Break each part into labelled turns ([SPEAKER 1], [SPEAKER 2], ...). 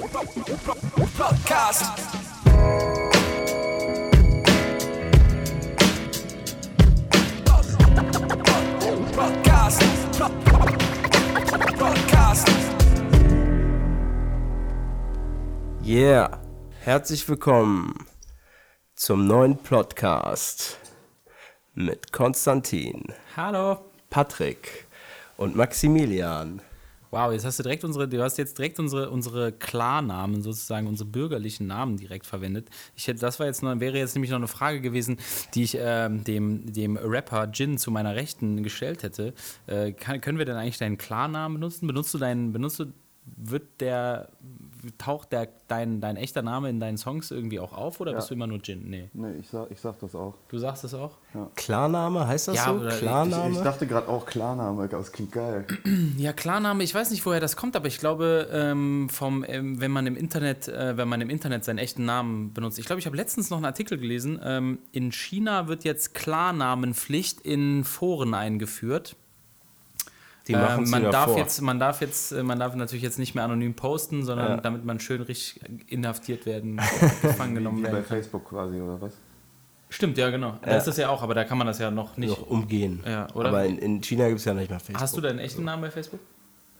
[SPEAKER 1] Podcast. Podcast. Podcast.
[SPEAKER 2] Yeah, herzlich willkommen zum neuen Podcast mit Konstantin,
[SPEAKER 3] Hallo.
[SPEAKER 2] Patrick und Maximilian.
[SPEAKER 3] Wow, jetzt hast du direkt unsere, du hast jetzt direkt unsere, unsere Klarnamen sozusagen, unsere bürgerlichen Namen direkt verwendet. Ich hätte, das war jetzt noch, wäre jetzt nämlich noch eine Frage gewesen, die ich ähm, dem, dem Rapper Jin zu meiner Rechten gestellt hätte. Äh, kann, können wir denn eigentlich deinen Klarnamen benutzen? Benutzt du deinen, benutzt du, wird der, taucht der, dein, dein echter Name in deinen Songs irgendwie auch auf oder
[SPEAKER 4] Ja.
[SPEAKER 3] bist du immer nur Jin? Nee.
[SPEAKER 4] Nee, ich sag, ich sag das auch.
[SPEAKER 3] Du sagst es auch?
[SPEAKER 2] Klarname, heißt das
[SPEAKER 3] Ja,
[SPEAKER 2] so?
[SPEAKER 3] oder ich-
[SPEAKER 4] Ich,
[SPEAKER 2] Klarname?
[SPEAKER 4] ich dachte gerade auch Klarname, das klingt geil.
[SPEAKER 3] Ja, Klarname, ich weiß nicht, woher das kommt, aber ich glaube, ähm, vom, ähm, wenn man im Internet, äh, wenn man im Internet seinen echten Namen benutzt. Ich glaube, ich habe letztens noch einen Artikel gelesen. Ähm, in China wird jetzt Klarnamenpflicht in Foren eingeführt.
[SPEAKER 2] Die
[SPEAKER 3] Ähm,
[SPEAKER 2] machen
[SPEAKER 3] man
[SPEAKER 2] ja
[SPEAKER 3] darf
[SPEAKER 2] vor.
[SPEAKER 3] jetzt, man darf jetzt, äh, man darf natürlich jetzt nicht mehr anonym posten, sondern
[SPEAKER 2] Ja.
[SPEAKER 3] damit man schön richtig inhaftiert werden, gefangen genommen
[SPEAKER 4] Wie bei
[SPEAKER 3] werden kann.
[SPEAKER 4] Facebook quasi, oder was?
[SPEAKER 3] Stimmt, ja, genau. Da ist das ja auch, aber da kann man das ja noch nicht.
[SPEAKER 2] noch umgehen.
[SPEAKER 3] Ja, oder?
[SPEAKER 2] Aber in, in China gibt es ja nicht mehr Facebook.
[SPEAKER 3] Hast du deinen echten Namen bei Facebook?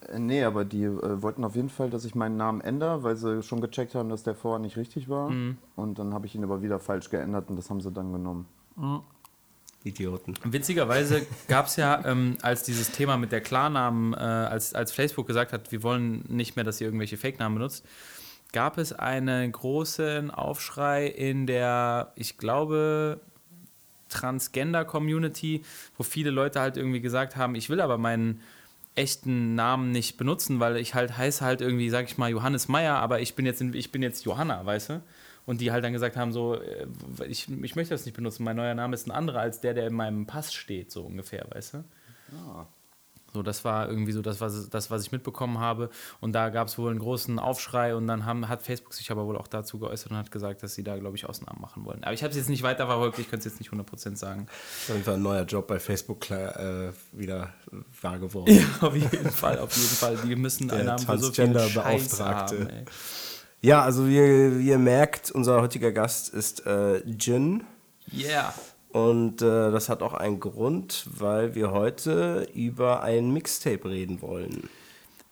[SPEAKER 4] Äh, nee, aber die äh, wollten auf jeden Fall, dass ich meinen Namen ändere, weil sie schon gecheckt haben, dass der vorher nicht richtig war.
[SPEAKER 3] Mhm.
[SPEAKER 4] Und dann habe ich ihn aber wieder falsch geändert und das haben sie dann genommen.
[SPEAKER 2] Idioten.
[SPEAKER 3] Witzigerweise gab es ja, ähm, als dieses Thema mit der Klarnamen, äh, als, als Facebook gesagt hat, wir wollen nicht mehr, dass ihr irgendwelche Fake-Namen benutzt, gab es einen großen Aufschrei in der, ich glaube, Transgender-Community, wo viele Leute halt irgendwie gesagt haben, ich will aber meinen echten Namen nicht benutzen, weil ich halt heiße halt irgendwie, sag ich mal, Johannes Meyer, aber ich bin jetzt, in, ich bin jetzt Johanna, weißt du? Und die halt dann gesagt haben, so, äh, ich, ich möchte das nicht benutzen, mein neuer Name ist ein anderer als der, der in meinem Pass steht, so ungefähr, weißt du? So, das war irgendwie so das, was, das, was ich mitbekommen habe. Und da gab es wohl einen großen Aufschrei und dann haben, hat Facebook sich aber wohl auch dazu geäußert und hat gesagt, dass sie da, glaube ich, Ausnahmen machen wollen. Aber ich habe es jetzt nicht weiter verfolgt, ich könnte es jetzt nicht 100% sagen.
[SPEAKER 2] Auf jeden Fall ein neuer Job bei Facebook klar, äh, wieder wahr geworden.
[SPEAKER 3] Ja, auf jeden Fall, auf jeden Fall. Die müssen einen für so viel Scheiß haben, ey.
[SPEAKER 2] Ja, also wie, wie ihr merkt, unser heutiger Gast ist äh, Jin.
[SPEAKER 3] Yeah.
[SPEAKER 2] Und äh, das hat auch einen Grund, weil wir heute über ein Mixtape reden wollen.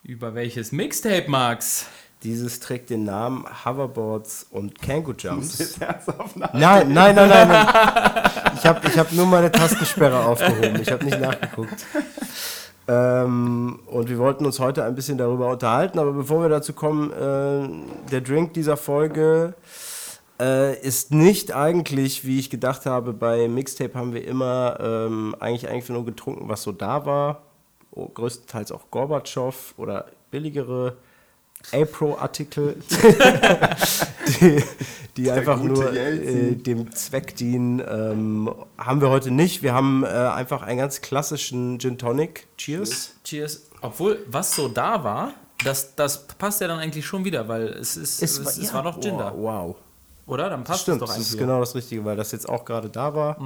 [SPEAKER 3] Über welches Mixtape, Max?
[SPEAKER 2] Dieses trägt den Namen Hoverboards und Kangoo Jumps. Nein, nein, nein, nein. nein. Ich habe ich hab nur meine Tastensperre aufgehoben. Ich habe nicht nachgeguckt. Ähm, und wir wollten uns heute ein bisschen darüber unterhalten, aber bevor wir dazu kommen, äh, der Drink dieser Folge äh, ist nicht eigentlich, wie ich gedacht habe, bei Mixtape haben wir immer ähm, eigentlich, eigentlich nur getrunken, was so da war. Oh, größtenteils auch Gorbatschow oder billigere A-Pro-Artikel, die, die einfach nur äh, dem Zweck dienen. Ähm, haben wir heute nicht. Wir haben äh, einfach einen ganz klassischen Gin Tonic. Cheers.
[SPEAKER 3] Cheers. Obwohl, was so da war, das, das passt ja dann eigentlich schon wieder, weil es ist, es, es,
[SPEAKER 2] ja,
[SPEAKER 3] war noch Gin da.
[SPEAKER 2] Wow. wow.
[SPEAKER 3] Oder? Dann passt
[SPEAKER 2] Stimmt,
[SPEAKER 3] es doch
[SPEAKER 2] das
[SPEAKER 3] eigentlich.
[SPEAKER 2] ist
[SPEAKER 3] wieder.
[SPEAKER 2] genau das Richtige, weil das jetzt auch gerade da war.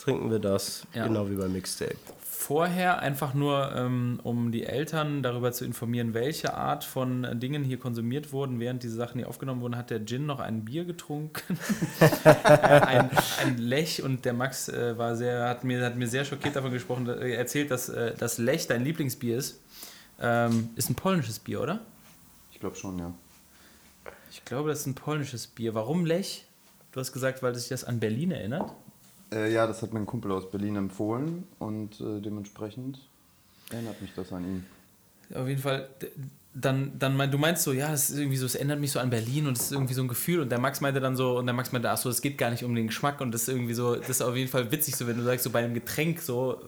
[SPEAKER 2] Trinken wir das,
[SPEAKER 3] Ja.
[SPEAKER 2] genau wie beim Mixtape.
[SPEAKER 3] Vorher einfach nur, ähm, um die Eltern darüber zu informieren, welche Art von Dingen hier konsumiert wurden, während diese Sachen hier aufgenommen wurden, hat der Gin noch ein Bier getrunken. ein, ein Lech und der Max äh, war sehr, hat mir, hat mir sehr schockiert davon gesprochen, äh, erzählt, dass äh, das Lech dein Lieblingsbier ist. Ähm, ist ein polnisches Bier, oder?
[SPEAKER 4] Ich glaube schon, ja.
[SPEAKER 3] Ich glaube, das ist ein polnisches Bier. Warum Lech? Du hast gesagt, weil sich das an Berlin erinnert.
[SPEAKER 4] Äh, ja, das hat mein Kumpel aus Berlin empfohlen und äh, dementsprechend erinnert mich das an ihn.
[SPEAKER 3] Auf jeden Fall, dann, dann mein, du meinst so, ja, das ist irgendwie so, es erinnert mich so an Berlin und es ist irgendwie so ein Gefühl und der Max meinte dann so, und der Max meinte, ach so, es geht gar nicht um den Geschmack und das ist irgendwie so, das ist auf jeden Fall witzig, so wenn du sagst, so bei einem Getränk so,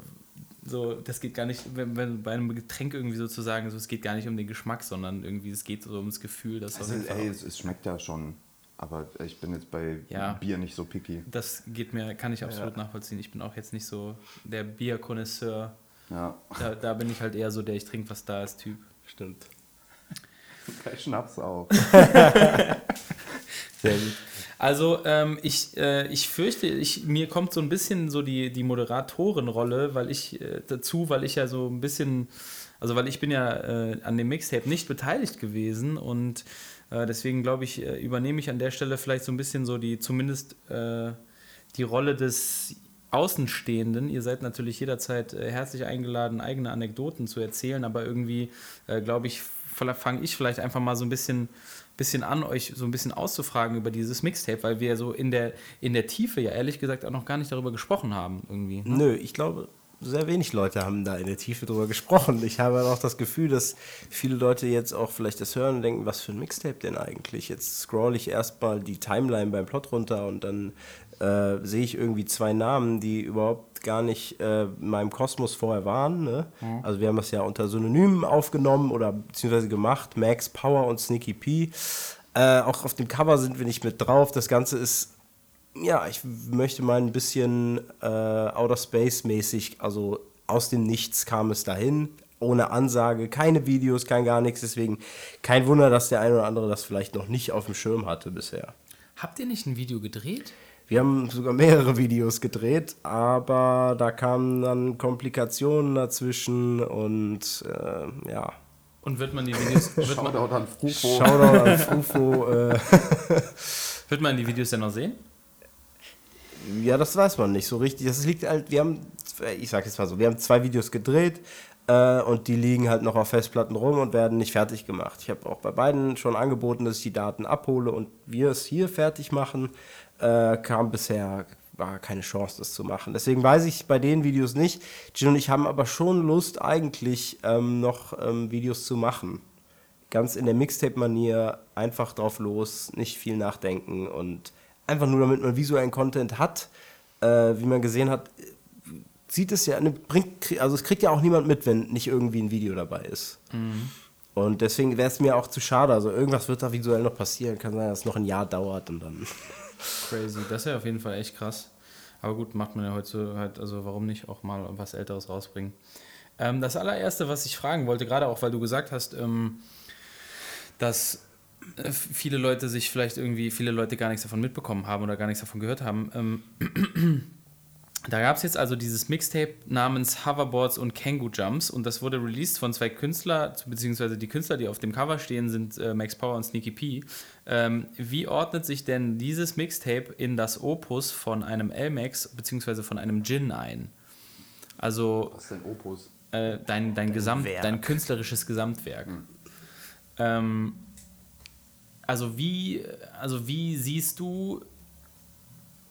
[SPEAKER 3] so, das geht gar nicht, wenn, wenn bei einem Getränk irgendwie sozusagen, so, es geht gar nicht um den Geschmack, sondern irgendwie, es geht so ums Gefühl, das auf
[SPEAKER 4] Also, ey, es, es schmeckt ja schon, aber ich bin jetzt bei
[SPEAKER 3] Ja.
[SPEAKER 4] Bier nicht so picky.
[SPEAKER 3] das geht mir, kann ich absolut nachvollziehen. Ich bin auch jetzt nicht so der Bierkonnoisseur.
[SPEAKER 4] Ja,
[SPEAKER 3] Da, da bin ich halt eher so der, ich trinke, was da ist, Typ.
[SPEAKER 2] Stimmt.
[SPEAKER 4] bei Schnaps auch.
[SPEAKER 2] Sehr gut.
[SPEAKER 3] Also ähm, ich, äh, ich fürchte, ich, mir kommt so ein bisschen so die, die Moderatorenrolle, weil ich äh, dazu, weil ich ja so ein bisschen Also, weil ich bin ja äh, an dem Mixtape nicht beteiligt gewesen und äh, deswegen glaube ich, äh, übernehme ich an der Stelle vielleicht so ein bisschen so die, zumindest äh, die Rolle des Außenstehenden. Ihr seid natürlich jederzeit äh, herzlich eingeladen, eigene Anekdoten zu erzählen, aber irgendwie, äh, glaube ich, fange ich vielleicht einfach mal so ein bisschen, bisschen an, euch so ein bisschen auszufragen über dieses Mixtape, weil wir so in der, in der Tiefe ja ehrlich gesagt auch noch gar nicht darüber gesprochen haben irgendwie. Ne?
[SPEAKER 2] Nö, ich glaube, sehr wenig Leute haben da in der Tiefe drüber gesprochen. Ich habe auch das Gefühl, dass viele Leute jetzt auch vielleicht das hören und denken, was für ein Mixtape denn eigentlich? Jetzt scroll ich erstmal die Timeline beim Plot runter und dann äh, sehe ich irgendwie zwei Namen, die überhaupt gar nicht äh, in meinem Kosmos vorher waren. Ne? Mhm. Also wir haben das ja unter Synonymen aufgenommen oder beziehungsweise gemacht, Max Power und Sneaky P. Äh, auch auf dem Cover sind wir nicht mit drauf. Das Ganze ist ja, ich möchte mal ein bisschen äh, Outer Space mäßig, also aus dem Nichts kam es dahin, ohne Ansage, keine Videos, kein gar nichts. Deswegen kein Wunder, dass der eine oder andere das vielleicht noch nicht auf dem Schirm hatte bisher.
[SPEAKER 3] Habt ihr nicht ein Video gedreht?
[SPEAKER 2] Wir haben sogar mehrere Videos gedreht, aber da kamen dann Komplikationen dazwischen und äh, ja.
[SPEAKER 3] Und wird man die Videos. Wird Shoutout
[SPEAKER 4] an Frufo.
[SPEAKER 2] Shoutout an Frufo. äh.
[SPEAKER 3] Wird man die Videos denn noch sehen?
[SPEAKER 2] Ja, das weiß man nicht so richtig. Das liegt halt, wir haben, ich sag jetzt mal so, wir haben zwei Videos gedreht äh, und die liegen halt noch auf Festplatten rum und werden nicht fertig gemacht. Ich habe auch bei beiden schon angeboten, dass ich die Daten abhole und wir es hier fertig machen. Äh, kam bisher war keine Chance, das zu machen. Deswegen weiß ich bei den Videos nicht. Gin und ich haben aber schon Lust, eigentlich ähm, noch ähm, Videos zu machen. Ganz in der Mixtape-Manier, einfach drauf los, nicht viel nachdenken und einfach nur damit man visuellen Content hat, äh, wie man gesehen hat, sieht es ja, ne, bringt, also es kriegt ja auch niemand mit, wenn nicht irgendwie ein Video dabei ist. Mhm. Und deswegen wäre es mir auch zu schade. Also irgendwas wird da visuell noch passieren. Kann sein, dass es noch ein Jahr dauert und dann.
[SPEAKER 3] Crazy. Das ist ja auf jeden Fall echt krass. Aber gut, macht man ja heute halt, also warum nicht auch mal was Älteres rausbringen. Ähm, das allererste, was ich fragen wollte, gerade auch, weil du gesagt hast, ähm, dass viele Leute sich vielleicht irgendwie, viele Leute gar nichts davon mitbekommen haben oder gar nichts davon gehört haben. Ähm, da gab es jetzt also dieses Mixtape namens Hoverboards und Kangoo Jumps und das wurde released von zwei Künstlern, beziehungsweise die Künstler, die auf dem Cover stehen, sind äh, Max Power und Sneaky P. Ähm, wie ordnet sich denn dieses Mixtape in das Opus von einem L-Max, beziehungsweise von einem Gin ein? Also.
[SPEAKER 4] Was ist dein Opus?
[SPEAKER 3] Äh, dein, dein, Gesamt, dein künstlerisches Gesamtwerk. Hm. Ähm, also wie, also wie siehst du,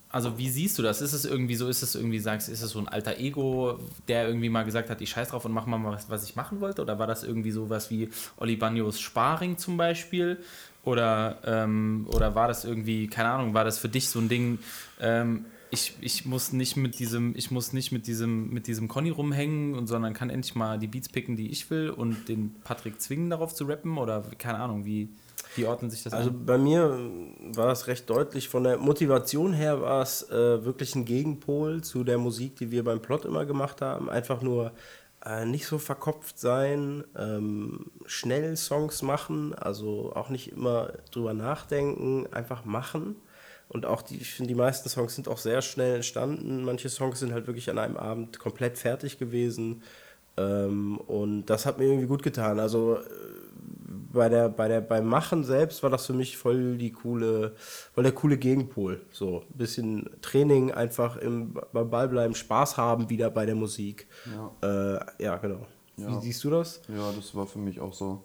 [SPEAKER 3] also wie siehst du das? Ist es irgendwie so, ist es irgendwie, sagst ist es so ein alter Ego, der irgendwie mal gesagt hat, ich scheiß drauf und mach mal was, was ich machen wollte? Oder war das irgendwie sowas wie Oli Banyos Sparring zum Beispiel? Oder, ähm, oder war das irgendwie, keine Ahnung, war das für dich so ein Ding, ähm, ich, ich muss nicht mit diesem, ich muss nicht mit diesem, mit diesem Conny rumhängen und sondern kann endlich mal die Beats picken, die ich will und den Patrick zwingen, darauf zu rappen? Oder keine Ahnung, wie. Wie ordnen sich das
[SPEAKER 2] Also an? bei mir war es recht deutlich. Von der Motivation her war es äh, wirklich ein Gegenpol zu der Musik, die wir beim Plot immer gemacht haben. Einfach nur äh, nicht so verkopft sein, ähm, schnell Songs machen, also auch nicht immer drüber nachdenken, einfach machen. Und auch die, ich finde, die meisten Songs sind auch sehr schnell entstanden. Manche Songs sind halt wirklich an einem Abend komplett fertig gewesen. Ähm, und das hat mir irgendwie gut getan. Also äh, bei der, bei der, beim Machen selbst war das für mich voll die coole, voll der coole Gegenpol. So ein bisschen Training, einfach im, beim Ball bleiben, Spaß haben wieder bei der Musik. Ja, äh, ja genau. Ja. Wie siehst du das?
[SPEAKER 4] Ja, das war für mich auch so.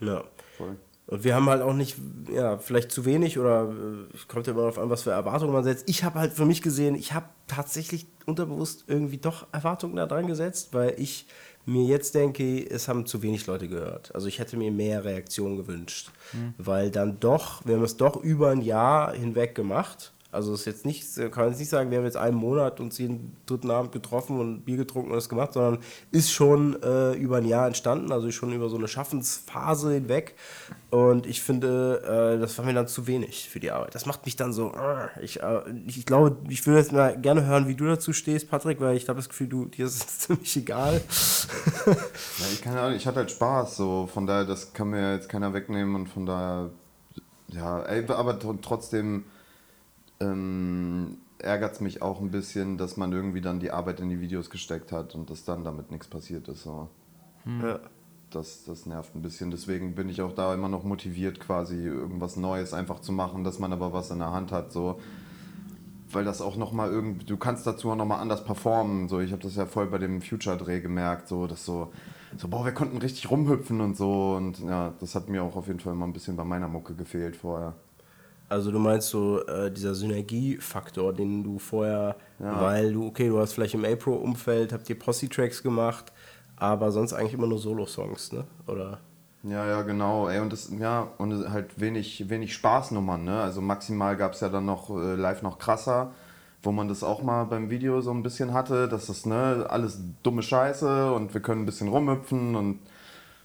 [SPEAKER 2] Ja. Voll. Und wir haben halt auch nicht, ja, vielleicht zu wenig oder äh, kommt ja immer darauf an, was für Erwartungen man setzt. Ich habe halt für mich gesehen, ich habe tatsächlich unterbewusst irgendwie doch Erwartungen da dran gesetzt, weil ich mir jetzt denke, es haben zu wenig Leute gehört. Also ich hätte mir mehr Reaktionen gewünscht, mhm. weil dann doch, wir haben es doch über ein Jahr hinweg gemacht also es ist jetzt nicht, kann man jetzt nicht sagen, wir haben jetzt einen Monat uns jeden dritten Abend getroffen und Bier getrunken und das gemacht, sondern ist schon äh, über ein Jahr entstanden, also schon über so eine Schaffensphase hinweg. Und ich finde, äh, das war mir dann zu wenig für die Arbeit. Das macht mich dann so, äh, ich, äh, ich glaube, ich würde jetzt mal gerne hören, wie du dazu stehst, Patrick, weil ich habe das Gefühl, du, dir ist es ziemlich egal.
[SPEAKER 4] ja, ich, keine Ahnung, ich hatte halt Spaß, so von daher, das kann mir jetzt keiner wegnehmen und von daher, ja, ey, aber trotzdem ähm, ärgert es mich auch ein bisschen, dass man irgendwie dann die Arbeit in die Videos gesteckt hat und dass dann damit nichts passiert ist. So.
[SPEAKER 2] Ja.
[SPEAKER 4] Das, das nervt ein bisschen. Deswegen bin ich auch da immer noch motiviert, quasi irgendwas Neues einfach zu machen, dass man aber was in der Hand hat. So. Weil das auch nochmal irgendwie, du kannst dazu auch nochmal anders performen. So, ich habe das ja voll bei dem Future-Dreh gemerkt, so, dass so, so, boah, wir konnten richtig rumhüpfen und so. Und ja, das hat mir auch auf jeden Fall immer ein bisschen bei meiner Mucke gefehlt vorher.
[SPEAKER 2] Also du meinst so äh, dieser Synergiefaktor, den du vorher, weil du, okay, du hast vielleicht im A-Pro-Umfeld, habt ihr Posse-Tracks gemacht, aber sonst eigentlich immer nur Solo-Songs, ne? Oder?
[SPEAKER 4] Ja, ja, genau. Ey, und das, ja, und halt wenig, wenig Spaßnummern, ne? Also maximal gab es ja dann noch äh, live noch krasser, wo man das auch mal beim Video so ein bisschen hatte, dass das, ne, alles dumme Scheiße und wir können ein bisschen rumhüpfen und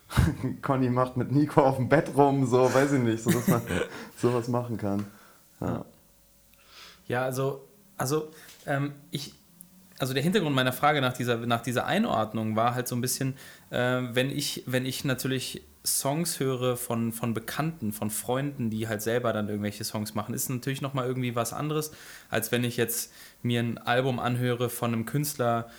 [SPEAKER 4] Conny macht mit Nico auf dem Bett rum, so, weiß ich nicht, so dass man sowas machen kann. Ja.
[SPEAKER 3] Ja, also, also ähm, ich, also der Hintergrund meiner Frage nach dieser, nach dieser Einordnung war halt so ein bisschen, äh, wenn ich, wenn ich natürlich Songs höre von, von Bekannten, von Freunden, die halt selber dann irgendwelche Songs machen, ist natürlich nochmal irgendwie was anderes, als wenn ich jetzt mir ein Album anhöre von einem Künstler,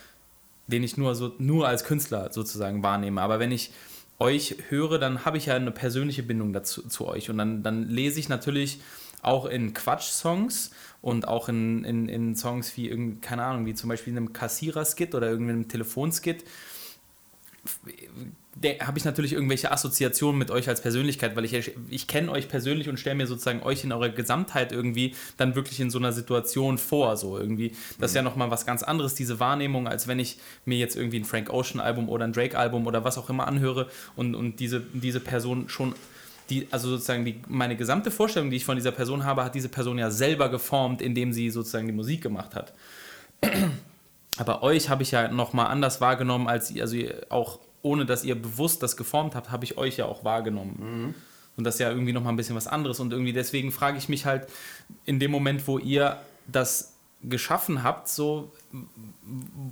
[SPEAKER 3] den ich nur so nur als Künstler sozusagen wahrnehme. Aber wenn ich euch höre, dann habe ich ja eine persönliche Bindung dazu zu euch. Und dann, dann lese ich natürlich auch in Quatsch-Songs und auch in, in, in Songs wie, irgend- keine Ahnung, wie zum Beispiel in einem Kassierer-Skit oder irgendeinem Telefonskit, habe ich natürlich irgendwelche Assoziationen mit euch als Persönlichkeit, weil ich, ich kenne euch persönlich und stelle mir sozusagen euch in eurer Gesamtheit irgendwie dann wirklich in so einer Situation vor. So irgendwie. Das ist ja nochmal was ganz anderes, diese Wahrnehmung, als wenn ich mir jetzt irgendwie ein Frank Ocean Album oder ein Drake Album oder was auch immer anhöre und, und diese, diese Person schon die, also sozusagen die, meine gesamte Vorstellung, die ich von dieser Person habe, hat diese Person ja selber geformt, indem sie sozusagen die Musik gemacht hat. Aber euch habe ich ja nochmal anders wahrgenommen, als ihr, also ihr, auch ohne dass ihr bewusst das geformt habt, habe ich euch ja auch wahrgenommen. Und das ist ja irgendwie nochmal ein bisschen was anderes. Und irgendwie deswegen frage ich mich halt, in dem Moment, wo ihr das geschaffen habt, so,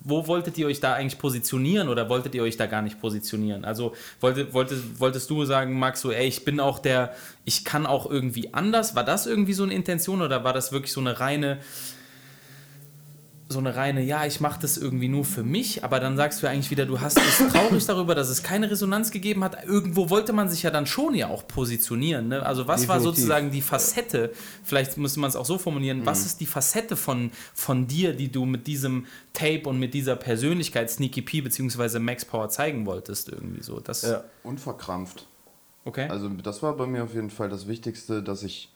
[SPEAKER 3] wo wolltet ihr euch da eigentlich positionieren oder wolltet ihr euch da gar nicht positionieren? Also wollte, wolltest, wolltest du sagen, Max, so, ey, ich bin auch der, ich kann auch irgendwie anders? War das irgendwie so eine Intention oder war das wirklich so eine reine, so eine reine, ja, ich mache das irgendwie nur für mich, aber dann sagst du ja eigentlich wieder, du hast bist traurig darüber, dass es keine Resonanz gegeben hat. Irgendwo wollte man sich ja dann schon ja auch positionieren. Ne? Also was war
[SPEAKER 2] Definitiv.
[SPEAKER 3] sozusagen die Facette, vielleicht müsste man es auch so formulieren, was ist die Facette von, von dir, die du mit diesem Tape und mit dieser Persönlichkeit Sneaky P bzw. Max Power zeigen wolltest irgendwie so. Das,
[SPEAKER 2] Ja.
[SPEAKER 4] Unverkrampft.
[SPEAKER 3] Okay.
[SPEAKER 4] Also das war bei mir auf jeden Fall das Wichtigste, dass ich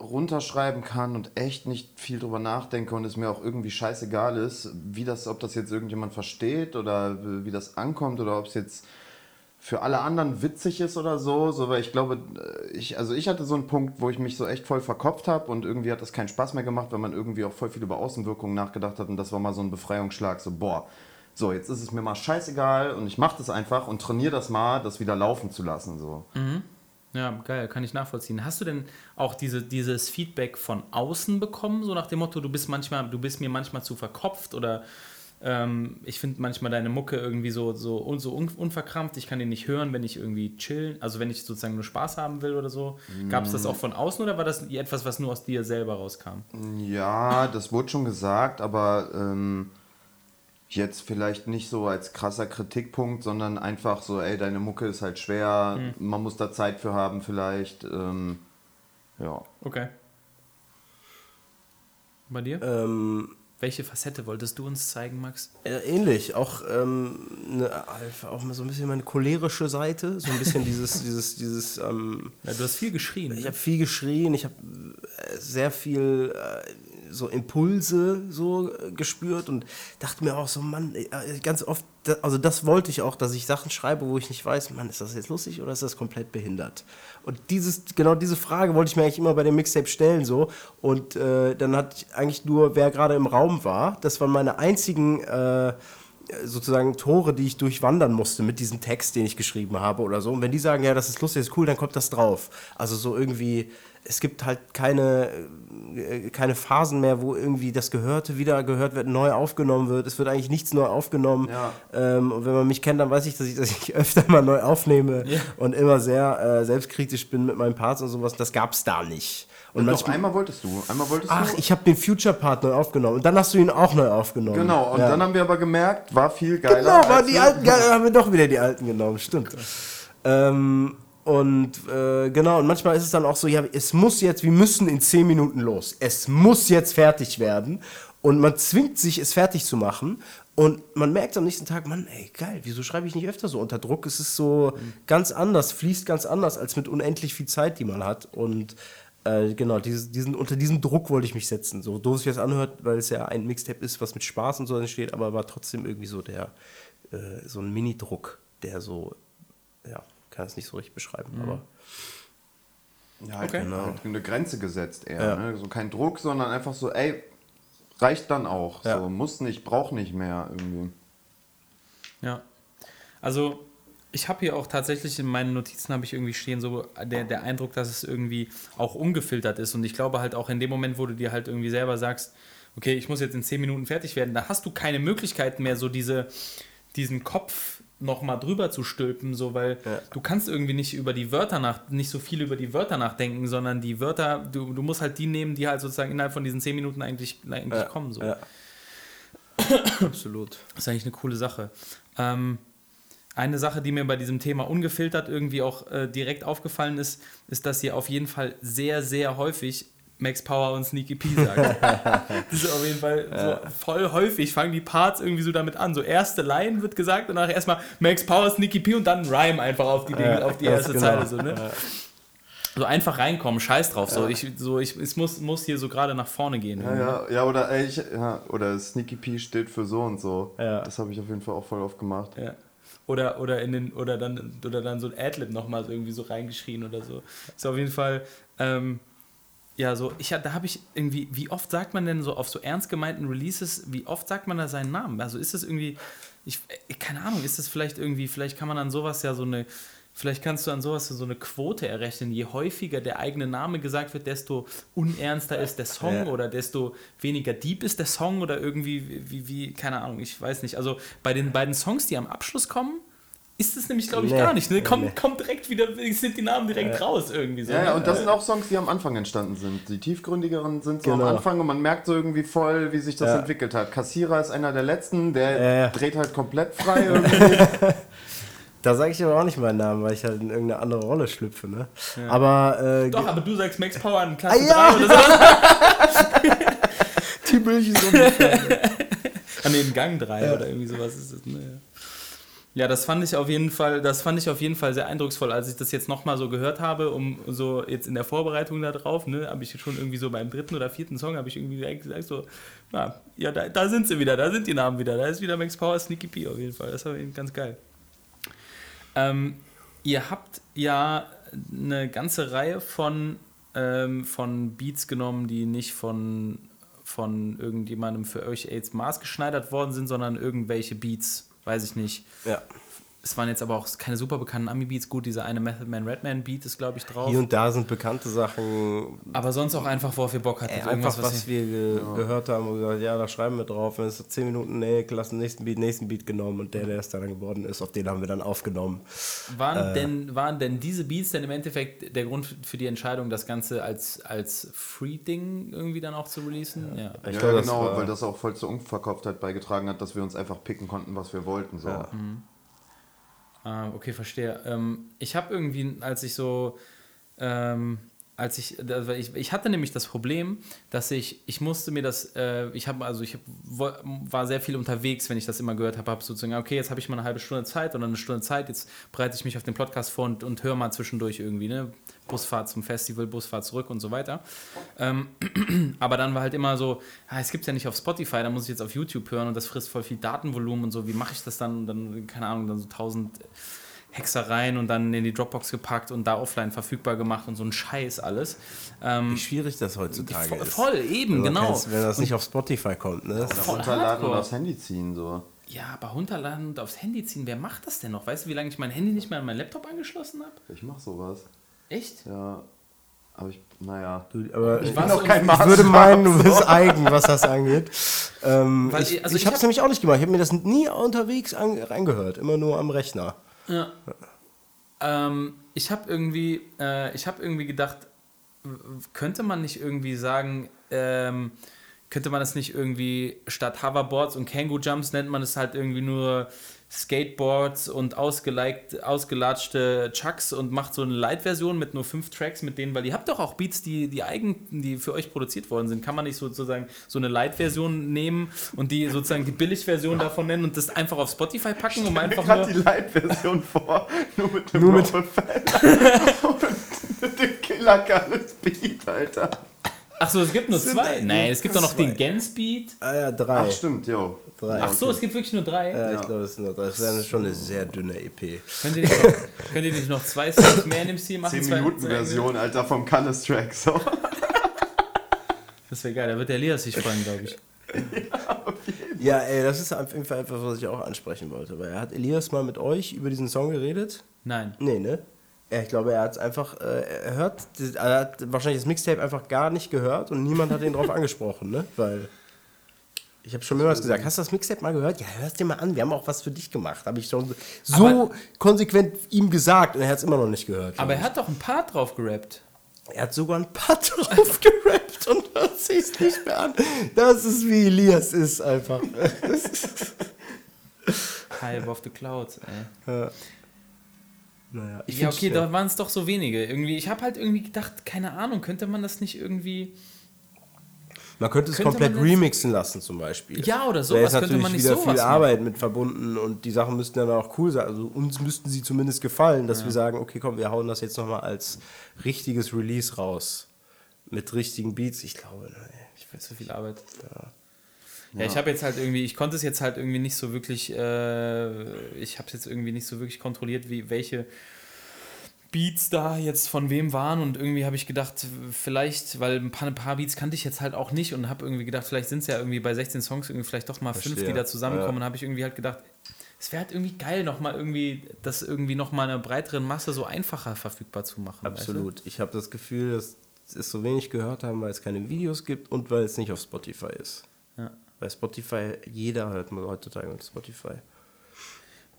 [SPEAKER 4] runterschreiben kann und echt nicht viel drüber nachdenke und es mir auch irgendwie scheißegal ist, wie das, ob das jetzt irgendjemand versteht oder wie das ankommt oder ob es jetzt für alle anderen witzig ist oder so, so weil ich glaube, ich, also ich hatte so einen Punkt, wo ich mich so echt voll verkopft habe und irgendwie hat das keinen Spaß mehr gemacht, weil man irgendwie auch voll viel über Außenwirkungen nachgedacht hat und das war mal so ein Befreiungsschlag, so boah, so jetzt ist es mir mal scheißegal und ich mache das einfach und trainiere das mal, das wieder laufen zu lassen, so.
[SPEAKER 3] Ja, geil, kann ich nachvollziehen. Hast du denn auch diese, dieses Feedback von außen bekommen, so nach dem Motto, du bist manchmal, du bist mir manchmal zu verkopft oder ähm, ich finde manchmal deine Mucke irgendwie so, so, un- so un, unverkrampft, ich kann den nicht hören, wenn ich irgendwie chillen, also wenn ich sozusagen nur Spaß haben will oder so. Gab es das auch von außen oder war das etwas, was nur aus dir selber rauskam?
[SPEAKER 4] Ja, das wurde schon gesagt, aber ähm, jetzt vielleicht nicht so als krasser Kritikpunkt, sondern einfach so, ey, deine Mucke ist halt schwer, man muss da Zeit für haben vielleicht. Ähm, ja.
[SPEAKER 3] Okay. Bei dir?
[SPEAKER 2] Ähm,
[SPEAKER 3] Welche Facette wolltest du uns zeigen, Max?
[SPEAKER 2] äh, ähnlich, auch, ähm, ne, auch mal so ein bisschen meine cholerische Seite, so ein bisschen dieses, dieses, dieses, ähm,
[SPEAKER 3] Ja, du hast viel geschrien.
[SPEAKER 2] Ich
[SPEAKER 3] ne?
[SPEAKER 2] habe viel geschrien, ich habe äh, sehr viel äh, so Impulse so äh, gespürt und dachte mir auch so, Mann, äh, ganz oft, also das wollte ich auch, dass ich Sachen schreibe, wo ich nicht weiß, Mann, ist das jetzt lustig oder ist das komplett behindert? Und dieses, genau diese Frage wollte ich mir eigentlich immer bei dem Mixtape stellen so und äh, dann hatte ich eigentlich nur, wer gerade im Raum war, das waren meine einzigen äh, sozusagen Tore, die ich durchwandern musste mit diesem Text, den ich geschrieben habe oder so. Und wenn die sagen, ja, das ist lustig, das ist cool, dann kommt das drauf. Also so irgendwie, es gibt halt keine, äh, keine Phasen mehr, wo irgendwie das Gehörte wieder gehört wird, neu aufgenommen wird. Es wird eigentlich nichts neu aufgenommen.
[SPEAKER 4] Ja.
[SPEAKER 2] Ähm, und wenn man mich kennt, dann weiß ich, dass ich, dass ich öfter mal neu aufnehme
[SPEAKER 3] Ja.
[SPEAKER 2] und immer sehr äh, selbstkritisch bin mit meinen Parts und sowas. Das gab es da nicht. Und manchmal,
[SPEAKER 4] einmal wolltest du. Einmal wolltest
[SPEAKER 2] ach,
[SPEAKER 4] du.
[SPEAKER 2] ich habe den Future-Part neu aufgenommen. Und dann hast du ihn auch neu aufgenommen.
[SPEAKER 4] Genau, und
[SPEAKER 2] ja.
[SPEAKER 4] dann haben wir aber gemerkt, war viel geiler.
[SPEAKER 2] Genau, waren die
[SPEAKER 4] wir-
[SPEAKER 2] alten, haben wir doch wieder die alten genommen, stimmt. Ähm, und äh, genau, und manchmal ist es dann auch so, ja, es muss jetzt, wir müssen in 10 Minuten los. Es muss jetzt fertig werden. Und man zwingt sich, es fertig zu machen. Und man merkt am nächsten Tag, Mann, ey, geil, wieso schreibe ich nicht öfter so unter Druck? Es ist so ganz anders, fließt ganz anders als mit unendlich viel Zeit, die man hat. Und äh, genau, dieses, diesen, unter diesem Druck wollte ich mich setzen. So doof sich das anhört, weil es ja ein Mixtape ist, was mit Spaß und so entsteht, aber war trotzdem irgendwie so der, äh, so ein Mini-Druck, der so, ja, kann es nicht so richtig beschreiben, aber
[SPEAKER 4] Ja, halt,
[SPEAKER 3] Okay.
[SPEAKER 4] halt eine Grenze gesetzt eher.
[SPEAKER 2] Ja.
[SPEAKER 4] Ne? So kein Druck, sondern einfach so, ey, reicht dann auch.
[SPEAKER 2] Ja.
[SPEAKER 4] So, muss nicht, braucht nicht mehr irgendwie.
[SPEAKER 3] Ja. Also, ich habe hier auch tatsächlich in meinen Notizen habe ich irgendwie stehen so der, der Eindruck, dass es irgendwie auch ungefiltert ist. Und ich glaube halt auch in dem Moment, wo du dir halt irgendwie selber sagst, okay, ich muss jetzt in 10 Minuten fertig werden, da hast du keine Möglichkeit mehr, so diese, diesen Kopf nochmal drüber zu stülpen, so, weil
[SPEAKER 2] Ja.
[SPEAKER 3] du kannst irgendwie nicht über die Wörter nach, nicht so viel über die Wörter nachdenken, sondern die Wörter, du, du musst halt die nehmen, die halt sozusagen innerhalb von diesen 10 Minuten eigentlich, eigentlich
[SPEAKER 2] ja,
[SPEAKER 3] kommen. So.
[SPEAKER 2] ja. absolut.
[SPEAKER 3] Das ist eigentlich eine coole Sache. Ähm, eine Sache, die mir bei diesem Thema ungefiltert irgendwie auch äh, direkt aufgefallen ist, ist, dass ihr auf jeden Fall sehr, sehr häufig Max Power und Sneaky P sagt. das ist auf jeden Fall so voll häufig, fangen die Parts irgendwie so damit an. So erste Line wird gesagt und danach erstmal Max Power, Sneaky P und dann Rhyme einfach auf die, Dinge,
[SPEAKER 2] Ja,
[SPEAKER 3] auf die erste
[SPEAKER 2] genau.
[SPEAKER 3] Zeile. So, ne? so einfach reinkommen, scheiß drauf. So, ich, so, ich, es muss, muss hier so gerade nach vorne gehen.
[SPEAKER 4] Ja, ja, ja, oder, ey, ich, ja, oder Sneaky P steht für so und so.
[SPEAKER 2] Ja.
[SPEAKER 4] Das habe ich auf jeden Fall auch voll oft gemacht.
[SPEAKER 3] Ja. Oder, oder, in den, oder, dann, oder dann so ein Adlib nochmal irgendwie so reingeschrien oder so. Ist auf jeden Fall, ähm, ja, so, ich, da habe ich irgendwie, wie oft sagt man denn so auf so ernst gemeinten Releases, wie oft sagt man da seinen Namen? Also ist das irgendwie, ich, äh, keine Ahnung, ist das vielleicht irgendwie, vielleicht kann man an sowas ja so eine, vielleicht kannst du an sowas so eine Quote errechnen. Je häufiger der eigene Name gesagt wird, desto unernster ist der Song
[SPEAKER 2] Ja.
[SPEAKER 3] oder desto weniger deep ist der Song oder irgendwie, wie, wie, keine Ahnung, ich weiß nicht. Also bei den beiden Songs, die am Abschluss kommen, ist es nämlich, glaube ich,
[SPEAKER 2] Nee,
[SPEAKER 3] gar nicht. Ne? Kommt,
[SPEAKER 2] nee.
[SPEAKER 3] kommt direkt wieder, sind die Namen direkt raus irgendwie so.
[SPEAKER 4] Ja, ja,
[SPEAKER 3] ne?
[SPEAKER 4] und das sind auch Songs, die am Anfang entstanden sind. Die tiefgründigeren sind so
[SPEAKER 2] Genau.
[SPEAKER 4] am Anfang und man merkt so irgendwie voll, wie sich das
[SPEAKER 2] Ja.
[SPEAKER 4] entwickelt hat. Kassierer ist einer der letzten, der
[SPEAKER 2] Ja, ja.
[SPEAKER 4] dreht halt komplett frei irgendwie.
[SPEAKER 2] Da sage ich aber auch nicht meinen Namen, weil ich halt in irgendeine andere Rolle schlüpfe, ne? Aber, äh,
[SPEAKER 3] Doch, aber du sagst Max Power in Klasse
[SPEAKER 2] Ah, ja.
[SPEAKER 3] 3 oder so.
[SPEAKER 2] die Milch ist ungefähr.
[SPEAKER 3] Ah, nee, in Gang 3 oder irgendwie sowas ist es. Ne? Ja, das fand ich auf jeden Fall, das fand ich auf jeden Fall sehr eindrucksvoll, als ich das jetzt nochmal so gehört habe, um so jetzt in der Vorbereitung darauf, ne, habe ich schon irgendwie so beim dritten oder vierten Song, habe ich irgendwie gesagt, so, na, ja, da, da sind sie wieder, da sind die Namen wieder, da ist wieder Max Power, Sneaky P auf jeden Fall, das war eben ganz geil. Ähm, ihr habt ja eine ganze Reihe von, ähm, von Beats genommen, die nicht von, von irgendjemandem für euch jetzt maßgeschneidert worden sind, sondern irgendwelche Beats, weiß ich nicht.
[SPEAKER 2] Ja.
[SPEAKER 3] Es waren jetzt aber auch keine super bekannten Ami-Beats. Gut, dieser eine Method Man Redman Beat ist, glaube ich, drauf.
[SPEAKER 2] Hier und da sind bekannte Sachen,
[SPEAKER 3] aber sonst auch einfach, worauf ihr Bock hattet.
[SPEAKER 2] Ey, einfach was,
[SPEAKER 3] ihr-
[SPEAKER 2] wir ge gehört haben und gesagt, ja, da schreiben wir drauf. Wenn es so 10 Minuten, nee, lass den nächsten Beat, nächsten Beat genommen und der, der es dann geworden ist, auf den haben wir dann aufgenommen.
[SPEAKER 3] Waren, denn, waren denn diese Beats denn im Endeffekt der Grund für die Entscheidung, das Ganze als, als Free-Ding irgendwie dann auch zu releasen? Ja.
[SPEAKER 2] Ich
[SPEAKER 4] ja,
[SPEAKER 2] glaube, das
[SPEAKER 4] genau,
[SPEAKER 2] war-
[SPEAKER 4] weil das auch voll zur Unverkauftheit beigetragen hat, dass wir uns einfach picken konnten, was wir wollten. So.
[SPEAKER 2] Ja.
[SPEAKER 3] Ah, okay, verstehe. Ähm, ich habe irgendwie, als ich so, ähm, als ich, also ich, ich hatte nämlich das Problem, dass ich, ich musste mir das, äh, ich habe, also ich hab, war sehr viel unterwegs, wenn ich das immer gehört habe, habe sozusagen, okay, jetzt habe ich mal eine halbe Stunde Zeit oder eine Stunde Zeit, jetzt bereite ich mich auf den Podcast vor und, und höre mal zwischendurch irgendwie, ne, Busfahrt zum Festival, Busfahrt zurück und so weiter. Ähm, aber dann war halt immer so, ah, es gibt es ja nicht auf Spotify, da muss ich jetzt auf YouTube hören und das frisst voll viel Datenvolumen und so, wie mache ich das dann? Und dann, keine Ahnung, dann so tausend Hexereien und dann in die Dropbox gepackt und da offline verfügbar gemacht und so ein Scheiß alles. Ähm,
[SPEAKER 2] Wie schwierig das heutzutage
[SPEAKER 3] voll,
[SPEAKER 2] ist.
[SPEAKER 3] voll, eben,
[SPEAKER 2] Wenn man
[SPEAKER 3] genau.
[SPEAKER 2] kennst, wenn das nicht auf Spotify kommt, ne?
[SPEAKER 3] Voll
[SPEAKER 4] runterladen und aufs Handy ziehen. So.
[SPEAKER 3] Ja, aber runterladen und aufs Handy ziehen, wer macht das denn noch? Weißt du, wie lange ich mein Handy nicht mehr an meinen Laptop angeschlossen habe?
[SPEAKER 4] Ich mach sowas.
[SPEAKER 3] Echt?
[SPEAKER 4] Ja. Aber ich, naja.
[SPEAKER 2] Du, aber ich,
[SPEAKER 3] war
[SPEAKER 4] noch
[SPEAKER 3] so-
[SPEAKER 4] kein
[SPEAKER 2] ich würde meinen, du bist eigen, was das angeht. Ähm,
[SPEAKER 3] Weil
[SPEAKER 2] ich
[SPEAKER 3] ich- also
[SPEAKER 2] ich
[SPEAKER 3] ich
[SPEAKER 2] habe es
[SPEAKER 3] hab-
[SPEAKER 2] nämlich auch nicht gemacht. Ich habe mir das nie unterwegs an, reingehört, immer nur am Rechner.
[SPEAKER 3] Ja. Ähm, ich habe irgendwie, äh, ich habe irgendwie gedacht, könnte man nicht irgendwie sagen, ähm, könnte man das nicht irgendwie statt Hoverboards und Kangoo Jumps nennt man es halt irgendwie nur Skateboards und ausgelatschte Chucks und macht so eine Light-Version mit nur fünf Tracks mit denen, weil ihr habt doch auch Beats, die, die eigen, die für euch produziert worden sind. Kann man nicht sozusagen so eine Light-Version nehmen und die sozusagen die Billig-Version davon nennen und das einfach auf Spotify packen, um einfach nur...
[SPEAKER 4] die Light-Version vor, nur mit dem
[SPEAKER 2] Nur mit-
[SPEAKER 4] und mit dem Killer Beat, Alter.
[SPEAKER 3] Achso, es gibt nur zwei. Nein, es gibt doch noch
[SPEAKER 2] zwei.
[SPEAKER 3] den Gens-Beat.
[SPEAKER 2] Ah ja, drei.
[SPEAKER 4] Ach, stimmt, jo.
[SPEAKER 2] Drei.
[SPEAKER 3] Ach so, es gibt wirklich nur drei.
[SPEAKER 2] Ja, ich glaube, das sind noch drei. Das wäre schon eine sehr dünne EP.
[SPEAKER 3] Könnt ihr nicht noch, könnt ihr nicht noch zwei Songs mehr in dem Stil machen?
[SPEAKER 4] 10
[SPEAKER 3] Zwei-
[SPEAKER 4] Minuten
[SPEAKER 3] zwei-
[SPEAKER 4] Version, Alter, vom Cannes Track. So.
[SPEAKER 3] Das wäre geil, da wird der Elias sich freuen, glaube ich.
[SPEAKER 2] Ja, ey, das ist auf jeden Fall etwas, was ich auch ansprechen wollte. Weil er hat Elias mal mit euch über diesen Song geredet.
[SPEAKER 3] Nein.
[SPEAKER 2] Nee, ne? Ja, ich glaube, er hat es einfach, äh, er hört, er hat wahrscheinlich das Mixtape einfach gar nicht gehört und niemand hat ihn drauf angesprochen, ne? Weil ich habe schon mehrmals gesagt, hast du das Mixtape mal gehört? Ja, hörst dir mal an, wir haben auch was für dich gemacht. Habe ich schon so
[SPEAKER 3] Aber-
[SPEAKER 2] konsequent ihm gesagt und er hat es immer noch nicht gehört.
[SPEAKER 3] Aber er hat doch ein Part drauf gerappt.
[SPEAKER 2] Er hat sogar ein paar drauf gerappt und hört sich's nicht mehr an. Das ist wie Elias ist einfach.
[SPEAKER 3] High above the clouds, ey.
[SPEAKER 2] Naja, ich
[SPEAKER 3] ja, okay, da waren es doch so wenige. Irgendwie, ich habe halt irgendwie gedacht, keine Ahnung, könnte man das nicht irgendwie.
[SPEAKER 2] Man könnte es
[SPEAKER 3] Könnte
[SPEAKER 2] komplett remixen lassen zum Beispiel.
[SPEAKER 3] Ja, oder
[SPEAKER 2] Da ist natürlich
[SPEAKER 3] man nicht
[SPEAKER 2] wieder viel. Arbeit mit verbunden und die Sachen müssten dann auch cool sein. Also uns müssten sie zumindest gefallen, dass wir sagen, okay, komm, wir hauen das jetzt nochmal als richtiges Release raus. Mit richtigen Beats. Ich glaube, nee, ich
[SPEAKER 3] Viel zu viel Arbeit. Ja, ich habe jetzt halt irgendwie, ich konnte es jetzt halt irgendwie nicht so wirklich, äh, ich habe es jetzt irgendwie nicht so wirklich kontrolliert, wie welche Beats da jetzt von wem waren und irgendwie habe ich gedacht, vielleicht, weil ein paar, ein paar Beats kannte ich jetzt halt auch nicht und habe irgendwie gedacht, vielleicht sind es ja irgendwie bei 16 Songs irgendwie vielleicht doch mal fünf, die
[SPEAKER 2] Verstehe.
[SPEAKER 3] da zusammenkommen
[SPEAKER 2] Ja.
[SPEAKER 3] und habe ich irgendwie halt gedacht, es wäre halt irgendwie geil, nochmal irgendwie, das irgendwie nochmal einer breiteren Masse so einfacher verfügbar zu machen. weißt du?
[SPEAKER 2] Absolut. Ich habe das Gefühl, dass es so wenig gehört haben, weil es keine Videos gibt und weil es nicht auf Spotify ist. Bei Spotify, jeder hört mal heutzutage mit Spotify.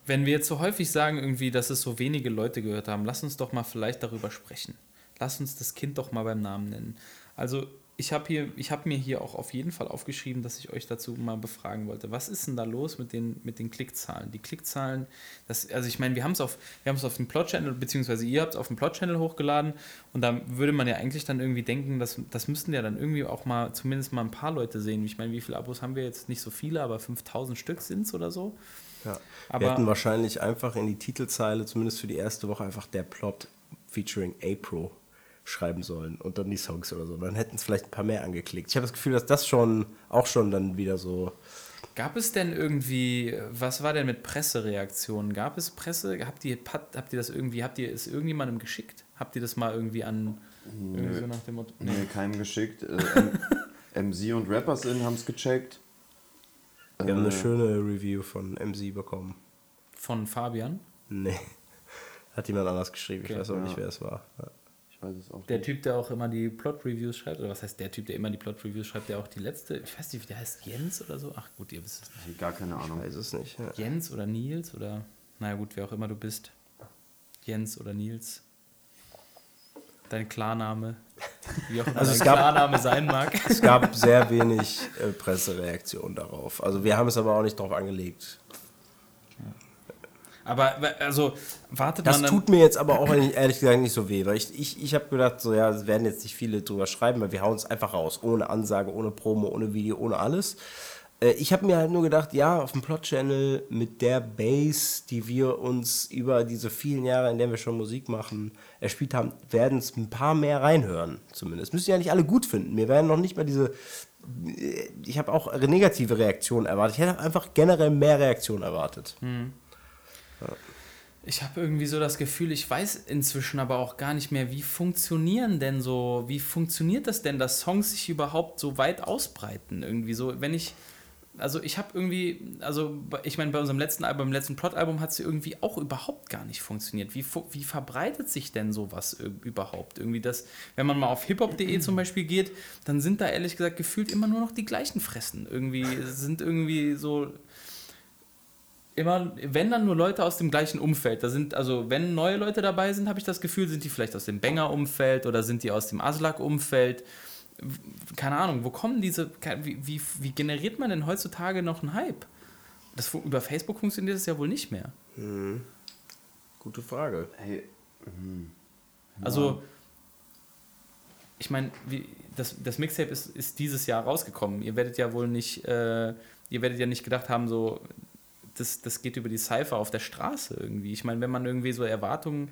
[SPEAKER 3] Wenn wir jetzt so häufig sagen, irgendwie, dass es so wenige Leute gehört haben, lass uns doch mal vielleicht darüber sprechen. Lass uns das Kind doch mal beim Namen nennen. Also, ich habe habe mir hier auch auf jeden Fall aufgeschrieben, dass ich euch dazu mal befragen wollte. Was ist denn da los mit den, mit den Klickzahlen? Die Klickzahlen, das, also ich meine, wir haben es auf, wir haben es auf dem Plot-Channel, beziehungsweise ihr habt es auf dem Plot-Channel hochgeladen und da würde man ja eigentlich dann irgendwie denken, dass, das müssten ja dann irgendwie auch mal, zumindest mal ein paar Leute sehen. Ich meine, wie viele Abos haben wir jetzt? Nicht so viele, aber 5000 Stück sind es oder so.
[SPEAKER 2] Ja.
[SPEAKER 3] Aber-
[SPEAKER 2] wir hätten wahrscheinlich einfach in die Titelzeile, zumindest für die erste Woche, einfach der Plot featuring A-Pro schreiben sollen und dann die Songs oder so. Dann hätten es vielleicht ein paar mehr angeklickt. Ich habe das Gefühl, dass das schon auch schon dann wieder so.
[SPEAKER 3] Gab es denn irgendwie, was war denn mit Pressereaktionen? Gab es Presse? Habt ihr, habt ihr das irgendwie, habt ihr es irgendjemandem geschickt? Habt ihr das mal irgendwie an, irgendwie so nach dem Motto?
[SPEAKER 4] Nee, keinem geschickt. Äh, MC und Rappers in haben es gecheckt.
[SPEAKER 2] Wir haben eine
[SPEAKER 4] Äh,
[SPEAKER 2] schöne Review von MC bekommen.
[SPEAKER 3] Von Fabian?
[SPEAKER 2] Nee. Hat jemand anders geschrieben. Ich
[SPEAKER 3] Okay.
[SPEAKER 2] weiß auch
[SPEAKER 4] Ja.
[SPEAKER 2] nicht, wer es war. Ja.
[SPEAKER 4] Ich weiß es auch
[SPEAKER 3] Der
[SPEAKER 4] nicht.
[SPEAKER 3] Typ, der auch immer die Plot-Reviews schreibt, oder was heißt der Typ, der immer die Plot-Reviews schreibt, der auch die letzte, ich weiß nicht, wie der heißt, Jens oder so? Ach gut, ihr wisst es nicht.
[SPEAKER 4] Gar keine Ahnung.
[SPEAKER 2] Weiß es nicht. Ja.
[SPEAKER 3] Jens oder Nils oder, naja gut, wer auch immer du bist. Jens oder Nils. Dein Klarname. Wie auch immer
[SPEAKER 2] Also es
[SPEAKER 3] dein
[SPEAKER 2] gab-
[SPEAKER 3] Klarname sein mag.
[SPEAKER 2] Es gab sehr wenig äh, Pressereaktion darauf. Also wir haben es aber auch nicht drauf angelegt.
[SPEAKER 3] Aber also wartet
[SPEAKER 2] Das
[SPEAKER 3] man dann.
[SPEAKER 2] tut mir jetzt aber auch ehrlich gesagt nicht so weh, weil ich, ich, ich habe gedacht, so ja, es werden jetzt nicht viele drüber schreiben, weil wir hauen es einfach raus, ohne Ansage, ohne Promo, ohne Video, ohne alles. Äh, Ich habe mir halt nur gedacht, ja, auf dem Plot-Channel mit der Base, die wir uns über diese vielen Jahre, in denen wir schon Musik machen, erspielt haben, werden es ein paar mehr reinhören, zumindest. Müssen ja nicht alle gut finden. Wir werden noch nicht mal diese. äh, Ich habe auch negative Reaktionen erwartet. Ich hätte einfach generell mehr Reaktionen erwartet.
[SPEAKER 3] Ich habe irgendwie so das Gefühl, ich weiß inzwischen aber auch gar nicht mehr, wie funktionieren denn so, wie funktioniert das denn, dass Songs sich überhaupt so weit ausbreiten? Irgendwie so, wenn ich, also ich habe irgendwie, also ich meine, bei unserem letzten Album, beim letzten Plot-Album hat es irgendwie auch überhaupt gar nicht funktioniert. Wie, wie verbreitet sich denn sowas überhaupt? Irgendwie das, wenn man mal auf hiphop.de zum Beispiel geht, dann sind da ehrlich gesagt gefühlt immer nur noch die gleichen Fressen. Irgendwie sind irgendwie so immer, wenn dann nur Leute aus dem gleichen Umfeld. Da sind, also wenn neue Leute dabei sind, habe ich das Gefühl, sind die vielleicht aus dem Banger-Umfeld oder sind die aus dem Aslak-Umfeld. Keine Ahnung, wo kommen diese, wie, wie, wie generiert man denn heutzutage noch einen Hype? Das, über Facebook funktioniert das ja wohl nicht mehr.
[SPEAKER 2] Gute Frage.
[SPEAKER 4] Hey,
[SPEAKER 3] Also, ich meine, das, das Mixtape ist, ist dieses Jahr rausgekommen. Ihr werdet ja wohl nicht, äh, ihr werdet ja nicht gedacht haben, so, das, das geht über die Cypher auf der Straße irgendwie. Ich meine, wenn man irgendwie so Erwartungen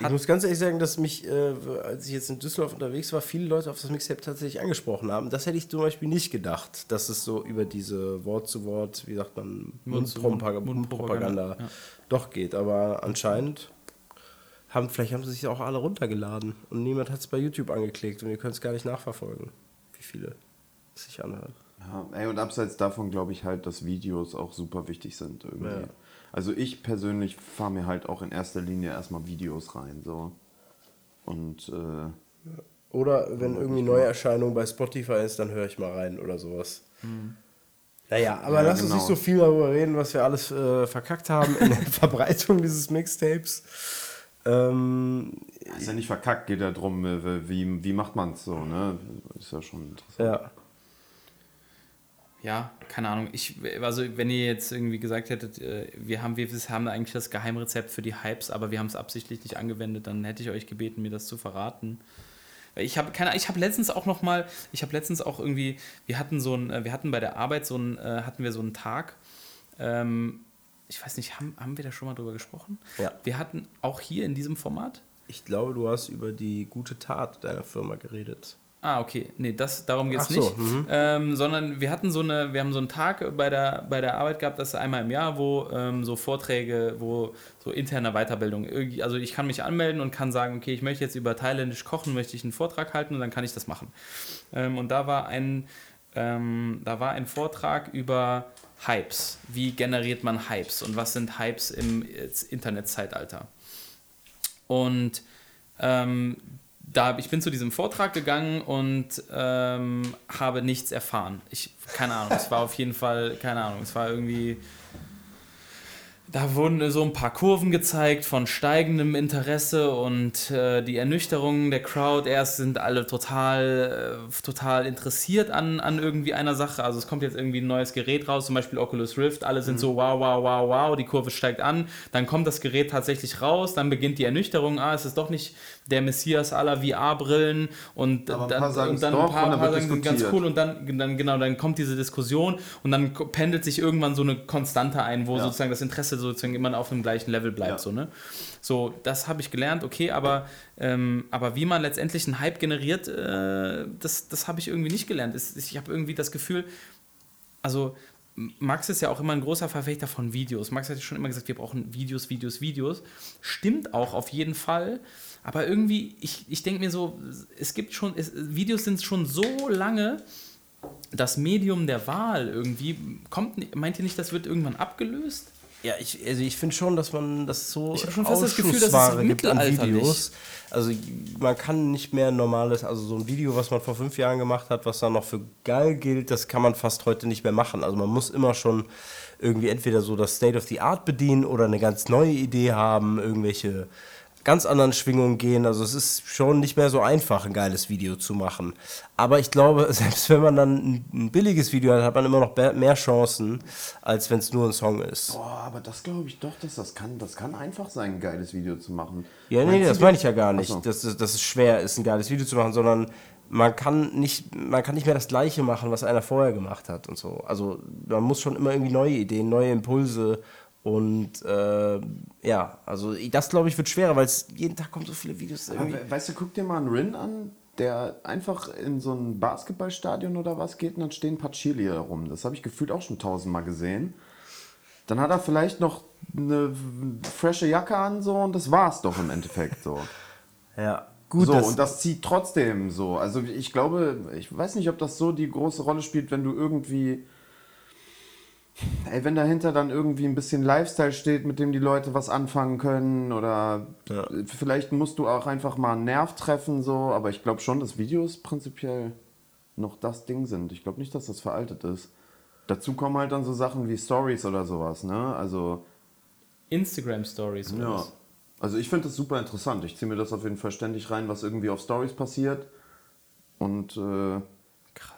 [SPEAKER 2] Ich muss ganz ehrlich sagen, dass mich, äh, als ich jetzt in Düsseldorf unterwegs war, viele Leute auf das Mixtape tatsächlich angesprochen haben. Das hätte ich zum Beispiel nicht gedacht, dass es so über diese Wort zu Wort, wie sagt man, Mundpropaganda,
[SPEAKER 3] Mundpropaganda ja.
[SPEAKER 2] doch geht. Aber anscheinend haben, vielleicht haben sie sich auch alle runtergeladen und niemand hat es bei YouTube angeklickt und ihr könnt es gar nicht nachverfolgen, wie viele es sich anhören.
[SPEAKER 4] Ja, ey, und abseits davon glaube ich halt, dass Videos auch super wichtig sind irgendwie.
[SPEAKER 2] Ja.
[SPEAKER 4] Also ich persönlich fahre mir halt auch in erster Linie erstmal Videos rein, so. Und äh,
[SPEAKER 2] Oder wenn irgendwie Neuerscheinung bei Spotify ist, dann höre ich mal rein oder sowas. Naja, aber
[SPEAKER 4] Ja,
[SPEAKER 2] lass uns
[SPEAKER 4] genau.
[SPEAKER 2] nicht so viel darüber reden, was wir alles äh, verkackt haben in der Verbreitung dieses Mixtapes. Ähm,
[SPEAKER 4] ist ja nicht verkackt, geht ja drum, äh, wie, wie macht man es so, ne? Ist ja schon interessant.
[SPEAKER 2] ja.
[SPEAKER 3] Ja, keine Ahnung. Ich, also wenn ihr jetzt irgendwie gesagt hättet, äh, wir haben, wir haben eigentlich das Geheimrezept für die Hypes, aber wir haben es absichtlich nicht angewendet, dann hätte ich euch gebeten, mir das zu verraten. Ich habe keine, ich habe letztens auch noch mal, ich habe letztens auch irgendwie, wir hatten so ein, wir hatten bei der Arbeit so ein, äh, hatten wir so einen Tag. Ähm, ich weiß nicht, haben, haben wir da schon mal drüber gesprochen?
[SPEAKER 2] Ja.
[SPEAKER 3] Wir hatten auch hier in diesem Format.
[SPEAKER 2] Ich glaube, du hast über die gute Tat deiner Firma geredet.
[SPEAKER 3] Ah, okay. Nee, das, darum geht es
[SPEAKER 2] so,
[SPEAKER 3] nicht.
[SPEAKER 2] mhm.
[SPEAKER 3] Ähm, sondern wir hatten so eine, wir haben so einen Tag bei der, bei der Arbeit gehabt, das ist einmal im Jahr, wo ähm, so Vorträge, wo so interne Weiterbildung, also ich kann mich anmelden und kann sagen, okay, ich möchte jetzt über thailändisch kochen, möchte ich einen Vortrag halten und dann kann ich das machen. Ähm, und da war ein, ähm, da war ein Vortrag über Hypes. Wie generiert man Hypes und was sind Hypes im Internetzeitalter? Und ähm, da, ich bin zu diesem Vortrag gegangen und ähm, habe nichts erfahren. Ich, keine Ahnung, es war auf jeden Fall, keine Ahnung, es war irgendwie. Da wurden so ein paar Kurven gezeigt von steigendem Interesse und äh, die Ernüchterung der Crowd. Erst sind alle total, äh, total interessiert an, an irgendwie einer Sache. Also es kommt jetzt irgendwie ein neues Gerät raus, zum Beispiel Oculus Rift. Alle sind so wow, wow, wow, wow. Die Kurve steigt an. Dann kommt das Gerät tatsächlich raus. Dann beginnt die Ernüchterung. Ah, es ist doch nicht der Messias aller VR-Brillen. Und dann,
[SPEAKER 4] paar
[SPEAKER 3] und dann ein paar, paar
[SPEAKER 4] wird
[SPEAKER 3] sagen, ganz cool. Und dann, dann, genau, dann kommt diese Diskussion und dann pendelt sich irgendwann so eine Konstante ein, wo
[SPEAKER 4] Ja.
[SPEAKER 3] sozusagen das Interesse sozusagen immer auf dem gleichen Level bleibt.
[SPEAKER 4] Ja.
[SPEAKER 3] So, ne? so, das habe ich gelernt, okay, aber, ähm, aber wie man letztendlich einen Hype generiert, äh, das, das habe ich irgendwie nicht gelernt. Ich habe irgendwie das Gefühl, also Max ist ja auch immer ein großer Verfechter von Videos. Max hat ja schon immer gesagt, wir brauchen Videos, Videos, Videos. Stimmt auch auf jeden Fall. Aber irgendwie, ich, ich denke mir so, es gibt schon, es, Videos sind schon so lange das Medium der Wahl irgendwie. Kommt, meint ihr nicht, das wird irgendwann abgelöst?
[SPEAKER 2] Ja, ich, also ich finde schon, dass man das so
[SPEAKER 3] Ich hab schon fast das Gefühl, dass es
[SPEAKER 2] gibt an. Videos. Also man kann nicht mehr ein normales, also so ein Video, was man vor fünf Jahren gemacht hat, was dann noch für geil gilt, das kann man fast heute nicht mehr machen. Also man muss immer schon irgendwie entweder so das State of the Art bedienen oder eine ganz neue Idee haben, irgendwelche ganz anderen Schwingungen gehen. Also es ist schon nicht mehr so einfach, ein geiles Video zu machen. Aber ich glaube, selbst wenn man dann ein, billiges Video hat, hat man immer noch mehr Chancen, als wenn es nur ein Song ist.
[SPEAKER 4] Boah, aber das glaube ich doch, dass das kann, das kann einfach sein, ein geiles Video zu machen.
[SPEAKER 2] Ja, nee,
[SPEAKER 4] Meinst
[SPEAKER 2] das meine ich ja gar nicht,
[SPEAKER 4] so.
[SPEAKER 2] dass, dass es schwer ist, ein geiles Video zu machen, sondern man kann nicht, man kann nicht mehr das Gleiche machen, was einer vorher gemacht hat und so. Also man muss schon immer irgendwie neue Ideen, neue Impulse und äh, ja, also das glaube ich wird schwerer, weil es jeden Tag kommen so viele Videos.
[SPEAKER 4] Aber
[SPEAKER 2] Irgendwie.
[SPEAKER 4] we- weißt du, guck dir mal einen Rin an, der einfach in so ein Basketballstadion oder was geht und dann stehen ein paar Cheerleader rum. Das habe ich gefühlt auch schon tausendmal gesehen. Dann hat er vielleicht noch eine frische Jacke an so und das war's doch im Endeffekt so.
[SPEAKER 2] Ja, gut.
[SPEAKER 4] so,
[SPEAKER 2] das,
[SPEAKER 4] und das zieht trotzdem so. Also ich glaube, ich weiß nicht, ob das so die große Rolle spielt, wenn du irgendwie. Ey, wenn dahinter dann irgendwie ein bisschen Lifestyle steht, mit dem die Leute was anfangen können, oder
[SPEAKER 2] Ja.
[SPEAKER 4] vielleicht musst du auch einfach mal einen Nerv treffen, so, aber ich glaube schon, dass Videos prinzipiell noch das Ding sind. Ich glaube nicht, dass das veraltet ist. dazu kommen halt dann so Sachen wie Stories oder sowas, ne? Also,
[SPEAKER 3] Instagram Stories oder
[SPEAKER 4] ja.
[SPEAKER 3] was?
[SPEAKER 4] Also ich finde das super interessant. Ich ziehe mir das auf jeden Fall ständig rein, was irgendwie auf Stories passiert. Und äh,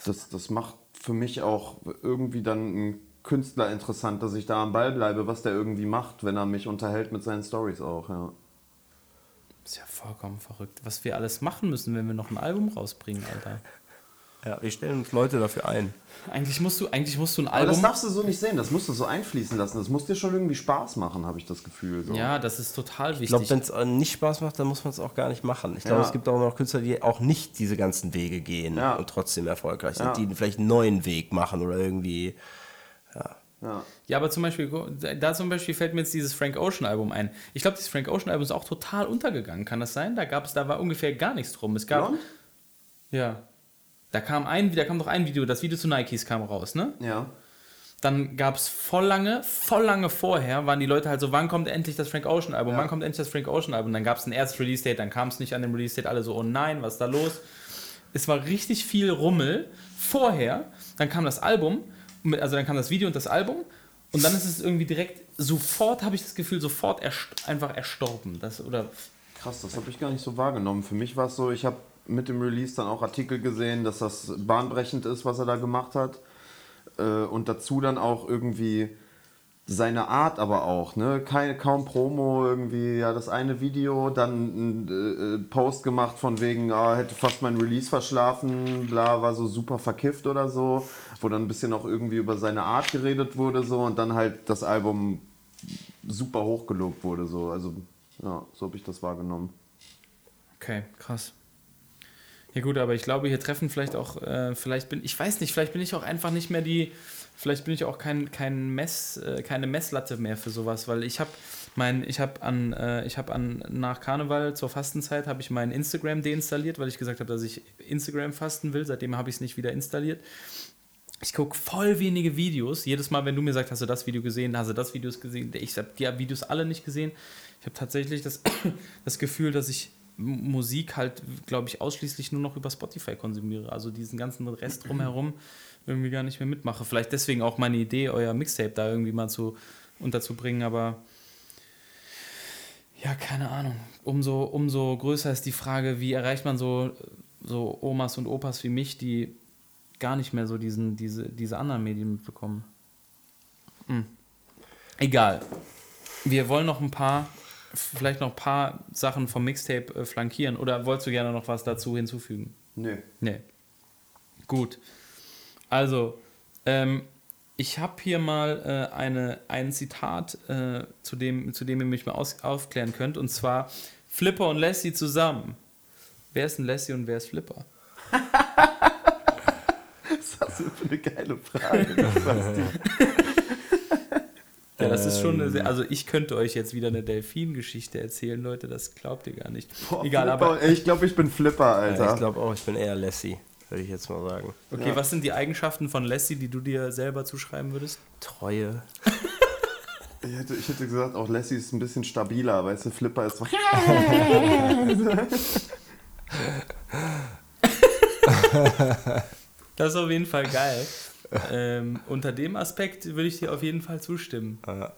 [SPEAKER 4] das, das macht für mich auch irgendwie dann einen Künstler interessant, dass ich da am Ball bleibe, was der irgendwie macht, wenn er mich unterhält mit seinen Stories auch, ja.
[SPEAKER 3] Ist ja vollkommen verrückt, was wir alles machen müssen, wenn wir noch ein Album rausbringen, Alter.
[SPEAKER 2] Ja, wir stellen uns Leute dafür ein.
[SPEAKER 3] Eigentlich musst du, eigentlich musst du ein
[SPEAKER 4] Aber das
[SPEAKER 3] Album.
[SPEAKER 4] darfst du so nicht sehen, das musst du so einfließen lassen. Das muss dir schon irgendwie Spaß machen, habe ich das Gefühl. So.
[SPEAKER 3] Ja, das ist total
[SPEAKER 2] Ich glaube,
[SPEAKER 3] wichtig.
[SPEAKER 2] wenn es nicht Spaß macht, dann muss man es auch gar nicht machen. Ich glaube,
[SPEAKER 4] Ja.
[SPEAKER 2] es gibt auch noch Künstler, die auch nicht diese ganzen Wege gehen
[SPEAKER 4] Ja.
[SPEAKER 2] und trotzdem erfolgreich sind,
[SPEAKER 4] Ja.
[SPEAKER 2] die vielleicht einen neuen Weg machen oder irgendwie.
[SPEAKER 4] Ja.
[SPEAKER 3] Ja, aber zum Beispiel, da zum Beispiel fällt mir jetzt dieses Frank Ocean Album ein. Ich glaube, dieses Frank Ocean Album ist auch total untergegangen. Kann das sein? Da gab es, da war ungefähr gar nichts drum. Es gab,
[SPEAKER 4] Blond?
[SPEAKER 3] ja, da kam ein, da kam doch ein Video, das Video zu Nikes kam raus, ne?
[SPEAKER 4] Ja.
[SPEAKER 3] Dann gab es voll lange, voll lange vorher, waren die Leute halt so, wann kommt endlich das Frank Ocean Album?
[SPEAKER 4] Ja.
[SPEAKER 3] Wann kommt endlich das Frank Ocean Album? Dann gab es ein erstes Release Date, dann kam es nicht an dem Release Date, alle so, oh nein, was ist da los? Es war richtig viel Rummel vorher, dann kam das Album, also dann kam das Video und das Album und dann ist es irgendwie direkt, sofort habe ich das Gefühl, sofort erst, einfach erstorben. Das, oder
[SPEAKER 4] Krass, das habe ich gar nicht so wahrgenommen. Für mich war es so, ich habe mit dem Release dann auch Artikel gesehen, dass das bahnbrechend ist, was er da gemacht hat. Äh, und dazu dann auch irgendwie seine Art aber auch, ne? Keine, kaum Promo, irgendwie, ja, das eine Video, dann ein äh, äh, Post gemacht von wegen, ah, hätte fast mein Release verschlafen, bla, war so super verkifft oder so, wo dann ein bisschen auch irgendwie über seine Art geredet wurde, so, und dann halt das Album super hochgelobt wurde, so, also, ja, so habe ich das wahrgenommen.
[SPEAKER 3] Okay, krass. Ja gut, aber ich glaube, hier treffen vielleicht auch, äh, vielleicht bin, ich weiß nicht, vielleicht bin ich auch einfach nicht mehr die, vielleicht bin ich auch kein, kein Mess, äh, keine Messlatte mehr für sowas, weil ich habe mein, ich habe an, äh, ich habe an, nach Karneval zur Fastenzeit habe ich mein Instagram deinstalliert, weil ich gesagt habe, dass ich Instagram fasten will, seitdem habe ich es nicht wieder installiert. Ich gucke voll wenige Videos. Jedes Mal, wenn du mir sagst, hast du das Video gesehen, hast du das Video gesehen, ich habe die Videos alle nicht gesehen. Ich habe tatsächlich das, das Gefühl, dass ich Musik halt, glaube ich, ausschließlich nur noch über Spotify konsumiere. Also diesen ganzen Rest drumherum irgendwie gar nicht mehr mitmache. Vielleicht deswegen auch meine Idee, euer Mixtape da irgendwie mal zu unterzubringen, aber ja, keine Ahnung. Umso, umso größer ist die Frage, wie erreicht man so, so Omas und Opas wie mich, die gar nicht mehr so diesen, diese, diese anderen Medien mitbekommen. Hm. Egal. Wir wollen noch ein paar, vielleicht noch ein paar Sachen vom Mixtape äh, flankieren. Oder wolltest du gerne noch was dazu hinzufügen?
[SPEAKER 4] Nee.
[SPEAKER 3] Nee. Gut. Also, ähm, ich habe hier mal äh, eine, ein Zitat, äh, zu, dem, zu dem ihr mich mal aus, aufklären könnt. Und zwar Flipper und Lassie zusammen. Wer ist ein Lassie und wer ist Flipper?
[SPEAKER 4] Was hast du für eine geile Frage? Basti?
[SPEAKER 3] Ja, das ist schon eine
[SPEAKER 2] Ähm.
[SPEAKER 3] sehr, also ich könnte euch jetzt wieder eine Delfin-Geschichte erzählen, Leute, das glaubt ihr gar nicht.
[SPEAKER 4] Boah,
[SPEAKER 3] Egal,
[SPEAKER 4] Flipper,
[SPEAKER 3] aber
[SPEAKER 4] ich glaube, ich bin Flipper, Alter.
[SPEAKER 2] Ja, ich glaube auch, ich bin eher Lassie, würde ich jetzt mal sagen.
[SPEAKER 3] okay,
[SPEAKER 4] Ja.
[SPEAKER 3] was sind die Eigenschaften von Lassie, die du dir selber zuschreiben würdest?
[SPEAKER 2] Treue.
[SPEAKER 4] ich, hätte, ich hätte gesagt, auch Lassie ist ein bisschen stabiler, weißt du, Flipper ist so.
[SPEAKER 3] Das ist auf jeden Fall geil. ähm, unter dem Aspekt würde ich dir auf jeden Fall zustimmen.
[SPEAKER 2] Ja.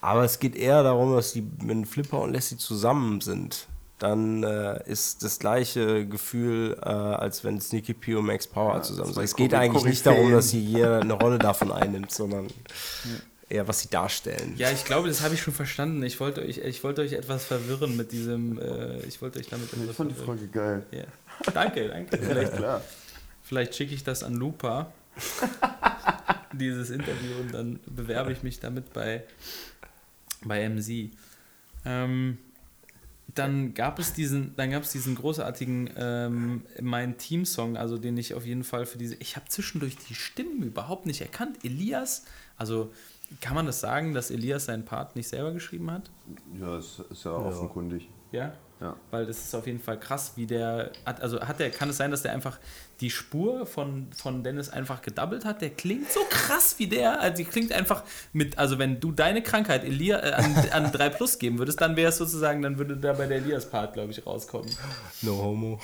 [SPEAKER 2] Aber es geht eher darum, dass die, wenn Flipper und Lassie zusammen sind, dann äh, ist das gleiche Gefühl, äh, als wenn Sneaky P und Max Power zusammen
[SPEAKER 4] zwei
[SPEAKER 2] sind. Es geht eigentlich nicht darum, dass sie jeder eine Rolle davon einnimmt, sondern eher, was sie darstellen.
[SPEAKER 3] Ja, ich glaube, das habe ich schon verstanden. Ich wollte euch, ich wollte euch etwas verwirren mit diesem, äh, ich wollte euch damit
[SPEAKER 4] Ich fand die
[SPEAKER 3] verwirren.
[SPEAKER 4] Folge geil.
[SPEAKER 3] Ja. Danke, danke. Vielleicht,
[SPEAKER 4] Klar.
[SPEAKER 3] Vielleicht schicke ich das an Lupa, dieses Interview, und dann bewerbe ich mich damit bei, bei MC. Ähm, dann gab es diesen, dann gab es diesen großartigen ähm, mein Team-Song, also den ich auf jeden Fall für diese. Ich habe zwischendurch die Stimmen überhaupt nicht erkannt. Elias, also kann man das sagen, dass Elias seinen Part nicht selber geschrieben hat?
[SPEAKER 4] Ja, ist, ist ja offenkundig.
[SPEAKER 3] Ja.
[SPEAKER 4] Ja.
[SPEAKER 3] Weil das ist auf jeden Fall krass, wie der. Hat, also hat der, kann es sein, dass der einfach die Spur von, von Dennis einfach gedoubled hat? Der klingt so krass wie der. Also die klingt einfach mit, also wenn du deine Krankheit Elia, äh, an, an 3 Plus geben würdest, dann wäre es sozusagen, dann würde da bei der Elias-Part, glaube ich, rauskommen.
[SPEAKER 2] No homo.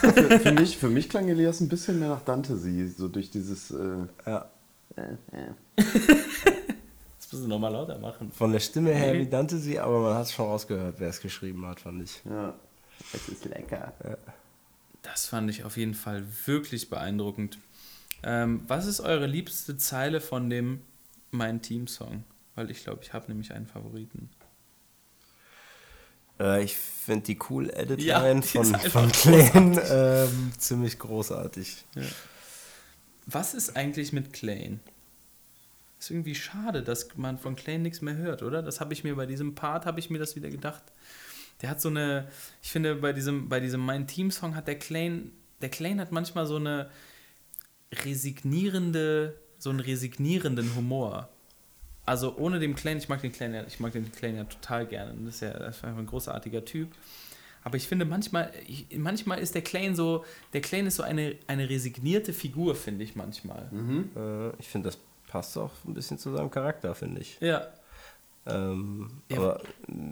[SPEAKER 4] für, für, mich, für mich klang Elias ein bisschen mehr nach Dante sie, so durch dieses. Äh,
[SPEAKER 2] Ja.
[SPEAKER 3] Das müssen wir nochmal lauter machen.
[SPEAKER 2] Von der Stimme her wie Dante sie, aber man hat schon rausgehört, wer es geschrieben hat, fand ich.
[SPEAKER 4] Ja. Es ist lecker.
[SPEAKER 3] Das fand ich auf jeden Fall wirklich beeindruckend. Ähm, was ist eure liebste Zeile von dem Mein Team-Song? Weil ich glaube, ich habe nämlich einen Favoriten.
[SPEAKER 2] Äh, ich finde die cool Edit
[SPEAKER 3] Ja,
[SPEAKER 2] Line von, von Clan ähm, ziemlich großartig.
[SPEAKER 3] Was ist eigentlich mit Klein? Ist irgendwie schade, dass man von Klein nichts mehr hört, oder? Das habe ich mir bei diesem Part, habe ich mir das wieder gedacht. Der hat so eine, ich finde, bei diesem, bei diesem Mein Team-Song hat der Klein, der Klein hat manchmal so eine resignierende, so einen resignierenden Humor. Also ohne den Klein, ich mag den Klein ja, ich mag den Klein ja total gerne. Das ist ja das ist einfach ein großartiger Typ. Aber ich finde, manchmal, ich, manchmal ist der Klein so, der Klein ist so eine, eine resignierte Figur, finde ich manchmal.
[SPEAKER 2] Äh, ich finde, das passt auch ein bisschen zu seinem Charakter, finde ich.
[SPEAKER 3] Ja.
[SPEAKER 2] Ähm,
[SPEAKER 3] Ja.
[SPEAKER 2] aber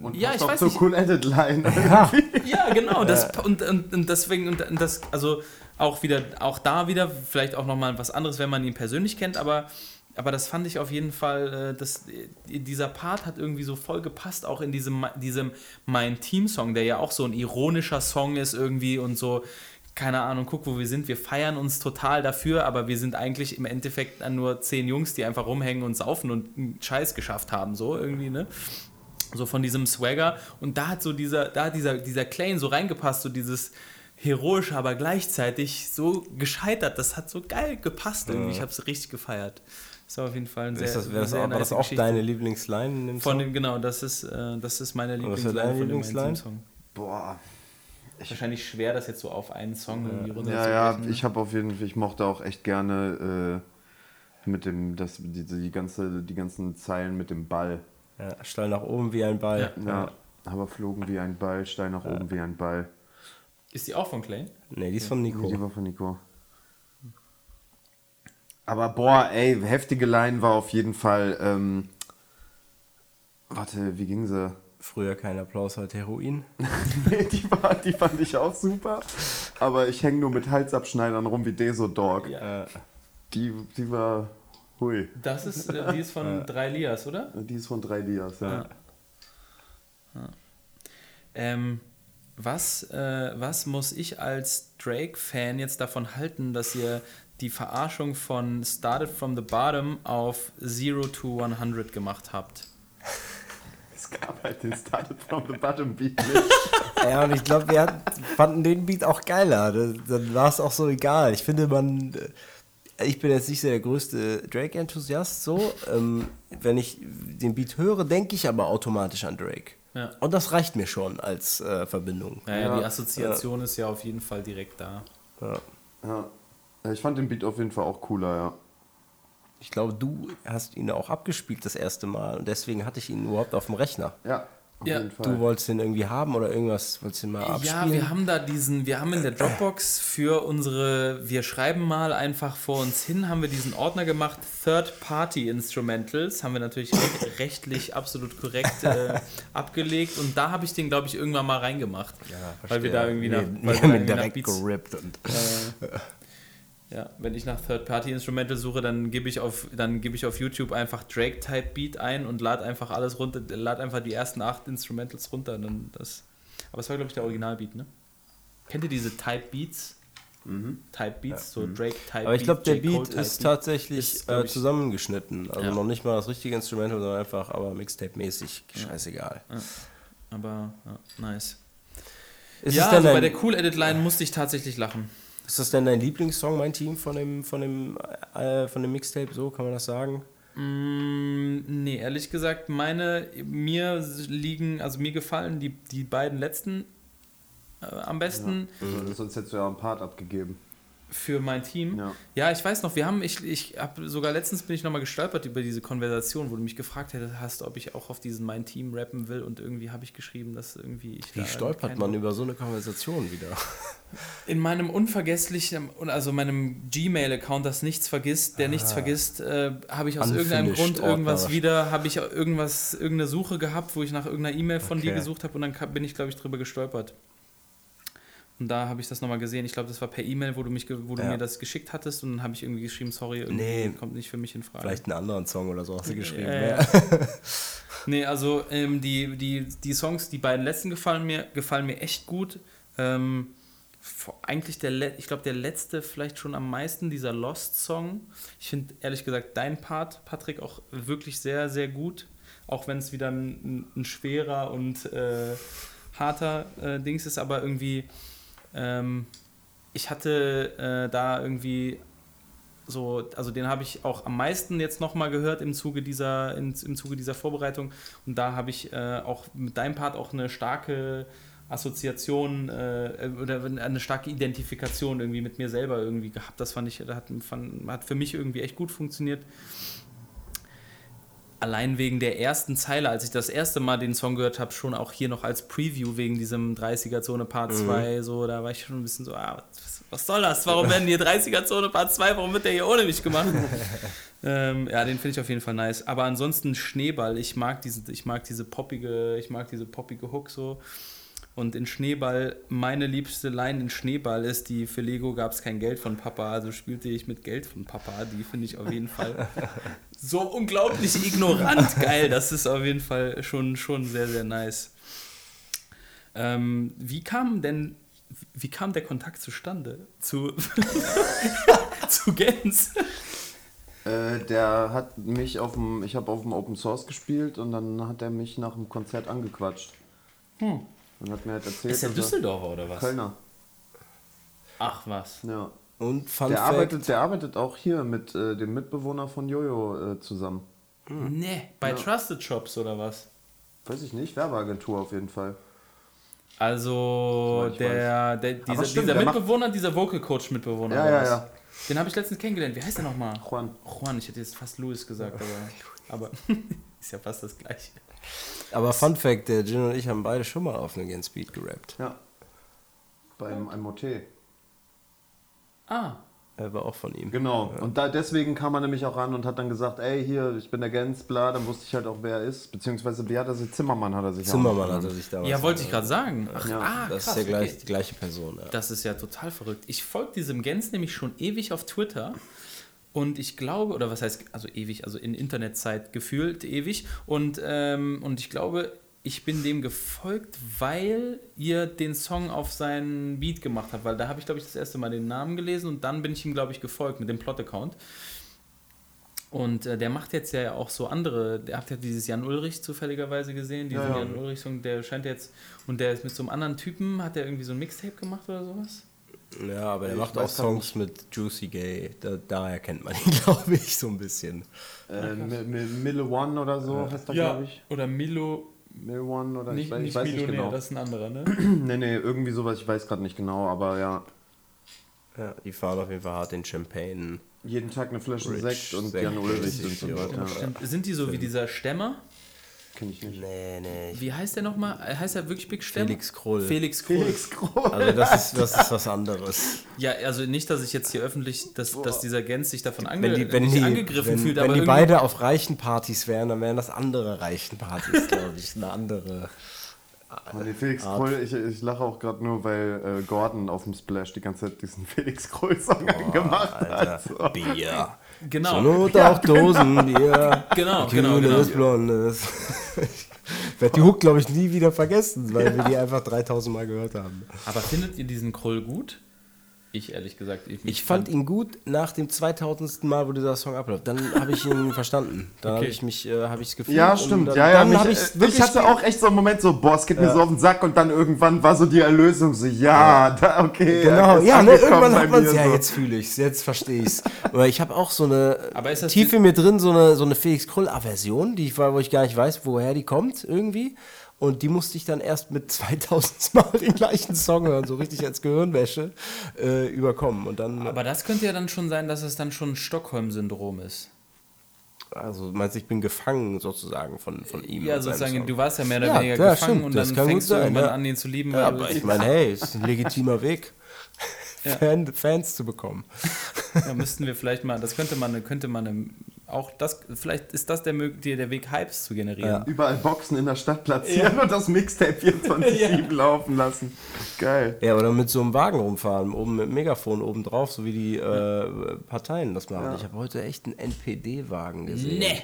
[SPEAKER 4] Und
[SPEAKER 3] Ja,
[SPEAKER 4] passt
[SPEAKER 3] ich weiß
[SPEAKER 4] zur
[SPEAKER 3] nicht.
[SPEAKER 4] cool Edit Line.
[SPEAKER 3] Ja, genau. Das, und, und, und deswegen, und das, also auch wieder, auch da wieder, vielleicht auch nochmal was anderes, wenn man ihn persönlich kennt, aber, aber das fand ich auf jeden Fall, äh, das, äh, dieser Part hat irgendwie so voll gepasst, auch in diesem, diesem Mein Team-Song, der ja auch so ein ironischer Song ist irgendwie und so, keine Ahnung, guck, wo wir sind, wir feiern uns total dafür, aber wir sind eigentlich im Endeffekt nur zehn Jungs, die einfach rumhängen und saufen und einen Scheiß geschafft haben, so irgendwie, ne? so von diesem Swagger und da hat so dieser, da hat dieser, dieser Claim so reingepasst, so dieses heroische, aber gleichzeitig so gescheitert. Das hat so geil gepasst irgendwie. Ich habe es richtig gefeiert. Das war auf jeden Fall ein sehr,
[SPEAKER 2] ist das, wäre das,
[SPEAKER 3] sehr
[SPEAKER 2] auch, war das auch
[SPEAKER 3] Geschichte.
[SPEAKER 2] deine Lieblingsline in dem
[SPEAKER 3] Von
[SPEAKER 2] Song?
[SPEAKER 3] dem, genau, das ist, äh, das ist meine Lieblingsline
[SPEAKER 2] deine
[SPEAKER 3] von dem
[SPEAKER 2] Lieblingsline?
[SPEAKER 3] Mein Team-Song.
[SPEAKER 4] Boah.
[SPEAKER 3] Wahrscheinlich schwer, das jetzt so auf einen Song irgendwie
[SPEAKER 4] Ja,
[SPEAKER 3] runterzubrechen.
[SPEAKER 4] ja,
[SPEAKER 3] ne?
[SPEAKER 4] ich habe auf jeden Fall, ich mochte auch echt gerne äh, mit dem, das, die, die, ganze, die ganzen Zeilen mit dem Ball.
[SPEAKER 2] Ja, Stall nach oben wie ein Ball.
[SPEAKER 4] Ja. Aber flogen wie ein Ball, steil nach oben wie ein Ball.
[SPEAKER 3] Ist die auch von Clay?
[SPEAKER 2] Nee, die ist von
[SPEAKER 4] Nee,
[SPEAKER 2] Nico.
[SPEAKER 4] die war von Nico. Aber boah, ey, heftige Line war auf jeden Fall. Ähm, warte, wie ging sie?
[SPEAKER 2] Früher kein Applaus, heute Heroin.
[SPEAKER 4] Nee, die, war, die fand ich auch super. Aber ich hänge nur mit Halsabschneidern rum wie Deso Dog.
[SPEAKER 3] Ja.
[SPEAKER 4] Die, die war. Hui.
[SPEAKER 3] Das ist, äh, die ist von drei Lias, oder?
[SPEAKER 4] Die ist von drei Dias, ja.
[SPEAKER 3] Ja. Ähm, was, äh, was muss ich als Drake-Fan jetzt davon halten, dass ihr die Verarschung von Started from the Bottom auf Zero to 100 gemacht habt?
[SPEAKER 4] Es gab halt den Started from the Bottom Beat nicht.
[SPEAKER 2] ja, und ich glaube, wir hat- fanden den Beat auch geiler. Da- Dann war es auch so egal. Ich finde, man. äh, Ich bin jetzt nicht so der größte Drake-Enthusiast, so. Ähm, wenn ich den Beat höre, denke ich aber automatisch an Drake.
[SPEAKER 3] Ja.
[SPEAKER 2] Und das reicht mir schon als äh, Verbindung.
[SPEAKER 3] Naja, die
[SPEAKER 4] Ja.
[SPEAKER 3] Assoziation ist ja auf jeden Fall direkt da.
[SPEAKER 2] Ja.
[SPEAKER 4] Ja. Ich fand den Beat auf jeden Fall auch cooler, ja.
[SPEAKER 2] Ich glaube, du hast ihn auch abgespielt das erste Mal und deswegen hatte ich ihn überhaupt auf dem Rechner.
[SPEAKER 4] Ja, auf
[SPEAKER 3] Ja.
[SPEAKER 4] jeden Fall.
[SPEAKER 2] Du wolltest den irgendwie haben oder irgendwas, wolltest du ihn mal abspielen?
[SPEAKER 3] Ja, wir haben da diesen, wir haben in der Dropbox für unsere, wir schreiben mal einfach vor uns hin, haben wir diesen Ordner gemacht, Third-Party-Instrumentals, haben wir natürlich re- rechtlich absolut korrekt äh, abgelegt und da habe ich den, glaube ich, irgendwann mal reingemacht. weil wir da irgendwie nach,
[SPEAKER 2] nee,
[SPEAKER 3] weil
[SPEAKER 2] wir
[SPEAKER 3] wir da
[SPEAKER 2] haben ihn
[SPEAKER 3] irgendwie nach
[SPEAKER 2] direkt
[SPEAKER 3] Beats,
[SPEAKER 2] gerippt und
[SPEAKER 3] äh, ja, wenn ich nach Third-Party-Instrumental suche, dann gebe ich auf, dann gebe ich auf YouTube einfach Drake-Type-Beat ein und lade einfach alles runter, lade einfach die ersten acht Instrumentals runter. Dann das, aber es war, glaube ich, der Originalbeat, ne? Kennt ihr diese Type-Beats? Type-Beats, so Drake-Type-Beat.
[SPEAKER 2] Aber ich glaube, der Beat ist tatsächlich
[SPEAKER 3] Ist,
[SPEAKER 2] äh, zusammengeschnitten. Also
[SPEAKER 3] Ja.
[SPEAKER 2] noch nicht mal das richtige Instrumental, sondern einfach aber Mixtape-mäßig. Scheißegal.
[SPEAKER 3] Aber ja, nice.
[SPEAKER 2] Ist,
[SPEAKER 3] ja, also bei der Cool Edit Line musste ich tatsächlich lachen.
[SPEAKER 2] Ist das denn dein Lieblingssong, mein Team, von dem, von dem, äh, von dem Mixtape? So kann man das sagen?
[SPEAKER 3] Mm, nee, ehrlich gesagt, meine, mir liegen, also mir gefallen die, die beiden letzten äh, am besten.
[SPEAKER 4] Also, sonst hättest du ja einen Part abgegeben.
[SPEAKER 3] Für mein Team.
[SPEAKER 4] Ja.
[SPEAKER 3] Ja, ich weiß noch, wir haben, ich, ich habe sogar letztens bin ich nochmal gestolpert über diese Konversation, wo du mich gefragt hast, ob ich auch auf diesen mein Team rappen will und irgendwie habe ich geschrieben, dass irgendwie ich
[SPEAKER 2] Wie stolpert man über so eine Konversation wieder?
[SPEAKER 3] in meinem unvergesslichen, also meinem Gmail-Account, das nichts vergisst, der nichts vergisst, äh, habe ich aus irgendeinem Grund irgendwas
[SPEAKER 2] Ordner.
[SPEAKER 3] wieder, habe ich irgendwas, irgendeine Suche gehabt, wo ich nach irgendeiner E-Mail von dir
[SPEAKER 2] Okay.
[SPEAKER 3] gesucht habe und dann bin ich, glaube ich, drüber gestolpert. Und da habe ich das nochmal gesehen. Ich glaube, das war per E-Mail, wo du mich, wo du
[SPEAKER 2] Ja.
[SPEAKER 3] mir das geschickt hattest. Und dann habe ich irgendwie geschrieben, sorry, irgendwie
[SPEAKER 2] Nee.
[SPEAKER 3] kommt nicht für mich in Frage.
[SPEAKER 2] Vielleicht einen anderen Song oder so hast du geschrieben.
[SPEAKER 3] Ja, ja.
[SPEAKER 2] Ja.
[SPEAKER 3] Nee, also ähm, die, die, die Songs, die beiden letzten gefallen mir, gefallen mir echt gut. Ähm, eigentlich der, Le- ich glaube, der letzte vielleicht schon am meisten, dieser Lost-Song. Ich finde ehrlich gesagt dein Part, Patrick, auch wirklich sehr, sehr gut. Auch wenn es wieder ein, ein, ein schwerer und äh, harter äh, Dings ist, aber irgendwie, ähm, ich hatte äh, da irgendwie so, also den habe ich auch am meisten jetzt nochmal gehört im Zuge dieser, in, im Zuge dieser Vorbereitung. Und da habe ich äh, auch mit deinem Part auch eine starke Assoziation äh, oder eine starke Identifikation irgendwie mit mir selber irgendwie gehabt. Das fand ich, das hat, fand, hat für mich irgendwie echt gut funktioniert. Allein wegen der ersten Zeile, als ich das erste Mal den Song gehört habe, schon auch hier noch als Preview wegen diesem 30er-Zone Part 2, so, da war ich schon ein bisschen so, ah, was, was soll das? Warum werden hier 30er-Zone Part 2? Warum wird der hier ohne mich gemacht? ähm, ja, den finde ich auf jeden Fall nice. Aber ansonsten Schneeball, ich mag diese, ich mag diese poppige, ich mag diese poppige Hook so. Und in Schneeball, meine liebste Line in Schneeball ist die, für Lego gab es kein Geld von Papa, also spielte ich mit Geld von Papa. Die finde ich auf jeden Fall so unglaublich ignorant geil. Das ist auf jeden Fall schon, schon sehr, sehr nice. Ähm, wie kam denn, wie kam der Kontakt zustande zu, zu Gens?
[SPEAKER 4] Äh, der hat mich auf dem, ich habe auf dem Open Source gespielt und dann hat er mich nach dem Konzert angequatscht.
[SPEAKER 3] Hm.
[SPEAKER 4] Und hat mir halt erzählt.
[SPEAKER 3] Ist der
[SPEAKER 4] er-
[SPEAKER 3] Düsseldorfer oder was?
[SPEAKER 4] Kölner.
[SPEAKER 3] Ach was.
[SPEAKER 4] Ja.
[SPEAKER 2] Und Fun
[SPEAKER 4] Der
[SPEAKER 2] Fact,
[SPEAKER 4] arbeitet, der arbeitet auch hier mit äh, dem Mitbewohner von Jojo äh, zusammen.
[SPEAKER 3] Nee, bei Trusted Shops oder was?
[SPEAKER 4] Weiß ich nicht, Werbeagentur auf jeden Fall.
[SPEAKER 3] Also der, der dieser,
[SPEAKER 4] stimmt,
[SPEAKER 3] dieser Mitbewohner, dieser Vocal Coach Mitbewohner.
[SPEAKER 4] Ja,
[SPEAKER 3] oder
[SPEAKER 4] ja,
[SPEAKER 3] was?
[SPEAKER 4] ja.
[SPEAKER 3] Den habe ich letztens kennengelernt. Wie heißt der nochmal?
[SPEAKER 4] Juan.
[SPEAKER 3] Juan, ich hätte jetzt fast Louis gesagt, aber, aber ist ja fast das gleiche.
[SPEAKER 2] aber Fun Fact, der Jin und ich haben beide schon mal auf eine Gen Speed gerappt.
[SPEAKER 4] Ja. Beim MOT.
[SPEAKER 3] Ah,
[SPEAKER 2] Er war auch von ihm.
[SPEAKER 4] Genau. Und da, deswegen kam er nämlich auch ran und hat dann gesagt, ey, hier, ich bin der Gens, bla, dann wusste ich halt auch, wer er ist. Beziehungsweise, wie hat er sich, Zimmermann hat er sich auch
[SPEAKER 2] Zimmermann hat er sich damals.
[SPEAKER 3] ja, wollte ich gerade sagen. Ach,
[SPEAKER 4] Ja,
[SPEAKER 3] ah,
[SPEAKER 2] Das
[SPEAKER 3] krass,
[SPEAKER 2] ist der gleich,
[SPEAKER 3] okay.
[SPEAKER 2] die gleiche Person. Ja.
[SPEAKER 3] Das ist ja total verrückt. Ich folge diesem Gens nämlich schon ewig auf Twitter. Und ich glaube, oder was heißt, also ewig, also in Internetzeit gefühlt ewig. Und, ähm, und ich glaube, ich bin dem gefolgt, weil ihr den Song auf seinen Beat gemacht habt. Weil da habe ich, glaube ich, das erste Mal den Namen gelesen und dann bin ich ihm, glaube ich, gefolgt mit dem Plot-Account. Und äh, der macht jetzt ja auch so andere, der habt ja dieses Jan Ulrich zufälligerweise gesehen, diesen
[SPEAKER 4] Ja, ja.
[SPEAKER 3] Jan Ulrich-Song, der scheint jetzt, und der ist mit so einem anderen Typen, hat der irgendwie so ein Mixtape gemacht oder sowas?
[SPEAKER 2] ja, aber er
[SPEAKER 4] Ich
[SPEAKER 2] macht auch Songs mit Juicy Gay. Da, daher kennt man ihn, glaube ich, so ein bisschen.
[SPEAKER 4] Äh, Mi- Mi- Mille One oder so heißt er, glaube ich.
[SPEAKER 3] Oder Milo,
[SPEAKER 4] Mille One oder
[SPEAKER 3] nicht,
[SPEAKER 4] ich weiß, ich
[SPEAKER 3] nicht
[SPEAKER 4] weiß nicht
[SPEAKER 3] Millionär,
[SPEAKER 4] genau.
[SPEAKER 3] das ist ein anderer, ne?
[SPEAKER 4] nee, nee, irgendwie sowas, ich weiß gerade nicht genau, aber ja.
[SPEAKER 2] Ja, die fahren auf jeden Fall hart in Champagne.
[SPEAKER 4] Jeden Tag eine Flasche
[SPEAKER 2] Rich,
[SPEAKER 4] Sekt und Jan Ulrich sind so weiter.
[SPEAKER 3] Sind die so wie dieser Stämmer?
[SPEAKER 4] Kenn ich nicht.
[SPEAKER 2] Nee, nee.
[SPEAKER 3] Wie heißt der nochmal? Heißt er wirklich Big Stämmer?
[SPEAKER 2] Felix Krull.
[SPEAKER 3] Felix Krull.
[SPEAKER 4] Felix Groß.
[SPEAKER 2] Also das ist, das ist was anderes.
[SPEAKER 3] Ja, also nicht, dass ich jetzt hier öffentlich, dass, dass dieser Gens sich davon ange
[SPEAKER 2] Wenn die, wenn die,
[SPEAKER 3] angegriffen
[SPEAKER 2] wenn,
[SPEAKER 3] fühlt,
[SPEAKER 2] wenn
[SPEAKER 3] aber
[SPEAKER 2] die beide auf reichen Partys wären, dann wären das andere reichen Partys, glaube ich. Eine andere.
[SPEAKER 4] Oh, nee, Felix Krull, ich, ich lache auch gerade nur, weil äh, Gordon auf dem Splash die ganze Zeit diesen Felix Krull-Song gemacht hat.
[SPEAKER 2] Alter,
[SPEAKER 4] So.
[SPEAKER 2] Bier.
[SPEAKER 3] Genau.
[SPEAKER 2] Zur Not auch Dosenbier.
[SPEAKER 3] Genau, genau,
[SPEAKER 2] Kühles,
[SPEAKER 3] genau.
[SPEAKER 2] Blondes. Ich werde die Hook, glaube ich, nie wieder vergessen, weil wir die einfach 3000 Mal gehört haben.
[SPEAKER 3] Aber findet ihr diesen Krull gut? Ich ehrlich gesagt.
[SPEAKER 2] Ich fand ihn gut nach dem 2000. Mal, wo dieser Song abläuft. Dann habe ich ihn verstanden. Dann habe
[SPEAKER 3] Okay.
[SPEAKER 2] ich mich, äh, habe ich es gefühlt.
[SPEAKER 4] Ja, stimmt.
[SPEAKER 2] Dann,
[SPEAKER 4] ja, ja,
[SPEAKER 2] dann
[SPEAKER 4] mich,
[SPEAKER 2] habe
[SPEAKER 4] äh,
[SPEAKER 2] ich
[SPEAKER 4] ich hatte auch echt so einen Moment so, boah, es geht mir so auf den Sack und dann irgendwann war so die Erlösung so, ja, da, okay.
[SPEAKER 2] Genau, ja, ne, irgendwann hat man es. Ja,
[SPEAKER 4] so.
[SPEAKER 2] jetzt fühle ich es, jetzt verstehe ich es. Aber ich habe auch so eine
[SPEAKER 3] Aber ist das
[SPEAKER 2] tief in mir drin, so eine, so eine Felix Krull-Aversion, die ich, wo ich gar nicht weiß, woher die kommt, irgendwie. Und die musste ich dann erst mit 2000 Mal den gleichen Song hören, so richtig als Gehirnwäsche äh, überkommen. Und dann,
[SPEAKER 3] Aber das könnte ja dann schon sein, dass es dann schon ein Stockholm-Syndrom ist.
[SPEAKER 2] also meinst du, ich bin gefangen sozusagen von, von ihm.
[SPEAKER 3] Ja, sozusagen, du warst ja mehr oder
[SPEAKER 2] Ja,
[SPEAKER 3] weniger
[SPEAKER 2] ja,
[SPEAKER 3] gefangen
[SPEAKER 2] stimmt,
[SPEAKER 3] und
[SPEAKER 2] das
[SPEAKER 3] dann fängst du
[SPEAKER 2] sein,
[SPEAKER 3] irgendwann
[SPEAKER 2] ja.
[SPEAKER 3] an, ihn zu lieben.
[SPEAKER 2] Ja, aber ich meine, hey, ist ein legitimer Weg. Fan, Fans zu bekommen.
[SPEAKER 3] Da müssten wir vielleicht mal, das könnte man, könnte man eine, auch das, vielleicht ist das der, der, der Weg, Hypes zu generieren.
[SPEAKER 4] Überall Boxen in der Stadt platzieren und das Mixtape 24-7 laufen lassen. Geil.
[SPEAKER 2] Ja, oder mit so einem Wagen rumfahren, oben mit Megafon oben drauf, so wie die äh, Parteien das machen. Ich habe heute echt einen NPD-Wagen gesehen.
[SPEAKER 3] Nee.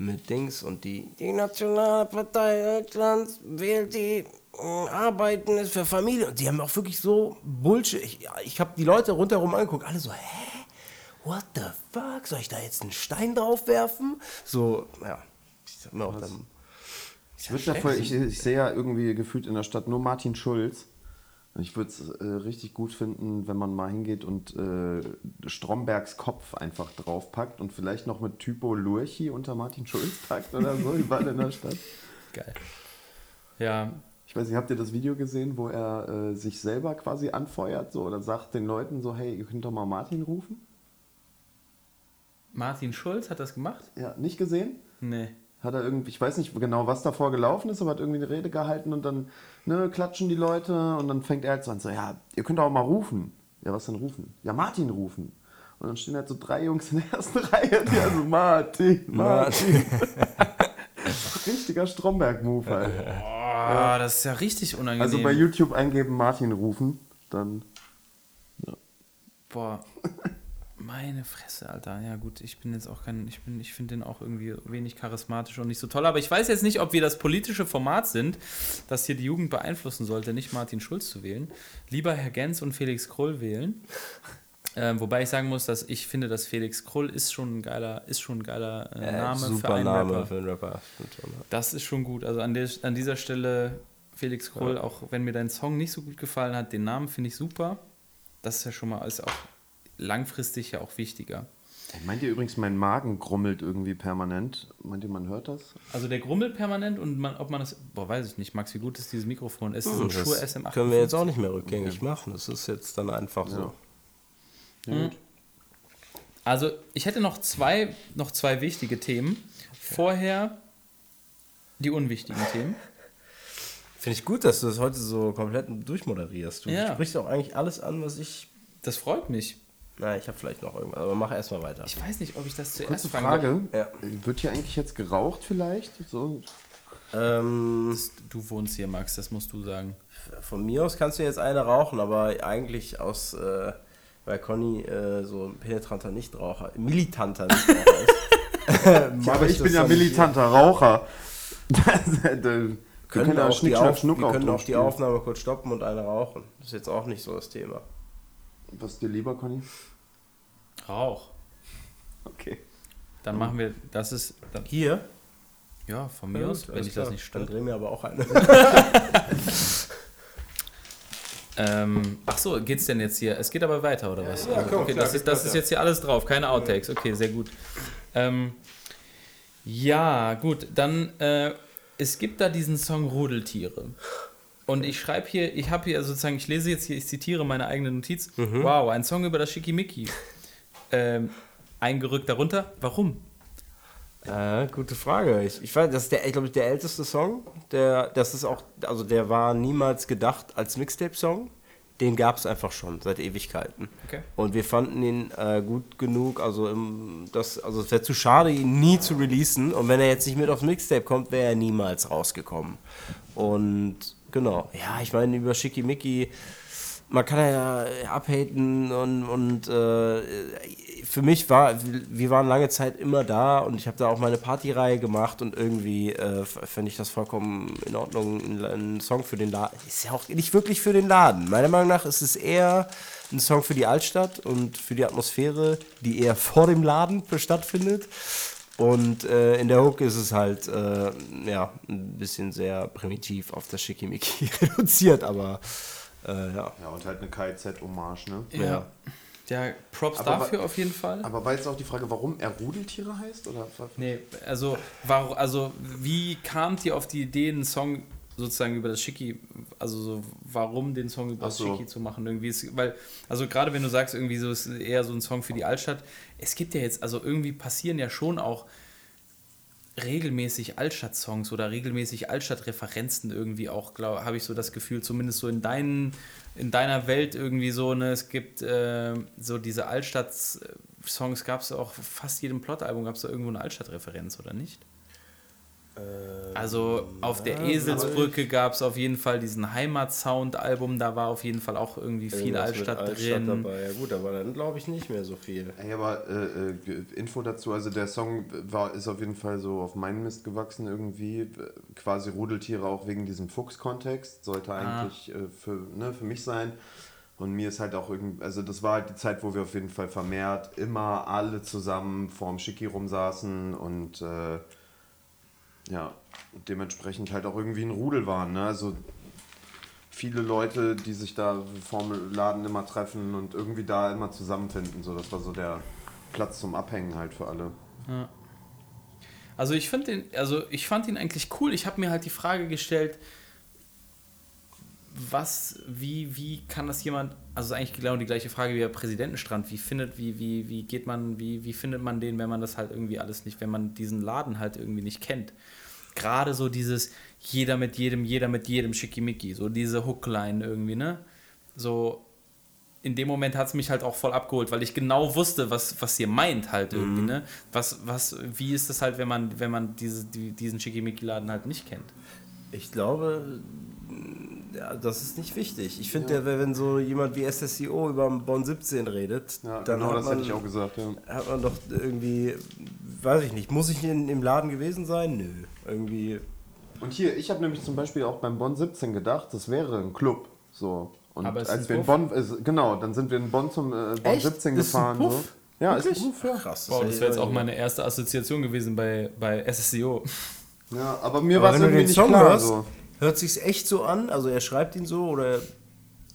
[SPEAKER 2] Mit Dings und die, die Nationale Partei Deutschlands wählt die äh, Arbeiten ist für Familie. Und die haben auch wirklich so Bullshit. Ich, ja, ich habe die Leute rundherum angeguckt, alle so, hä? What the fuck? Soll ich da jetzt einen Stein drauf werfen? So, ja. Ich hab mir auch dann.
[SPEAKER 4] Ich, da voll, ich, ich sehe ja irgendwie gefühlt in der Stadt nur Martin Schulz. Und ich würde es äh, richtig gut finden, wenn man mal hingeht und äh, Strombergs Kopf einfach draufpackt und vielleicht noch mit Typo Lurchi unter Martin Schulz packt oder so, überall in der Stadt.
[SPEAKER 3] Geil. Ja,
[SPEAKER 4] Ich weiß nicht, habt ihr das Video gesehen, wo er äh, sich selber quasi anfeuert so, oder sagt den Leuten so, hey, ihr könnt doch mal Martin rufen?
[SPEAKER 3] Martin Schulz hat das gemacht?
[SPEAKER 4] Ja, nicht gesehen?
[SPEAKER 3] Nee.
[SPEAKER 4] Hat er irgendwie, ich weiß nicht genau, was davor gelaufen ist, aber hat irgendwie eine Rede gehalten und dann ne, klatschen die Leute und dann fängt er halt so an, so, ja, ihr könnt auch mal rufen. Ja, was denn rufen? Ja, Martin rufen. Und dann stehen halt so drei Jungs in der ersten Reihe, die also Martin, Martin. Richtiger Stromberg-Move halt.
[SPEAKER 3] Oh, das ist ja richtig unangenehm.
[SPEAKER 4] Also bei YouTube eingeben, Martin rufen, dann
[SPEAKER 3] Boah. Meine Fresse, Alter. Ja gut, ich bin jetzt auch kein, ich bin, ich finde den auch irgendwie wenig charismatisch und nicht so toll. Aber ich weiß jetzt nicht, ob wir das politische Format sind, das hier die Jugend beeinflussen sollte, nicht Martin Schulz zu wählen. Lieber Herr Gens und Felix Krull wählen. Ähm, wobei ich sagen muss, dass ich finde, dass Felix Krull ist schon ein geiler, ist schon ein geiler äh, Name für
[SPEAKER 2] super
[SPEAKER 3] einen
[SPEAKER 2] Name
[SPEAKER 3] Rapper.
[SPEAKER 2] für einen Rapper. Ja.
[SPEAKER 3] Das ist schon gut. Also an, der, an dieser Stelle, Felix Krull, auch wenn mir dein Song nicht so gut gefallen hat, den Namen finde ich super. Das ist ja schon mal ist auch langfristig ja auch wichtiger.
[SPEAKER 4] Meint ihr übrigens, mein Magen grummelt irgendwie permanent? Meint ihr, man hört das?
[SPEAKER 3] Also der grummelt permanent und man, ob man das, boah, weiß ich nicht, Max, wie gut ist dieses Mikrofon? Es ist ein Shure
[SPEAKER 2] Das
[SPEAKER 3] SM8.
[SPEAKER 2] können wir jetzt auch nicht mehr rückgängig machen. Das ist jetzt dann einfach so.
[SPEAKER 3] Also ich hätte noch zwei, noch zwei wichtige Themen. Vorher die unwichtigen Themen.
[SPEAKER 2] Finde ich gut, dass du das heute so komplett durchmoderierst. Du
[SPEAKER 3] Ja.
[SPEAKER 2] sprichst auch eigentlich alles an, was ich.
[SPEAKER 3] Das freut mich.
[SPEAKER 2] Na, ich habe vielleicht noch irgendwas, aber mach erstmal weiter.
[SPEAKER 3] Ich weiß nicht, ob ich das zuerst
[SPEAKER 4] Kurze Frage.
[SPEAKER 2] Ja.
[SPEAKER 4] Wird hier eigentlich jetzt geraucht vielleicht? So,
[SPEAKER 2] Ähm.
[SPEAKER 3] Du wohnst hier, Max, das musst du sagen.
[SPEAKER 2] von mir aus kannst du jetzt eine rauchen, aber eigentlich aus, äh, weil Conny äh, so ein penetranter Nichtraucher, militanter Nichtraucher ist.
[SPEAKER 4] Ja, aber ich bin ja militanter Raucher. wir
[SPEAKER 2] können,
[SPEAKER 4] ja
[SPEAKER 2] auch
[SPEAKER 4] Schnick,
[SPEAKER 2] auf,
[SPEAKER 4] Schnuck
[SPEAKER 2] wir
[SPEAKER 4] auch
[SPEAKER 2] können auch die. Aufnahme kurz stoppen und eine rauchen. Das ist jetzt auch nicht so das Thema.
[SPEAKER 4] Was ist dir lieber, Conny?
[SPEAKER 3] Rauch.
[SPEAKER 4] Okay.
[SPEAKER 3] Dann machen wir, das ist, dann,
[SPEAKER 2] Hier?
[SPEAKER 3] ja, von mir aus, wenn ich das nicht
[SPEAKER 2] Dann
[SPEAKER 3] stört.
[SPEAKER 2] drehen wir aber auch eine.
[SPEAKER 3] Ähm, ach so, geht's denn jetzt hier? Es geht aber weiter, oder was?
[SPEAKER 2] ja, komm,
[SPEAKER 3] okay,
[SPEAKER 2] klar,
[SPEAKER 3] das, ist, das ist jetzt hier alles drauf, keine Outtakes. Okay, sehr gut. Ähm, ja, gut, dann, äh, es gibt da diesen Song Rudeltiere. Und ich schreibe hier, ich habe hier sozusagen, ich lese jetzt hier, ich zitiere meine eigene Notiz.
[SPEAKER 2] Mhm.
[SPEAKER 3] Wow, ein Song über das Schickimicki. Ähm, eingerückt darunter. Warum?
[SPEAKER 2] Äh, gute Frage. Ich, ich weiß, das ist der, ich glaube, der älteste Song. Der, das ist auch, also der war niemals gedacht als Mixtape-Song. Den gab es einfach schon seit Ewigkeiten.
[SPEAKER 3] Okay.
[SPEAKER 2] Und wir fanden ihn äh, gut genug, also im, das, also es wäre zu schade, ihn nie zu releasen. Und wenn er jetzt nicht mit aufs Mixtape kommt, wäre er niemals rausgekommen. Und genau, ja, ich meine, über Schickimicki, man kann ja abhaten und, und äh, für mich war, wir waren lange Zeit immer da und ich habe da auch meine Partyreihe gemacht und irgendwie äh, fände ich das vollkommen in Ordnung, ein, ein Song für den Laden. Ist ja auch nicht wirklich für den Laden. Meiner Meinung nach ist es eher ein Song für die Altstadt und für die Atmosphäre, die eher vor dem Laden stattfindet. Und äh, in der Hook ist es halt äh, ja, ein bisschen sehr primitiv auf das Schickimicki reduziert, aber äh, ja.
[SPEAKER 4] Ja, und halt eine KZ-Hommage, ne?
[SPEAKER 2] Ja.
[SPEAKER 3] Ja, Props
[SPEAKER 4] Aber
[SPEAKER 3] dafür auf jeden Fall.
[SPEAKER 4] Aber war jetzt auch die Frage, warum er Rudeltiere heißt? Oder?
[SPEAKER 3] Nee, also, war, also wie kamt ihr auf die Idee, einen Song sozusagen über das Schicki, also so, warum den Song über
[SPEAKER 4] Ach
[SPEAKER 3] das
[SPEAKER 4] so.
[SPEAKER 3] Schicki zu machen? Irgendwie ist, weil, also gerade wenn du sagst, irgendwie so ist eher so ein Song für die Altstadt, es gibt ja jetzt, also irgendwie passieren ja schon auch regelmäßig Altstadt-Songs oder regelmäßig Altstadt-Referenzen irgendwie auch, glaube habe ich so das Gefühl, zumindest so in deinen, in deiner Welt irgendwie so, ne, es gibt äh, so diese Altstadt Songs gab es auch, fast jedem Plot-Album gab es da irgendwo eine Altstadtreferenz, oder nicht? Also auf der Eselsbrücke gab es auf jeden Fall diesen Heimat-Sound-Album, da war auf jeden Fall auch irgendwie viel
[SPEAKER 2] Irgendwas
[SPEAKER 3] Altstadt,
[SPEAKER 2] Altstadt
[SPEAKER 3] drin.
[SPEAKER 2] dabei. Ja gut, aber dann glaube ich nicht mehr so viel.
[SPEAKER 4] Ey, aber äh, äh, Info dazu, also der Song war, ist auf jeden Fall so auf meinen Mist gewachsen irgendwie, quasi Rudeltiere auch wegen diesem Fuchs-Kontext, sollte
[SPEAKER 3] Ah.
[SPEAKER 4] eigentlich äh, für, ne, für mich sein. Und mir ist halt auch irgendwie, also das war halt die Zeit, wo wir auf jeden Fall vermehrt immer alle zusammen vorm Schicki rumsaßen und äh, ja, dementsprechend halt auch irgendwie ein Rudel waren. Ne? Also viele Leute, die sich da vorm Laden immer treffen und irgendwie da immer zusammenfinden. So, das war so der Platz zum Abhängen halt für alle.
[SPEAKER 3] Also ich finde den, also ich fand ihn eigentlich cool. Ich habe mir halt die Frage gestellt, was, wie, wie kann das jemand, also eigentlich genau die gleiche Frage wie der Präsidentenstrand, wie findet, wie, wie, wie geht man, wie, wie findet man den, wenn man das halt irgendwie alles nicht, wenn man diesen Laden halt irgendwie nicht kennt. Gerade so dieses jeder mit jedem, jeder mit jedem Schickimicki, so diese Hookline irgendwie, ne? So, in dem Moment hat es mich halt auch voll abgeholt, weil ich genau wusste, was, was ihr meint halt irgendwie, ne? Was, was, wie ist das halt, wenn man, wenn man diese, die, diesen Schickimicki-Laden halt nicht kennt?
[SPEAKER 2] Ich glaube, ja, das ist nicht wichtig. Ich finde, ja. wenn so jemand wie SSCO über Bonn 17 redet,
[SPEAKER 4] Ja,
[SPEAKER 2] dann
[SPEAKER 4] genau
[SPEAKER 2] hat,
[SPEAKER 4] das
[SPEAKER 2] man,
[SPEAKER 4] hätte ich auch gesagt, ja.
[SPEAKER 2] hat man doch irgendwie, weiß ich nicht, muss ich in, im Laden gewesen sein? Nö. Irgendwie,
[SPEAKER 4] Und hier, ich habe nämlich zum Beispiel auch beim Bonn 17 gedacht, das wäre ein Club. So. Und
[SPEAKER 3] Aber es ist
[SPEAKER 4] als
[SPEAKER 3] ein
[SPEAKER 4] wir in? Bonn, äh, genau, dann sind wir in Bonn zum äh, Bonn
[SPEAKER 2] Echt?
[SPEAKER 4] 17
[SPEAKER 2] Ist ein
[SPEAKER 4] gefahren.
[SPEAKER 2] Puff?
[SPEAKER 4] So. Ja, ist ein Puff, ja.
[SPEAKER 2] krass.
[SPEAKER 3] Wow, das wäre jetzt auch meine erste Assoziation gewesen bei, bei SSCO.
[SPEAKER 4] ja. Aber mir war es
[SPEAKER 2] wenn du
[SPEAKER 4] irgendwie
[SPEAKER 2] den
[SPEAKER 4] nicht
[SPEAKER 2] Song
[SPEAKER 4] klar.
[SPEAKER 2] hörst,
[SPEAKER 4] So.
[SPEAKER 2] hört sich's echt so an. Also er schreibt ihn so oder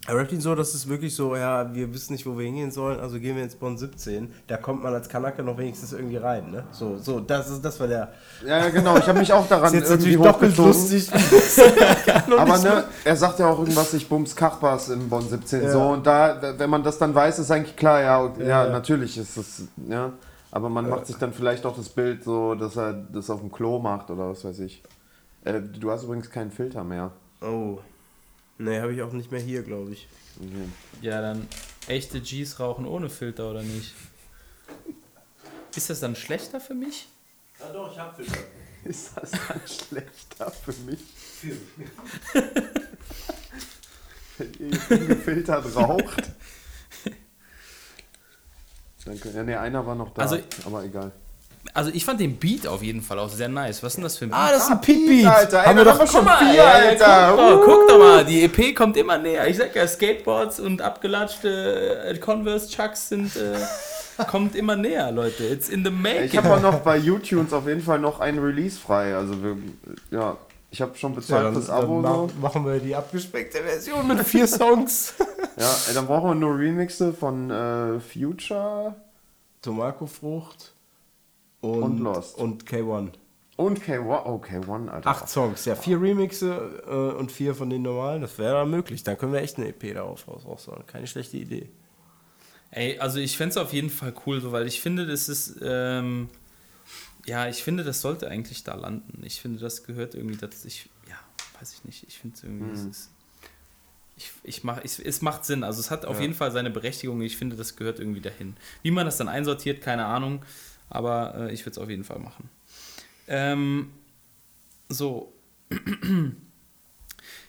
[SPEAKER 2] er rappt ihn so, dass es wirklich so, ja, wir wissen nicht, wo wir hingehen sollen, also gehen wir ins Bonn 17. Da kommt man als Kanake noch wenigstens irgendwie rein, ne? So, so, das ist, das war der.
[SPEAKER 4] Ja, ja, genau, ich habe mich auch daran
[SPEAKER 2] Ist jetzt
[SPEAKER 4] irgendwie
[SPEAKER 2] doppelt lustig.
[SPEAKER 4] Aber ne, er sagt ja auch irgendwas, ich bums Kachbars in Bonn 17
[SPEAKER 2] Ja.
[SPEAKER 4] so und da, wenn man das dann weiß, ist eigentlich klar, ja, ja,
[SPEAKER 2] Ja.
[SPEAKER 4] natürlich ist das, ja. Aber man macht sich dann vielleicht auch das Bild so, dass er das auf dem Klo macht oder was weiß ich. Äh, du hast übrigens keinen Filter mehr.
[SPEAKER 2] Oh. Ne, habe ich auch nicht mehr hier, glaube ich.
[SPEAKER 4] Okay.
[SPEAKER 3] Ja, dann echte Gs rauchen ohne Filter oder nicht? Ist das dann schlechter für mich?
[SPEAKER 2] Ja, doch, ich habe Filter.
[SPEAKER 4] Ist das dann schlechter für mich? Wenn ihr ungefiltert raucht. Danke. Ja, ne, einer war noch da,
[SPEAKER 3] Also-
[SPEAKER 4] aber egal.
[SPEAKER 3] Also ich fand den Beat auf jeden Fall auch sehr nice. Was ist denn das für ein Beat?
[SPEAKER 2] Ah, das ist ein
[SPEAKER 4] Pete,
[SPEAKER 2] Pit-Beat.
[SPEAKER 4] Alter, ey,
[SPEAKER 2] Haben wir doch
[SPEAKER 4] haben wir schon
[SPEAKER 3] mal,
[SPEAKER 4] vier,
[SPEAKER 3] ja,
[SPEAKER 4] Alter.
[SPEAKER 3] Guck, doch, guck doch mal, die EP kommt immer näher. Ich sag ja, Skateboards und abgelatschte äh, Converse Chucks sind äh, kommt immer näher, Leute. It's in the making.
[SPEAKER 4] Ich habe auch noch bei YouTube auf jeden Fall noch ein Release frei. Also wir, ja, ich habe schon bezahlt fürs Abo. so.
[SPEAKER 2] machen wir die abgespeckte Version mit vier Songs.
[SPEAKER 4] Ja, ey, dann brauchen wir nur Remixe von äh, Future
[SPEAKER 2] Tomako-Frucht und,
[SPEAKER 4] Und Lost.
[SPEAKER 2] Und K1.
[SPEAKER 4] und K1. Oh, K1, Alter.
[SPEAKER 2] Acht Songs, ja, vier Remixe äh, und vier von den normalen, das wäre dann möglich. Dann können wir echt eine EP darauf raus- raushauen. Keine schlechte Idee.
[SPEAKER 3] Ey, also ich fände es auf jeden Fall cool, so, weil ich finde, das ist, ähm, ja, ich finde, das sollte eigentlich da landen. Ich finde, das gehört irgendwie dazu. Ich, ja, weiß ich nicht. Ich finde es irgendwie, es ist, ich, ich mach, ich, es macht Sinn. Also es hat auf
[SPEAKER 2] Ja.
[SPEAKER 3] jeden Fall seine Berechtigung. Ich finde, das gehört irgendwie dahin. Wie man das dann einsortiert, keine Ahnung. Aber äh, ich würde es auf jeden Fall machen. Ähm, so.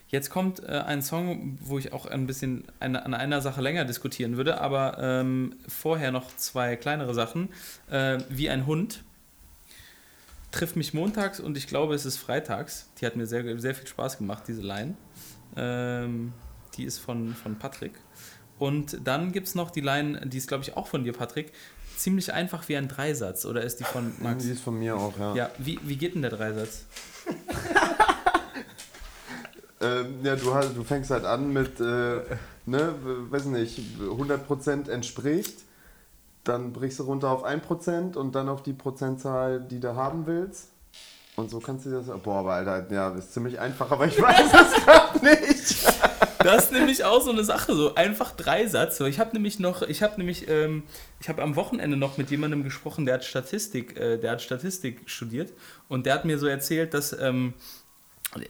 [SPEAKER 3] Jetzt kommt äh, ein Song, wo ich auch ein bisschen eine, an einer Sache länger diskutieren würde, aber ähm, vorher noch zwei kleinere Sachen. Äh, wie ein Hund trifft mich montags und ich glaube, es ist freitags. Die hat mir sehr, sehr viel Spaß gemacht, diese Line. Ähm, die ist von, von Patrick. Und dann gibt es noch die Line, die ist, glaube ich, auch von dir, Patrick. Ziemlich einfach wie ein Dreisatz. Oder ist die von Max?
[SPEAKER 4] Die ist von mir auch, ja.
[SPEAKER 3] Ja, wie, wie geht denn der Dreisatz?
[SPEAKER 4] Ähm, ja, du, hast, du fängst halt an mit, äh, ne, weiß nicht, 100% entspricht, dann brichst du runter auf 1% und dann auf die Prozentzahl, die du haben willst. Und so kannst du das. Boah, aber Alter, ja, ist ziemlich einfach, aber ich weiß es gerade nicht.
[SPEAKER 3] Das ist nämlich auch so eine Sache, so einfach Dreisatz. So, ich habe nämlich noch, ich habe nämlich, ähm, ich habe am Wochenende noch mit jemandem gesprochen, der hat Statistik, äh, der hat Statistik studiert und der hat mir so erzählt, dass ähm,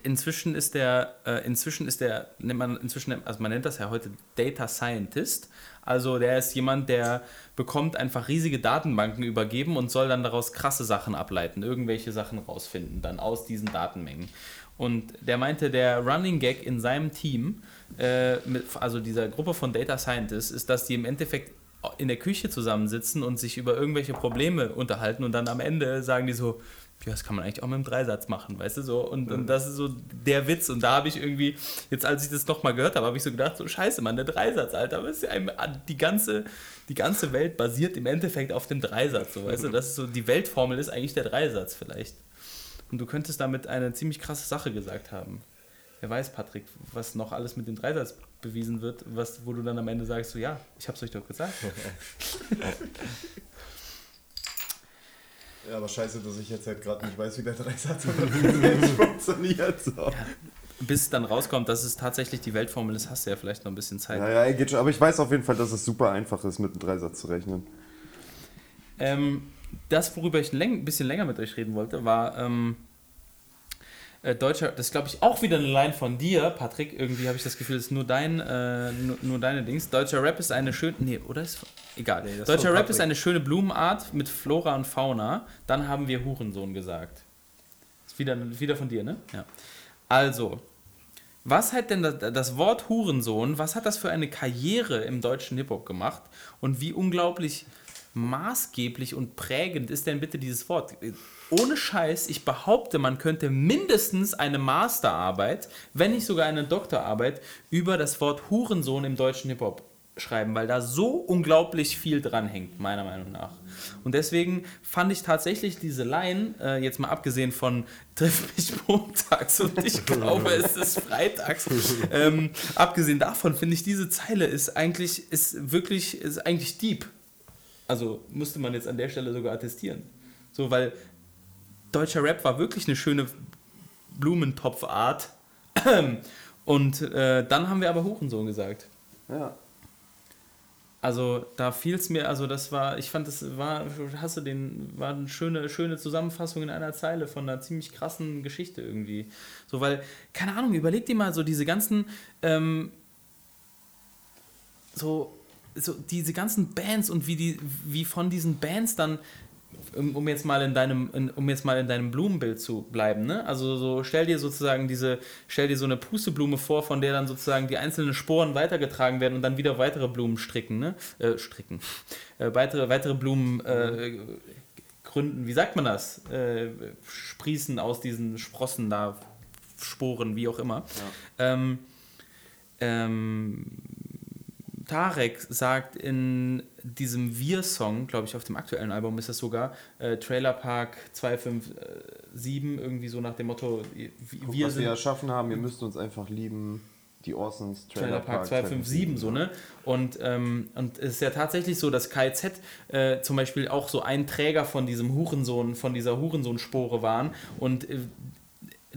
[SPEAKER 3] Inzwischen ist der, äh, inzwischen ist der, nennt man inzwischen, also man nennt das ja heute Data Scientist. Also der ist jemand, der bekommt einfach riesige Datenbanken übergeben und soll dann daraus krasse Sachen ableiten, irgendwelche Sachen rausfinden, dann aus diesen Datenmengen. Und der meinte, der Running Gag in seinem Team, äh, mit, also dieser Gruppe von Data Scientists, ist, dass die im Endeffekt in der Küche zusammensitzen und sich über irgendwelche Probleme unterhalten und dann am Ende sagen die so, ja, das kann man eigentlich auch mit einem Dreisatz machen, weißt du so. Und, und das ist so der Witz. Und da habe ich irgendwie, jetzt als ich das nochmal gehört habe, habe ich so gedacht, so scheiße, Mann, der Dreisatz, Alter. Was ist ja ein, die, ganze, die ganze Welt basiert im Endeffekt auf dem Dreisatz, so, weißt du. Das ist so, die Weltformel ist eigentlich der Dreisatz vielleicht. Und du könntest damit eine ziemlich krasse Sache gesagt haben. Wer weiß, Patrick, was noch alles mit dem Dreisatz bewiesen wird, was, wo du dann am Ende sagst, so ja, ich hab's euch doch gesagt.
[SPEAKER 4] Ja, aber scheiße, dass ich jetzt halt gerade nicht weiß, wie der Dreisatz funktioniert. So. Ja,
[SPEAKER 3] bis es dann rauskommt, dass es tatsächlich die Weltformel ist, hast du ja vielleicht noch ein bisschen Zeit.
[SPEAKER 4] Ja, ja, geht schon. Aber ich weiß auf jeden Fall, dass es super einfach ist, mit einem Dreisatz zu rechnen.
[SPEAKER 3] Ähm, das, worüber ich ein bisschen länger mit euch reden wollte, war ähm, äh, deutscher, das ist glaube ich auch wieder eine Line von dir, Patrick. Irgendwie habe ich das Gefühl, das ist nur dein, äh, nur, nur, deine Dings. Deutscher Rap ist eine schöne, nee, oder ist, egal. Nee, Deutscher Rap ist eine schöne Blumenart mit Flora und Fauna. Dann haben wir Hurensohn gesagt. Ist wieder, wieder von dir, ne? Ja. Also, was hat denn das, das, Wort Hurensohn, was hat das für eine Karriere im deutschen Hip-Hop gemacht und wie unglaublich maßgeblich und prägend ist denn bitte dieses Wort? Ohne Scheiß, ich behaupte, man könnte mindestens eine Masterarbeit, wenn nicht sogar eine Doktorarbeit, über das Wort Hurensohn im deutschen Hip-Hop schreiben, weil da so unglaublich viel dran hängt, meiner Meinung nach. Und deswegen fand ich tatsächlich diese Line, äh, jetzt mal abgesehen von Triff mich montags und ich glaube, es ist freitags, ähm, abgesehen davon finde ich diese Zeile ist eigentlich, ist wirklich, ist eigentlich deep. Also müsste man jetzt an der Stelle sogar attestieren. So, weil deutscher Rap war wirklich eine schöne Blumentopfart. Und äh, dann haben wir aber Hurensohn gesagt.
[SPEAKER 4] Ja.
[SPEAKER 3] Also da fiel es mir, also das war, ich fand das war, hast du den, war eine schöne, schöne Zusammenfassung in einer Zeile von einer ziemlich krassen Geschichte irgendwie. So, weil, keine Ahnung, überleg dir mal so diese ganzen, ähm, so so diese ganzen Bands und wie die, wie von diesen Bands dann um jetzt mal in deinem, um jetzt mal in deinem Blumenbild zu bleiben, ne? Also so stell dir sozusagen diese, stell dir so eine Pusteblume vor, von der dann sozusagen die einzelnen Sporen weitergetragen werden und dann wieder weitere Blumen stricken, ne? Äh, stricken. Äh, weitere, weitere Blumen äh, gründen, wie sagt man das? Äh, sprießen aus diesen Sprossen da, Sporen, wie auch immer. Ja. Ähm, ähm, Tarek sagt in diesem Wir-Song, glaube ich, auf dem aktuellen Album ist das sogar, äh, Trailer Park 257, irgendwie so nach dem Motto,
[SPEAKER 4] wir Guck, was sind, wir erschaffen haben, ihr müsst uns einfach lieben. Die Orsons
[SPEAKER 3] Trailer, Trailer Park, Park 257, so, ne? Und, ähm, und es ist ja tatsächlich so, dass KZ äh, zum Beispiel auch so ein Träger von diesem Hurensohn, von dieser Hurensohnspore waren und äh,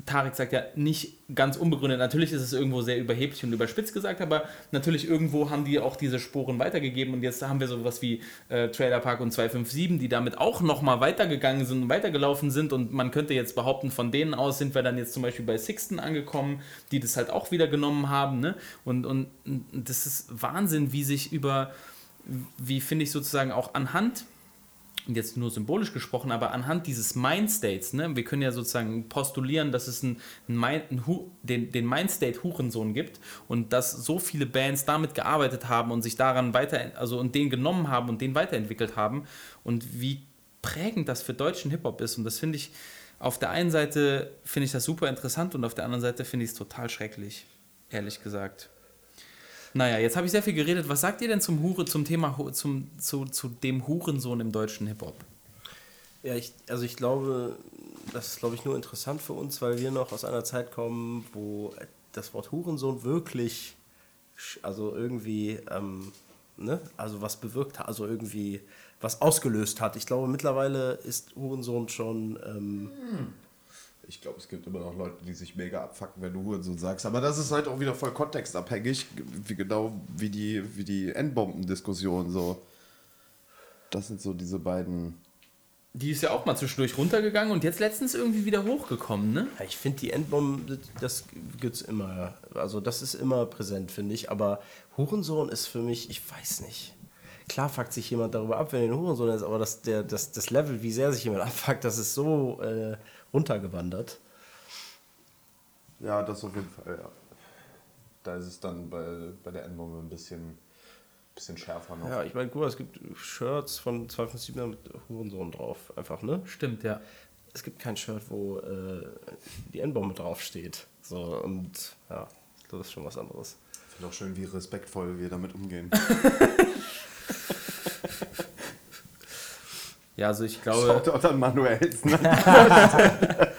[SPEAKER 3] Tarek sagt ja nicht ganz unbegründet, natürlich ist es irgendwo sehr überheblich und überspitzt gesagt, aber natürlich irgendwo haben die auch diese Sporen weitergegeben und jetzt haben wir sowas wie äh, Trailer Park und 257, die damit auch nochmal weitergegangen sind und weitergelaufen sind und man könnte jetzt behaupten, von denen aus sind wir dann jetzt zum Beispiel bei Sixten angekommen, die das halt auch wieder genommen haben ne? und, und, und das ist Wahnsinn, wie sich über, wie finde ich sozusagen auch anhand jetzt nur symbolisch gesprochen, aber anhand dieses Mindstates, ne, wir können ja sozusagen postulieren, dass es einen, einen, einen den, den Mindstate Hurensohn gibt und dass so viele Bands damit gearbeitet haben und sich daran weiter, also und den genommen haben und den weiterentwickelt haben und wie prägend das für deutschen Hip-Hop ist und das finde ich, auf der einen Seite finde ich das super interessant und auf der anderen Seite finde ich es total schrecklich, ehrlich gesagt. Naja, jetzt habe ich sehr viel geredet. Was sagt ihr denn zum Hure, zum Thema, zum, zu, zu dem Hurensohn im deutschen Hip-Hop?
[SPEAKER 2] Ja, ich, also ich glaube, das ist, glaube ich, nur interessant für uns, weil wir noch aus einer Zeit kommen, wo das Wort Hurensohn wirklich, also irgendwie, ähm, ne, also was bewirkt hat, also irgendwie was ausgelöst hat. Ich glaube, mittlerweile ist Hurensohn schon. Ähm, hm
[SPEAKER 4] ich glaube, es gibt immer noch Leute, die sich mega abfacken, wenn du Hurensohn sagst. Aber das ist halt auch wieder voll kontextabhängig, wie genau wie die, wie die Endbombendiskussion so. Das sind so diese beiden
[SPEAKER 3] Die ist ja auch mal zwischendurch runtergegangen und jetzt letztens irgendwie wieder hochgekommen, ne?
[SPEAKER 2] Ja, ich finde die Endbomben, das gibt's immer. Also das ist immer präsent, finde ich. Aber Hurensohn ist für mich, ich weiß nicht. Klar fuckt sich jemand darüber ab, wenn er ein Hurensohn ist, aber das, der, das, das Level, wie sehr sich jemand abfuckt, das ist so äh, runtergewandert.
[SPEAKER 4] Ja, das auf jeden Fall, ja. Da ist es dann bei, bei der Endbombe ein bisschen, bisschen schärfer noch.
[SPEAKER 2] Ja, ich meine, guck mal, es gibt Shirts von 257 mit Hurensohn drauf, einfach, ne?
[SPEAKER 3] Stimmt, ja.
[SPEAKER 2] Es gibt kein Shirt, wo äh, die Endbombe draufsteht. So, und ja, das ist schon was anderes.
[SPEAKER 4] Ich finde auch schön, wie respektvoll wir damit umgehen.
[SPEAKER 3] Ja, also ich glaube,
[SPEAKER 4] Shoutout an Manuels. Ne?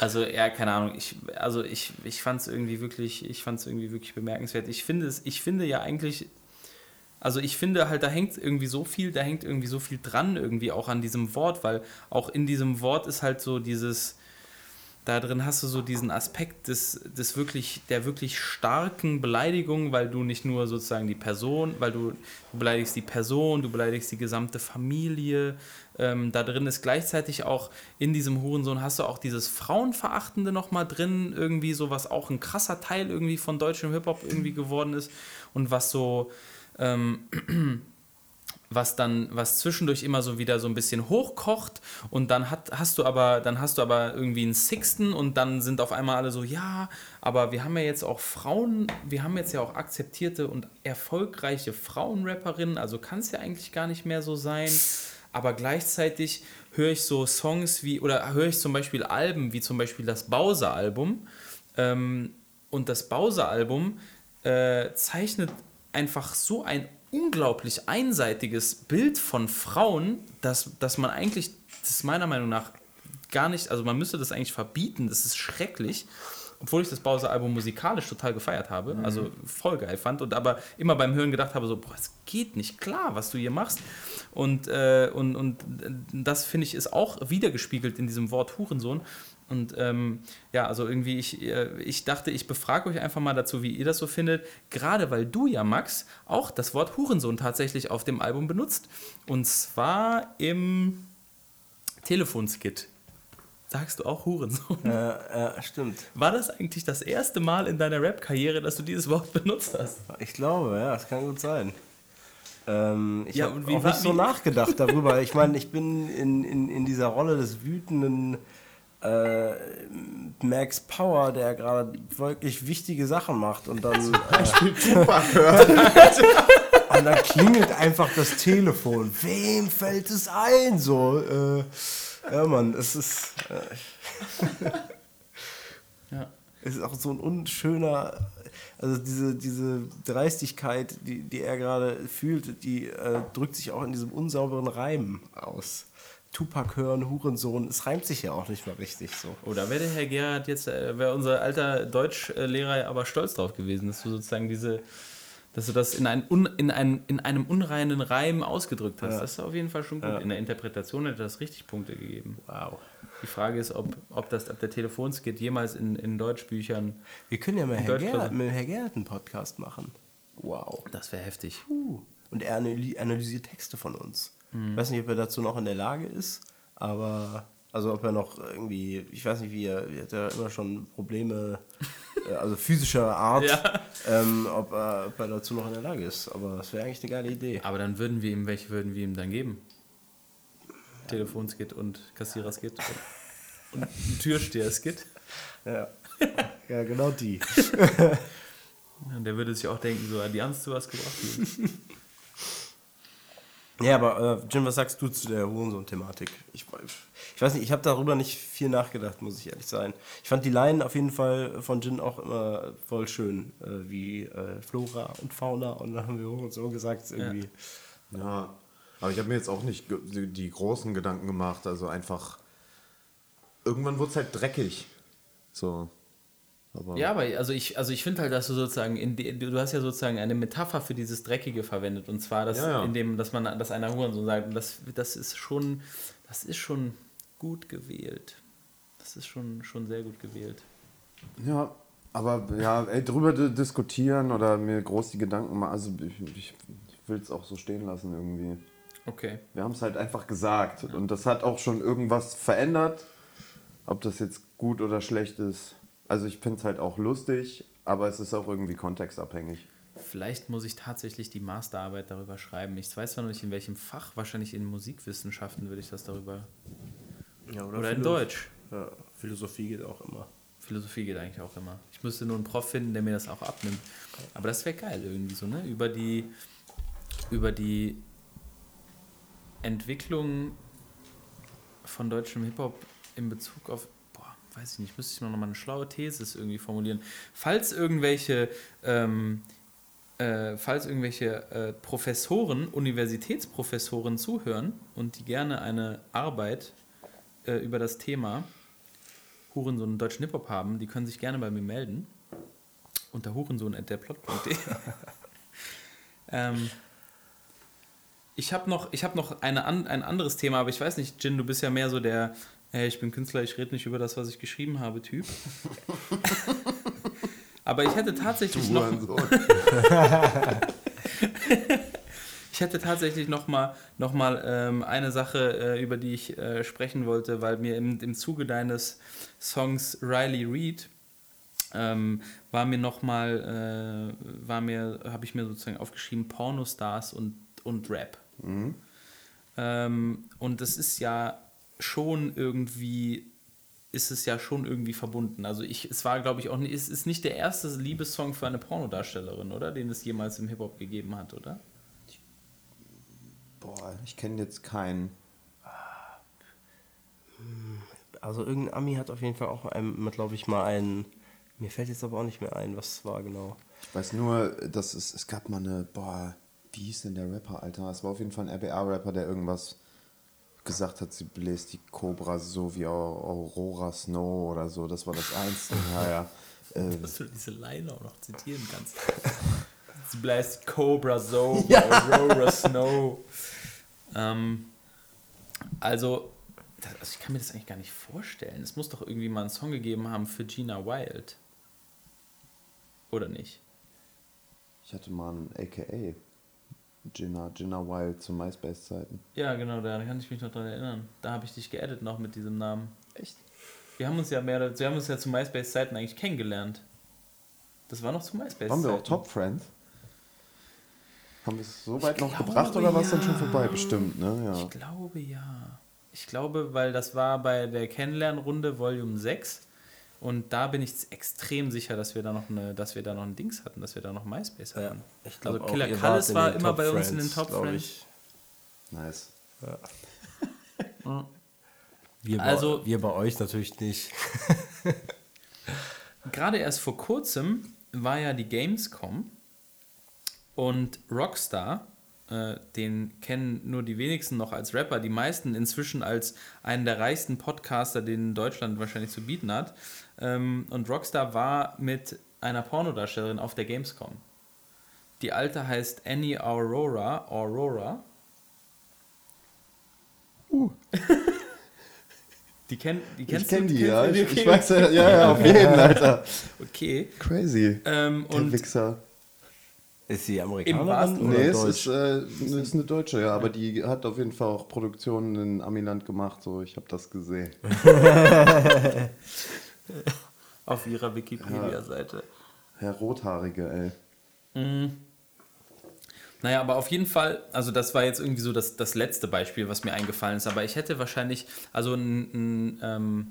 [SPEAKER 3] also ja, keine Ahnung, ich, also ich, ich fand es irgendwie wirklich, ich fand es irgendwie wirklich bemerkenswert. Ich finde es, ich finde ja eigentlich, also ich finde halt, da hängt irgendwie so viel, da hängt irgendwie so viel dran irgendwie auch an diesem Wort, weil auch in diesem Wort ist halt so dieses, da drin hast du so diesen Aspekt des, des wirklich, der wirklich starken Beleidigung, weil du nicht nur sozusagen die Person, weil du, du beleidigst die Person, du beleidigst die gesamte Familie. Ähm, da drin ist gleichzeitig auch in diesem Hurensohn hast du auch dieses Frauenverachtende nochmal drin, irgendwie so, was auch ein krasser Teil irgendwie von deutschem Hip-Hop irgendwie geworden ist und was so. Ähm, was dann, was zwischendurch immer so wieder so ein bisschen hochkocht und dann hat, hast du aber, dann hast du aber irgendwie einen Sixten und dann sind auf einmal alle so, ja, aber wir haben ja jetzt auch Frauen, wir haben jetzt ja auch akzeptierte und erfolgreiche Frauenrapperinnen, also kann es ja eigentlich gar nicht mehr so sein. Aber gleichzeitig höre ich so Songs wie, oder höre ich zum Beispiel Alben, wie zum Beispiel das Bowser-Album. Ähm, und das Bowser-Album äh, zeichnet einfach so ein unglaublich einseitiges Bild von Frauen, dass, dass man eigentlich, das ist meiner Meinung nach gar nicht, also man müsste das eigentlich verbieten, das ist schrecklich. Obwohl ich das Bowser-Album musikalisch total gefeiert habe,
[SPEAKER 2] Mhm.
[SPEAKER 3] also voll geil fand und aber immer beim Hören gedacht habe, so, boah, es geht nicht klar, was du hier machst. Und, äh, und, und das finde ich ist auch wiedergespiegelt in diesem Wort Hurensohn. Und ähm, ja, also irgendwie, ich, äh, ich dachte, ich befrage euch einfach mal dazu, wie ihr das so findet. Gerade weil du ja, Max, auch das Wort Hurensohn tatsächlich auf dem Album benutzt. Und zwar im Telefonskit. Sagst du auch Hurensohn?
[SPEAKER 2] Äh, äh, stimmt.
[SPEAKER 3] War das eigentlich das erste Mal in deiner Rap-Karriere, dass du dieses Wort benutzt hast?
[SPEAKER 2] Ich glaube, ja, das kann gut sein. Ähm, ich
[SPEAKER 3] Ja,
[SPEAKER 2] habe auch
[SPEAKER 3] war-
[SPEAKER 2] nicht so nachgedacht darüber. Ich meine, ich bin in, in, in dieser Rolle des wütenden äh, Max Power, der gerade wirklich wichtige Sachen macht und dann, äh,
[SPEAKER 4] Tupac hört.
[SPEAKER 2] und dann klingelt einfach das Telefon. Wem fällt es ein? So, äh, ja, Mann, es ist. Äh,
[SPEAKER 3] Ja.
[SPEAKER 2] Es ist auch so ein unschöner, also diese, diese Dreistigkeit, die, die er gerade fühlt, die äh, drückt sich auch in diesem unsauberen Reim aus. Tupac hören, Hurensohn, es reimt sich ja auch nicht mal richtig so.
[SPEAKER 3] Oder wäre der Herr Gerhard jetzt, äh, wäre unser alter Deutschlehrer aber stolz drauf gewesen, dass du sozusagen diese, dass du das in, ein un, in, ein, in einem unreinen Reim ausgedrückt hast.
[SPEAKER 2] Ja.
[SPEAKER 3] Das ist auf jeden Fall schon gut.
[SPEAKER 2] Ja.
[SPEAKER 3] In der Interpretation hätte das richtig Punkte gegeben.
[SPEAKER 2] Wow.
[SPEAKER 3] Die Frage ist, ob, ob, das, ob der Telefonskit jemals in, in Deutschbüchern,
[SPEAKER 2] Wir können ja mit Herr. Gerhard, mit Herr Gerhard einen Podcast machen. Wow.
[SPEAKER 3] das wäre heftig.
[SPEAKER 2] Uh. Und er analy- analysiert Texte von uns. Ich weiß nicht, ob er dazu noch in der Lage ist, aber also ob er noch irgendwie, ich weiß nicht, wie er, er hat ja immer schon Probleme, äh, also physischer Art,
[SPEAKER 3] Ja.
[SPEAKER 2] ähm, ob, er, ob er dazu noch in der Lage ist. Aber das wäre eigentlich eine geile Idee.
[SPEAKER 3] Aber dann würden wir ihm, welche würden wir ihm dann geben? Telefonskit und Kassiererskit und, und Türsteherskit.
[SPEAKER 2] Ja, ja genau die.
[SPEAKER 3] Ja, Der würde sich auch denken, so, die haben es zu was gebracht.
[SPEAKER 2] Ja, aber äh, Jim, was sagst du zu der Hurensohn-Thematik? Ich, ich weiß nicht, ich habe darüber nicht viel nachgedacht, muss ich ehrlich sein. Ich fand die Line auf jeden Fall von Jin auch immer voll schön, äh, wie äh, Flora und Fauna und dann haben wir Hurensohn gesagt, irgendwie.
[SPEAKER 4] Ja, aber ich habe mir jetzt auch nicht die großen Gedanken gemacht. Also einfach, irgendwann wird es halt dreckig. So. Aber
[SPEAKER 3] Ja, aber also ich, also ich finde halt, dass du sozusagen, in die, du hast ja sozusagen eine Metapher für dieses Dreckige verwendet. Und zwar, dass,
[SPEAKER 4] Ja, ja.
[SPEAKER 3] in dem, dass man, dass einer Hurensohn sagt, und das, das ist schon, das ist schon gut gewählt. Das ist schon, schon sehr gut gewählt.
[SPEAKER 4] Ja, aber ja, ey, drüber di- diskutieren oder mir groß die Gedanken machen, also ich, ich, ich will es auch so stehen lassen irgendwie.
[SPEAKER 3] Okay.
[SPEAKER 4] Wir haben es halt einfach gesagt. Und das hat auch schon irgendwas verändert. Ob das jetzt gut oder schlecht ist. Also ich finde es halt auch lustig, aber es ist auch irgendwie kontextabhängig.
[SPEAKER 3] Vielleicht muss ich tatsächlich die Masterarbeit darüber schreiben. Ich weiß zwar noch nicht in welchem Fach, wahrscheinlich in Musikwissenschaften würde ich das darüber.
[SPEAKER 2] Ja,
[SPEAKER 3] Oder in
[SPEAKER 2] Philo-
[SPEAKER 3] Deutsch.
[SPEAKER 2] Ja, Philosophie geht auch immer.
[SPEAKER 3] Philosophie geht eigentlich auch immer. Ich müsste nur einen Prof finden, der mir das auch abnimmt. Aber das wäre geil irgendwie so, ne? Über die, über die Entwicklung von deutschem Hip-Hop in Bezug auf, weiß ich nicht, müsste ich noch mal eine schlaue These irgendwie formulieren. Falls irgendwelche, ähm, äh, falls irgendwelche äh, Professoren, Universitätsprofessoren zuhören und die gerne eine Arbeit äh, über das Thema Hurensohn und deutschen Hip-Hop haben, die können sich gerne bei mir melden. Unter hurensohn.derplot.de. ähm, ich habe noch, ich hab noch eine, ein anderes Thema, aber ich weiß nicht, Jin, du bist ja mehr so der, hey, ich bin Künstler, ich rede nicht über das, was ich geschrieben habe, Typ. aber ich hätte tatsächlich noch, ich hätte tatsächlich noch mal, noch mal ähm, eine Sache, äh, über die ich äh, sprechen wollte, weil mir im, im Zuge deines Songs Riley Reid ähm, war mir noch mal, äh, war mir, habe ich mir sozusagen aufgeschrieben Pornostars und, und Rap. Ähm, und das ist ja schon irgendwie ist es ja schon irgendwie verbunden. Also ich, es war, glaube ich, auch nicht, es ist nicht der erste Liebessong für eine Pornodarstellerin, oder? Den es jemals im Hip-Hop gegeben hat, oder?
[SPEAKER 4] Boah, ich kenne jetzt keinen.
[SPEAKER 2] Also irgendein Ami hat auf jeden Fall auch einem, glaube ich, mal einen. Mir fällt jetzt aber auch nicht mehr ein, was es war genau.
[SPEAKER 4] Ich weiß nur, dass es, es gab mal eine, boah, wie hieß denn der Rapper, Alter? Es war auf jeden Fall ein RBA-Rapper, der irgendwas gesagt hat, sie bläst die Cobra so wie Au- Aurora Snow oder so. Das war das Einzige. Ja, ja. Äh,
[SPEAKER 3] Dass du diese Line auch noch zitieren kannst. Sie bläst Cobra so, Aurora Snow. Ähm, also, das, also, ich kann mir das eigentlich gar nicht vorstellen. Es muss doch irgendwie mal einen Song gegeben haben für Gina Wild. Oder nicht?
[SPEAKER 4] ich hatte mal ein AKA. Gina, Gina Wild zu MySpace-Zeiten.
[SPEAKER 3] Ja, genau, da kann ich mich noch dran erinnern. Da habe ich dich geedit noch mit diesem Namen.
[SPEAKER 4] Echt?
[SPEAKER 3] Wir haben uns ja mehr, wir haben uns ja zu MySpace-Zeiten eigentlich kennengelernt. Das war noch zu MySpace.
[SPEAKER 4] Waren wir auch Top Friends? Haben wir es so weit noch gebracht oder war es dann schon vorbei? Bestimmt, ne? Ja.
[SPEAKER 3] Ich glaube ja. Ich glaube, weil das war bei der Kennenlernrunde Volume 6 und da bin ich extrem sicher, dass wir da noch eine, dass wir da noch ein Dings hatten, dass wir da noch MySpace hatten.
[SPEAKER 2] ich glaub
[SPEAKER 3] also Killer Kallis war immer
[SPEAKER 2] Top
[SPEAKER 3] bei uns in den
[SPEAKER 2] Friends,
[SPEAKER 3] Top Friends.
[SPEAKER 2] ich.
[SPEAKER 4] Nice.
[SPEAKER 2] Wir,
[SPEAKER 3] Also-
[SPEAKER 2] bei, wir bei euch natürlich nicht.
[SPEAKER 3] Gerade erst vor kurzem war ja die Gamescom und Rockstar, äh, den kennen nur die wenigsten noch als Rapper, die meisten inzwischen als einen der reichsten Podcaster, den Deutschland wahrscheinlich zu bieten hat. Ähm, und Rockstar war mit einer Pornodarstellerin auf der Gamescom. Die alte heißt Annie Aurora. Aurora. Die, kenn, die
[SPEAKER 4] Ich
[SPEAKER 3] kennst
[SPEAKER 4] kenne
[SPEAKER 3] du?
[SPEAKER 4] die, ja. Ich, ich weiß ja, ja, ja, auf jeden, Alter.
[SPEAKER 3] Okay.
[SPEAKER 4] Crazy.
[SPEAKER 3] Ähm,
[SPEAKER 4] Der
[SPEAKER 3] und
[SPEAKER 4] Wichser.
[SPEAKER 2] Ist sie
[SPEAKER 3] Im
[SPEAKER 2] Amerikanerin oder
[SPEAKER 4] Nee, es
[SPEAKER 2] Deutsch?
[SPEAKER 4] ist, äh, ist eine Deutsche, ja, aber die hat auf jeden Fall auch Produktionen in Amiland gemacht, so, ich habe das gesehen.
[SPEAKER 3] auf ihrer Wikipedia-Seite.
[SPEAKER 4] Herr Rothaarige, ey.
[SPEAKER 3] Naja, aber auf jeden Fall, also das war jetzt irgendwie so das, das letzte Beispiel, was mir eingefallen ist. Aber ich hätte wahrscheinlich, also ein, ein ähm,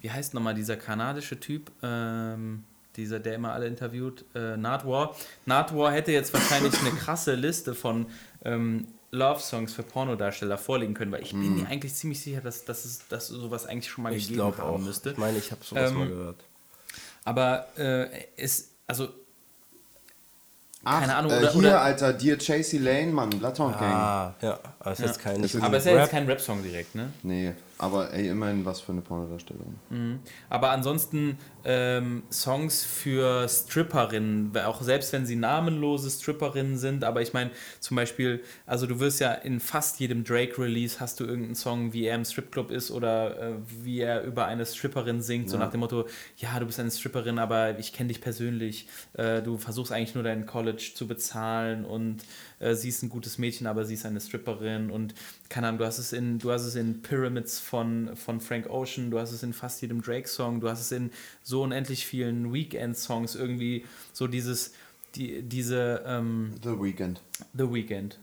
[SPEAKER 3] wie heißt nochmal dieser kanadische Typ, ähm, dieser, der immer alle interviewt, äh, Nardwar. Nardwar hätte jetzt wahrscheinlich eine krasse Liste von ähm, Love-Songs für Pornodarsteller vorlegen können, weil ich bin mir eigentlich ziemlich sicher, dass, dass, es, dass sowas eigentlich schon mal
[SPEAKER 2] Ich
[SPEAKER 3] gegeben
[SPEAKER 2] glaube
[SPEAKER 3] haben
[SPEAKER 2] auch.
[SPEAKER 3] müsste.
[SPEAKER 2] Ich meine, ich habe sowas
[SPEAKER 3] Ähm,
[SPEAKER 2] mal gehört.
[SPEAKER 3] Aber äh, es, also
[SPEAKER 4] Ach,
[SPEAKER 3] Keine Ahnung,
[SPEAKER 4] äh,
[SPEAKER 3] oder-
[SPEAKER 4] hier,
[SPEAKER 3] oder-
[SPEAKER 4] Alter, Dear Chasey Lane, Mann, Bloodhound Gang.
[SPEAKER 2] Ah, ja, aber ist jetzt kein.
[SPEAKER 4] Es ist-
[SPEAKER 3] Aber es ist ja
[SPEAKER 2] Rap.
[SPEAKER 3] jetzt kein Rap-Song direkt, ne?
[SPEAKER 4] Nee, Aber ey, immerhin was für eine Pornodarstellerin.
[SPEAKER 3] Aber ansonsten ähm, Songs für Stripperinnen, auch selbst wenn sie namenlose Stripperinnen sind, aber ich meine zum Beispiel, also du wirst ja in fast jedem Drake-Release hast du irgendeinen Song, wie er im Stripclub ist oder äh, wie er über eine Stripperin singt, so
[SPEAKER 4] Ja.
[SPEAKER 3] nach dem Motto, ja, du bist eine Stripperin, aber ich kenne dich persönlich, äh, du versuchst eigentlich nur dein College zu bezahlen und äh, sie ist ein gutes Mädchen, aber sie ist eine Stripperin und keine Ahnung, du hast es in, du hast es in Pyramids von, von Frank Ocean, du hast es in fast jedem Drake-Song, du hast es in so unendlich vielen Weekend-Songs irgendwie so dieses, die, diese, ähm,
[SPEAKER 4] The Weeknd.
[SPEAKER 3] The Weekend.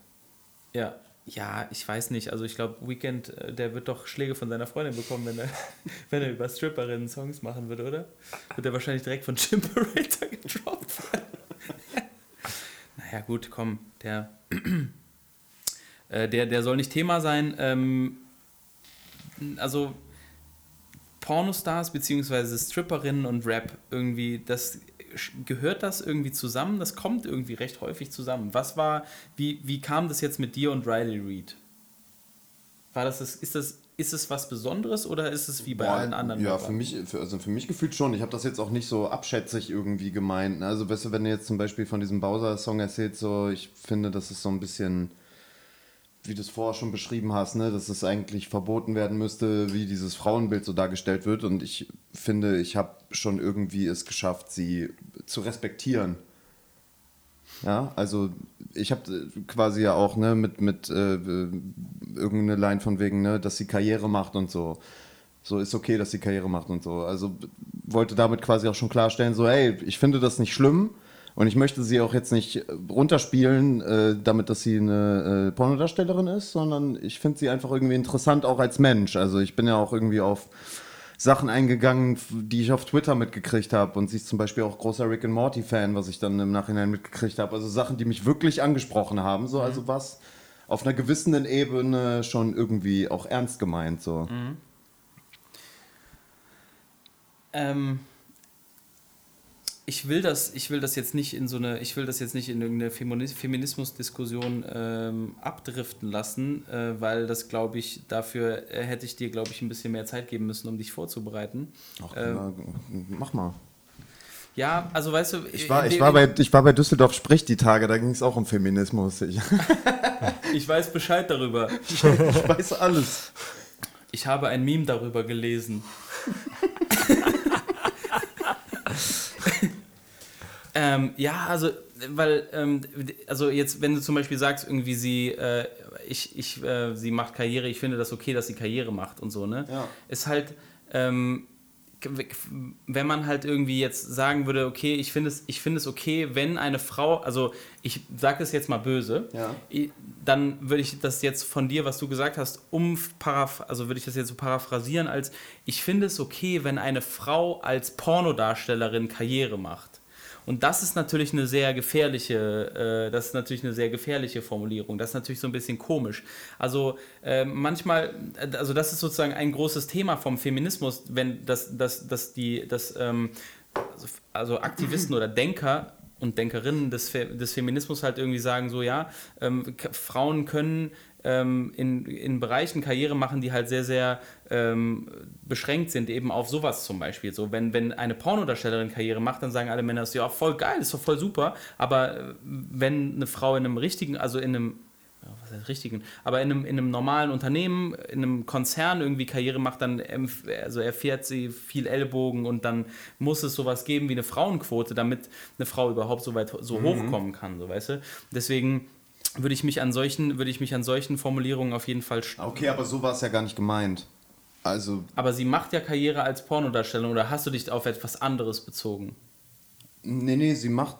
[SPEAKER 3] Ja. Ja, ich weiß nicht. Also ich glaube, Weekend, äh, der wird doch Schläge von seiner Freundin bekommen, wenn er, wenn er über Stripperinnen Songs machen würde, oder? Wird er wahrscheinlich direkt von Chimperator gedroppt. Naja, gut, komm, der, äh, der, der soll nicht Thema sein. Ähm, also Pornostars beziehungsweise Stripperinnen und Rap irgendwie, das gehört das irgendwie zusammen? Das kommt irgendwie recht häufig zusammen. Was war, wie, wie kam das jetzt mit dir und Riley Reid? War das, das ist das, ist es was Besonderes oder ist es wie bei
[SPEAKER 4] Boah,
[SPEAKER 3] allen anderen?
[SPEAKER 4] Ja, für mich, für, also für mich gefühlt schon. Ich habe das jetzt auch nicht so abschätzig irgendwie gemeint. ne? Also, weißt du, wenn du jetzt zum Beispiel von diesem Bowser-Song erzählst, so, ich finde, das ist so ein bisschen, wie du es vorher schon beschrieben hast, ne, dass es eigentlich verboten werden müsste, wie dieses Frauenbild so dargestellt wird. Und ich finde, ich habe schon irgendwie es geschafft, sie zu respektieren. Ja, also ich habe quasi ja auch ne, mit, mit äh, irgendeine Line von wegen, ne, dass sie Karriere macht und so. So ist okay, dass sie Karriere macht und so. Also wollte damit quasi auch schon klarstellen, so, hey, ich finde das nicht schlimm und ich möchte sie auch jetzt nicht äh, runterspielen, äh, damit, dass sie eine äh, Pornodarstellerin ist, sondern ich finde sie einfach irgendwie interessant auch als Mensch. Also ich bin ja auch irgendwie auf Sachen eingegangen, die ich auf Twitter mitgekriegt habe. Und sie ist zum Beispiel auch großer Rick and Morty-Fan, was ich dann im Nachhinein mitgekriegt habe. Also Sachen, die mich wirklich angesprochen haben. So, also was auf einer gewissen Ebene schon irgendwie auch ernst gemeint. So.
[SPEAKER 3] Ähm, ich will das, ich will das jetzt nicht in so eine, ich will das jetzt nicht in irgendeine Femini- Feminismusdiskussion ähm, abdriften lassen, äh, weil das glaube ich, dafür äh, hätte ich dir, glaube ich, ein bisschen mehr Zeit geben müssen, um dich vorzubereiten.
[SPEAKER 4] Ach,
[SPEAKER 3] Ähm,
[SPEAKER 4] na, mach mal.
[SPEAKER 3] Ja, also weißt du,
[SPEAKER 4] Ich war, ich, war bei, ich war bei Düsseldorf Sprich die Tage, da ging es auch um Feminismus. Ich,
[SPEAKER 3] ich weiß Bescheid darüber.
[SPEAKER 4] ich weiß alles.
[SPEAKER 3] Ich habe ein Meme darüber gelesen. ähm, ja, also, weil, ähm, also jetzt, wenn du zum Beispiel sagst, irgendwie sie, äh, ich, ich, äh, sie macht Karriere, ich finde das okay, dass sie Karriere macht und so, ne?
[SPEAKER 4] Ja.
[SPEAKER 3] Ist halt, ähm, wenn man halt irgendwie jetzt sagen würde, okay, ich finde es, ich finde es okay, wenn eine Frau, also ich sage es jetzt mal böse,
[SPEAKER 4] Ja.
[SPEAKER 3] dann würde ich das jetzt von dir, was du gesagt hast, um also würde ich das jetzt so paraphrasieren als, ich finde es okay, wenn eine Frau als Pornodarstellerin Karriere macht. Und das ist natürlich eine sehr gefährliche, äh, das ist natürlich eine sehr gefährliche Formulierung. Das ist natürlich so ein bisschen komisch. Also äh, manchmal, also das ist sozusagen ein großes Thema vom Feminismus, wenn das, das, das die, das, ähm, also, Aktivisten oder Denker und Denkerinnen des, Fe des Feminismus halt irgendwie sagen, so ja, ähm, Frauen können ähm, in, in Bereichen Karriere machen, die halt sehr, sehr ähm, beschränkt sind, eben auf sowas zum Beispiel. So, wenn, wenn eine Pornodarstellerin Karriere macht, dann sagen alle Männer so, ja, voll geil, ist doch voll super, aber äh, wenn eine Frau in einem richtigen, also in einem was heißt richtigen, aber in einem, in einem normalen Unternehmen, in einem Konzern irgendwie Karriere macht, dann also erfährt sie viel Ellbogen und dann muss es sowas geben wie eine Frauenquote, damit eine Frau überhaupt so weit so hochkommen kann, so weißt du. Deswegen würde ich mich an solchen, würde ich mich an solchen Formulierungen auf jeden Fall st-
[SPEAKER 4] Okay, aber so war es ja gar nicht gemeint. Also,
[SPEAKER 3] aber sie macht ja Karriere als Pornodarstellerin oder hast du dich auf etwas anderes bezogen?
[SPEAKER 4] nee, nee, sie macht.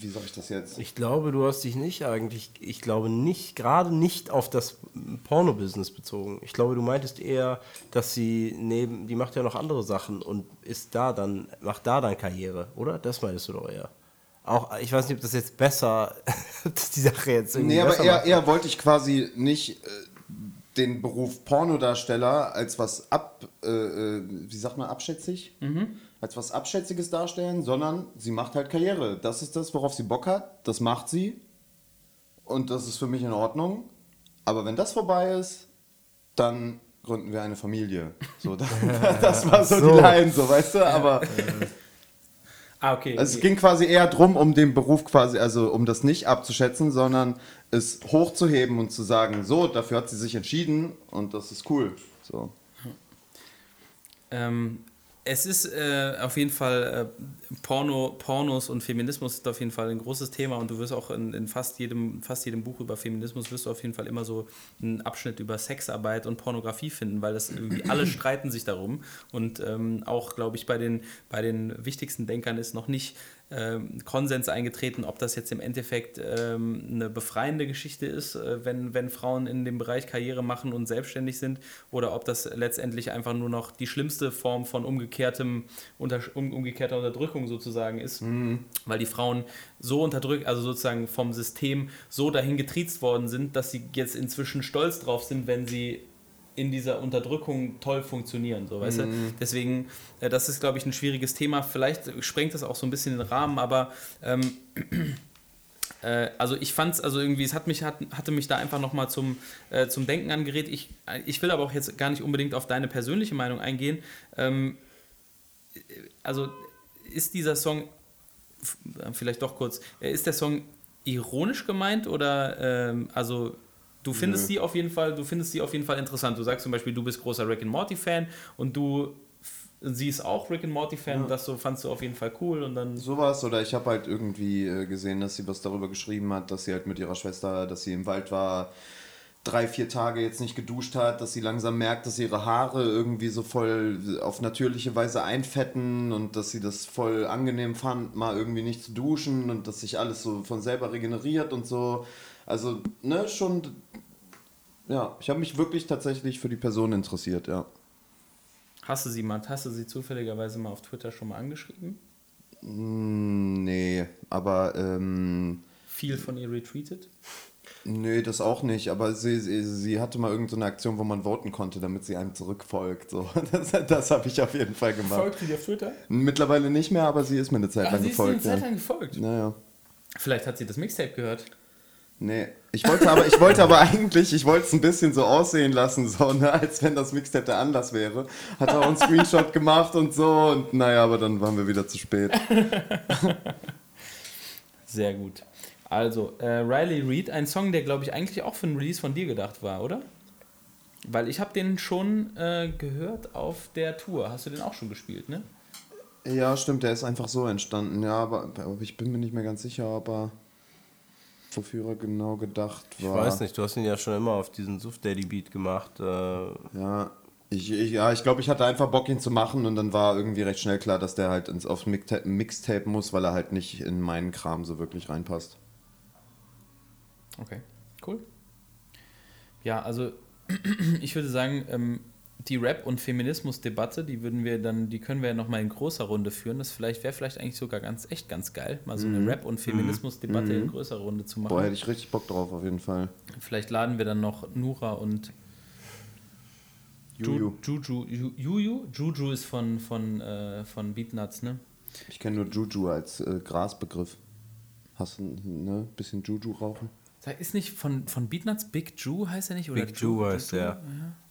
[SPEAKER 4] Wie sag ich das jetzt?
[SPEAKER 2] Ich glaube, du hast dich nicht eigentlich, ich glaube nicht, gerade nicht auf das Porno-Business bezogen. Ich glaube, du meintest eher, dass sie neben, die macht ja noch andere Sachen und ist da dann, macht da dann Karriere, oder? Das meintest du doch eher. Auch, ich weiß nicht, ob das jetzt besser, ob das die Sache jetzt irgendwie
[SPEAKER 4] Nee, aber eher,
[SPEAKER 2] macht.
[SPEAKER 4] eher wollte ich quasi nicht äh, den Beruf Pornodarsteller als was ab, äh, äh, wie sagt man, abschätzig? Als was Abschätziges darstellen, sondern sie macht halt Karriere. Das ist das, worauf sie Bock hat. Das macht sie. Und das ist für mich in Ordnung. Aber wenn das vorbei ist, dann gründen wir eine Familie. So, das, das war so,
[SPEAKER 2] so.
[SPEAKER 4] die Line, so, weißt du? Aber
[SPEAKER 3] Ah, okay.
[SPEAKER 4] also es ging quasi eher drum, um den Beruf quasi, also um das nicht abzuschätzen, sondern es hochzuheben und zu sagen, so, dafür hat sie sich entschieden und das ist cool. So.
[SPEAKER 3] Ähm, es ist äh, auf jeden Fall äh, Porno, Pornos und Feminismus ist auf jeden Fall ein großes Thema und du wirst auch in, in fast jedem fast jedem Buch über Feminismus wirst du auf jeden Fall immer so einen Abschnitt über Sexarbeit und Pornografie finden, weil das irgendwie alle streiten sich darum und ähm, auch glaube ich bei den bei den wichtigsten Denkern ist noch nicht ähm, Konsens eingetreten, ob das jetzt im Endeffekt ähm, eine befreiende Geschichte ist, äh, wenn, wenn Frauen in dem Bereich Karriere machen und selbstständig sind, oder ob das letztendlich einfach nur noch die schlimmste Form von umgekehrtem, unter, um, umgekehrter Unterdrückung sozusagen ist, weil die Frauen so unterdrückt, also sozusagen vom System so dahin getriezt worden sind, dass sie jetzt inzwischen stolz drauf sind, wenn sie in dieser Unterdrückung toll funktionieren, so weißt du. Deswegen, äh, das ist, glaube ich, ein schwieriges Thema. Vielleicht sprengt das auch so ein bisschen den Rahmen, aber ähm, äh, also ich fand es, also irgendwie, es hat mich, hat, hatte mich da einfach nochmal zum, äh, zum Denken angeregt. Ich, ich will aber auch jetzt gar nicht unbedingt auf deine persönliche Meinung eingehen. Ähm, also ist dieser Song, f- vielleicht doch kurz, äh, ist der Song ironisch gemeint oder ähm, also du findest
[SPEAKER 4] Nö.
[SPEAKER 3] die auf jeden Fall, du findest die auf jeden Fall interessant. Du sagst zum Beispiel, du bist großer Rick and Morty Fan und du siehst auch Rick and Morty Fan, das so fandst du auf jeden Fall cool und dann
[SPEAKER 4] Sowas, oder ich habe halt irgendwie äh, gesehen, dass sie was darüber geschrieben hat, dass sie halt mit ihrer Schwester, dass sie im Wald war, drei, vier Tage jetzt nicht geduscht hat, dass sie langsam merkt, dass ihre Haare irgendwie so voll auf natürliche Weise einfetten und dass sie das voll angenehm fand, mal irgendwie nicht zu duschen und dass sich alles so von selber regeneriert und so. Also, ne, schon, ja, ich habe mich wirklich tatsächlich für die Person interessiert, ja.
[SPEAKER 3] Hast du sie mal, hast du sie zufälligerweise mal auf Twitter schon mal angeschrieben?
[SPEAKER 4] Mm, Nee, aber ähm,
[SPEAKER 3] Viel von ihr retweetet?
[SPEAKER 4] Nee, das auch nicht, aber sie, sie, sie hatte mal irgendeine Aktion, wo man voten konnte, damit sie einem zurückfolgt. So. Das, das habe ich auf jeden Fall gemacht.
[SPEAKER 3] Folgt sie dir auf Twitter?
[SPEAKER 4] Mittlerweile nicht mehr, aber sie ist mir eine Zeit
[SPEAKER 3] Ach,
[SPEAKER 4] lang
[SPEAKER 3] sie ist dir eine
[SPEAKER 4] gefolgt.
[SPEAKER 3] Zeit lang gefolgt.
[SPEAKER 4] Naja.
[SPEAKER 3] Vielleicht hat sie das Mixtape gehört.
[SPEAKER 4] Nee. Ich wollte aber, ich wollte aber eigentlich, ich wollte es ein bisschen so aussehen lassen, so, ne, als wenn das Mixtape der Anlass wäre. Hat auch einen Screenshot gemacht und so und naja, aber dann waren wir wieder zu spät.
[SPEAKER 3] Sehr gut. Also, äh, Riley Reid, ein Song, der, glaube ich, eigentlich auch für ein Release von dir gedacht war, oder? Weil ich habe den schon äh, gehört auf der Tour. Hast du den auch schon gespielt, ne?
[SPEAKER 4] Ja, stimmt, der ist einfach so entstanden, ja, aber, aber ich bin mir nicht mehr ganz sicher, aber wofür er genau gedacht
[SPEAKER 2] Ich
[SPEAKER 4] war.
[SPEAKER 2] weiß nicht, du hast ihn ja schon immer auf diesen Suff Daddy Beat gemacht. Äh,
[SPEAKER 4] Ja, ich, ich, ja, ich glaube, ich hatte einfach Bock, ihn zu machen und dann war irgendwie recht schnell klar, dass der halt ins, aufs Mixtape, Mixtape muss, weil er halt nicht in meinen Kram so wirklich reinpasst.
[SPEAKER 3] Okay, cool. Ja, also ich würde sagen, ähm, die Rap- und Feminismus-Debatte, die würden wir dann, die können wir ja nochmal in großer Runde führen. Das vielleicht wäre vielleicht eigentlich sogar ganz echt ganz geil, mal so eine Rap- und Feminismus-Debatte in größerer Runde zu machen.
[SPEAKER 4] Boah, hätte ich richtig Bock drauf, auf jeden Fall.
[SPEAKER 3] Vielleicht laden wir dann noch Nura und
[SPEAKER 4] Juju.
[SPEAKER 3] Ju- Juju. Ju- Juju? Juju ist von, von, äh, von Beatnuts, ne?
[SPEAKER 4] Ich kenne nur Juju als äh, Grasbegriff. Hast du ne, bisschen Juju rauchen?
[SPEAKER 3] Ist nicht von, von Beatnuts Big Ju heißt er nicht? Oder
[SPEAKER 2] Big Ju heißt der.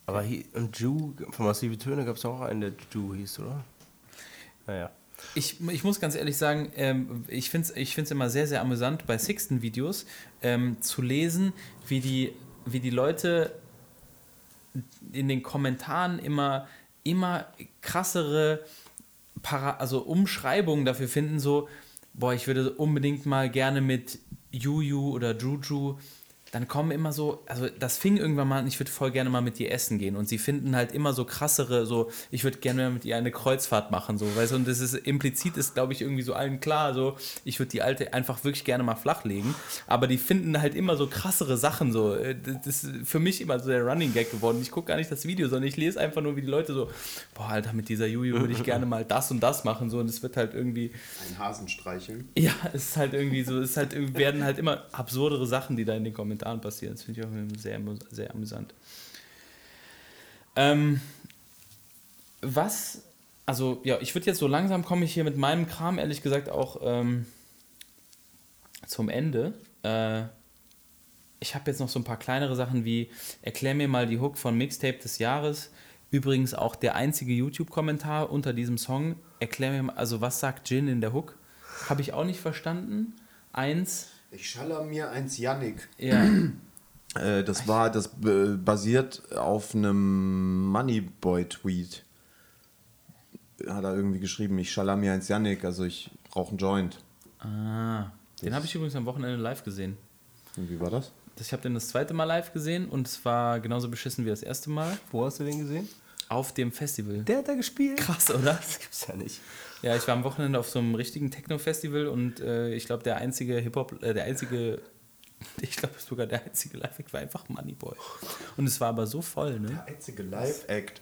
[SPEAKER 2] Aber hier, und Ju, von Massive Töne gab es auch einen, der Ju hieß, oder? Naja.
[SPEAKER 3] Ich, ich muss ganz ehrlich sagen, ähm, ich finde es ich find's immer sehr, sehr amüsant bei Sixten-Videos ähm, zu lesen, wie die, wie die Leute in den Kommentaren immer, immer krassere Para also Umschreibungen dafür finden, so, boah, ich würde unbedingt mal gerne mit Juju oder Juju. Dann kommen immer so, also das fing irgendwann mal an, ich würde voll gerne mal mit ihr essen gehen. Und sie finden halt immer so krassere, so, ich würde gerne mal mit ihr eine Kreuzfahrt machen, so, weißt du, und das ist implizit ist, glaube ich, irgendwie so allen klar, so, ich würde die alte einfach wirklich gerne mal flachlegen. Aber die finden halt immer so krassere Sachen, so. Äh, Das ist für mich immer so der Running Gag geworden. Ich gucke gar nicht das Video, sondern ich lese einfach nur, wie die Leute so, boah, Alter, mit dieser Juju würde ich gerne mal das und das machen, so, und es wird halt irgendwie.
[SPEAKER 4] Ein Hasen streicheln.
[SPEAKER 3] Ja, es ist halt irgendwie so, es ist halt, werden halt immer absurdere Sachen, die da in den Kommentaren passieren. Das finde ich auch sehr, sehr amüsant. Ähm, was, also ja, ich würde jetzt so langsam komme ich hier mit meinem Kram, ehrlich gesagt, auch ähm, zum Ende. Äh, ich habe jetzt noch so ein paar kleinere Sachen wie, erklär mir mal die Hook von Mixtape des Jahres. Übrigens auch der einzige YouTube-Kommentar unter diesem Song. Erklär mir mal, also was sagt Jin in der Hook? Habe ich auch nicht verstanden. Eins,
[SPEAKER 4] Ich schaller mir eins Yannick.
[SPEAKER 3] ja,
[SPEAKER 4] Äh, das war, das äh, basiert auf einem Moneyboy-Tweet. Hat er irgendwie geschrieben, ich schaller mir eins Yannick, also ich rauche einen Joint.
[SPEAKER 3] ah, den habe ich übrigens am Wochenende live gesehen.
[SPEAKER 4] Und wie war das?
[SPEAKER 3] Das- Ich habe den das zweite Mal live gesehen und es war genauso beschissen wie das erste Mal
[SPEAKER 2] Wo hast du den gesehen?
[SPEAKER 3] auf dem Festival.
[SPEAKER 2] Der hat da gespielt.
[SPEAKER 3] Krass, oder?
[SPEAKER 2] Das gibt's ja nicht.
[SPEAKER 3] Ja, ich war am Wochenende auf so einem richtigen Techno-Festival und äh, ich glaube, der einzige Hip-Hop, äh, der einzige, ich glaube sogar der einzige Live-Act war einfach Moneyboy. Und es war aber so voll, ne?
[SPEAKER 4] einzige Live-Act.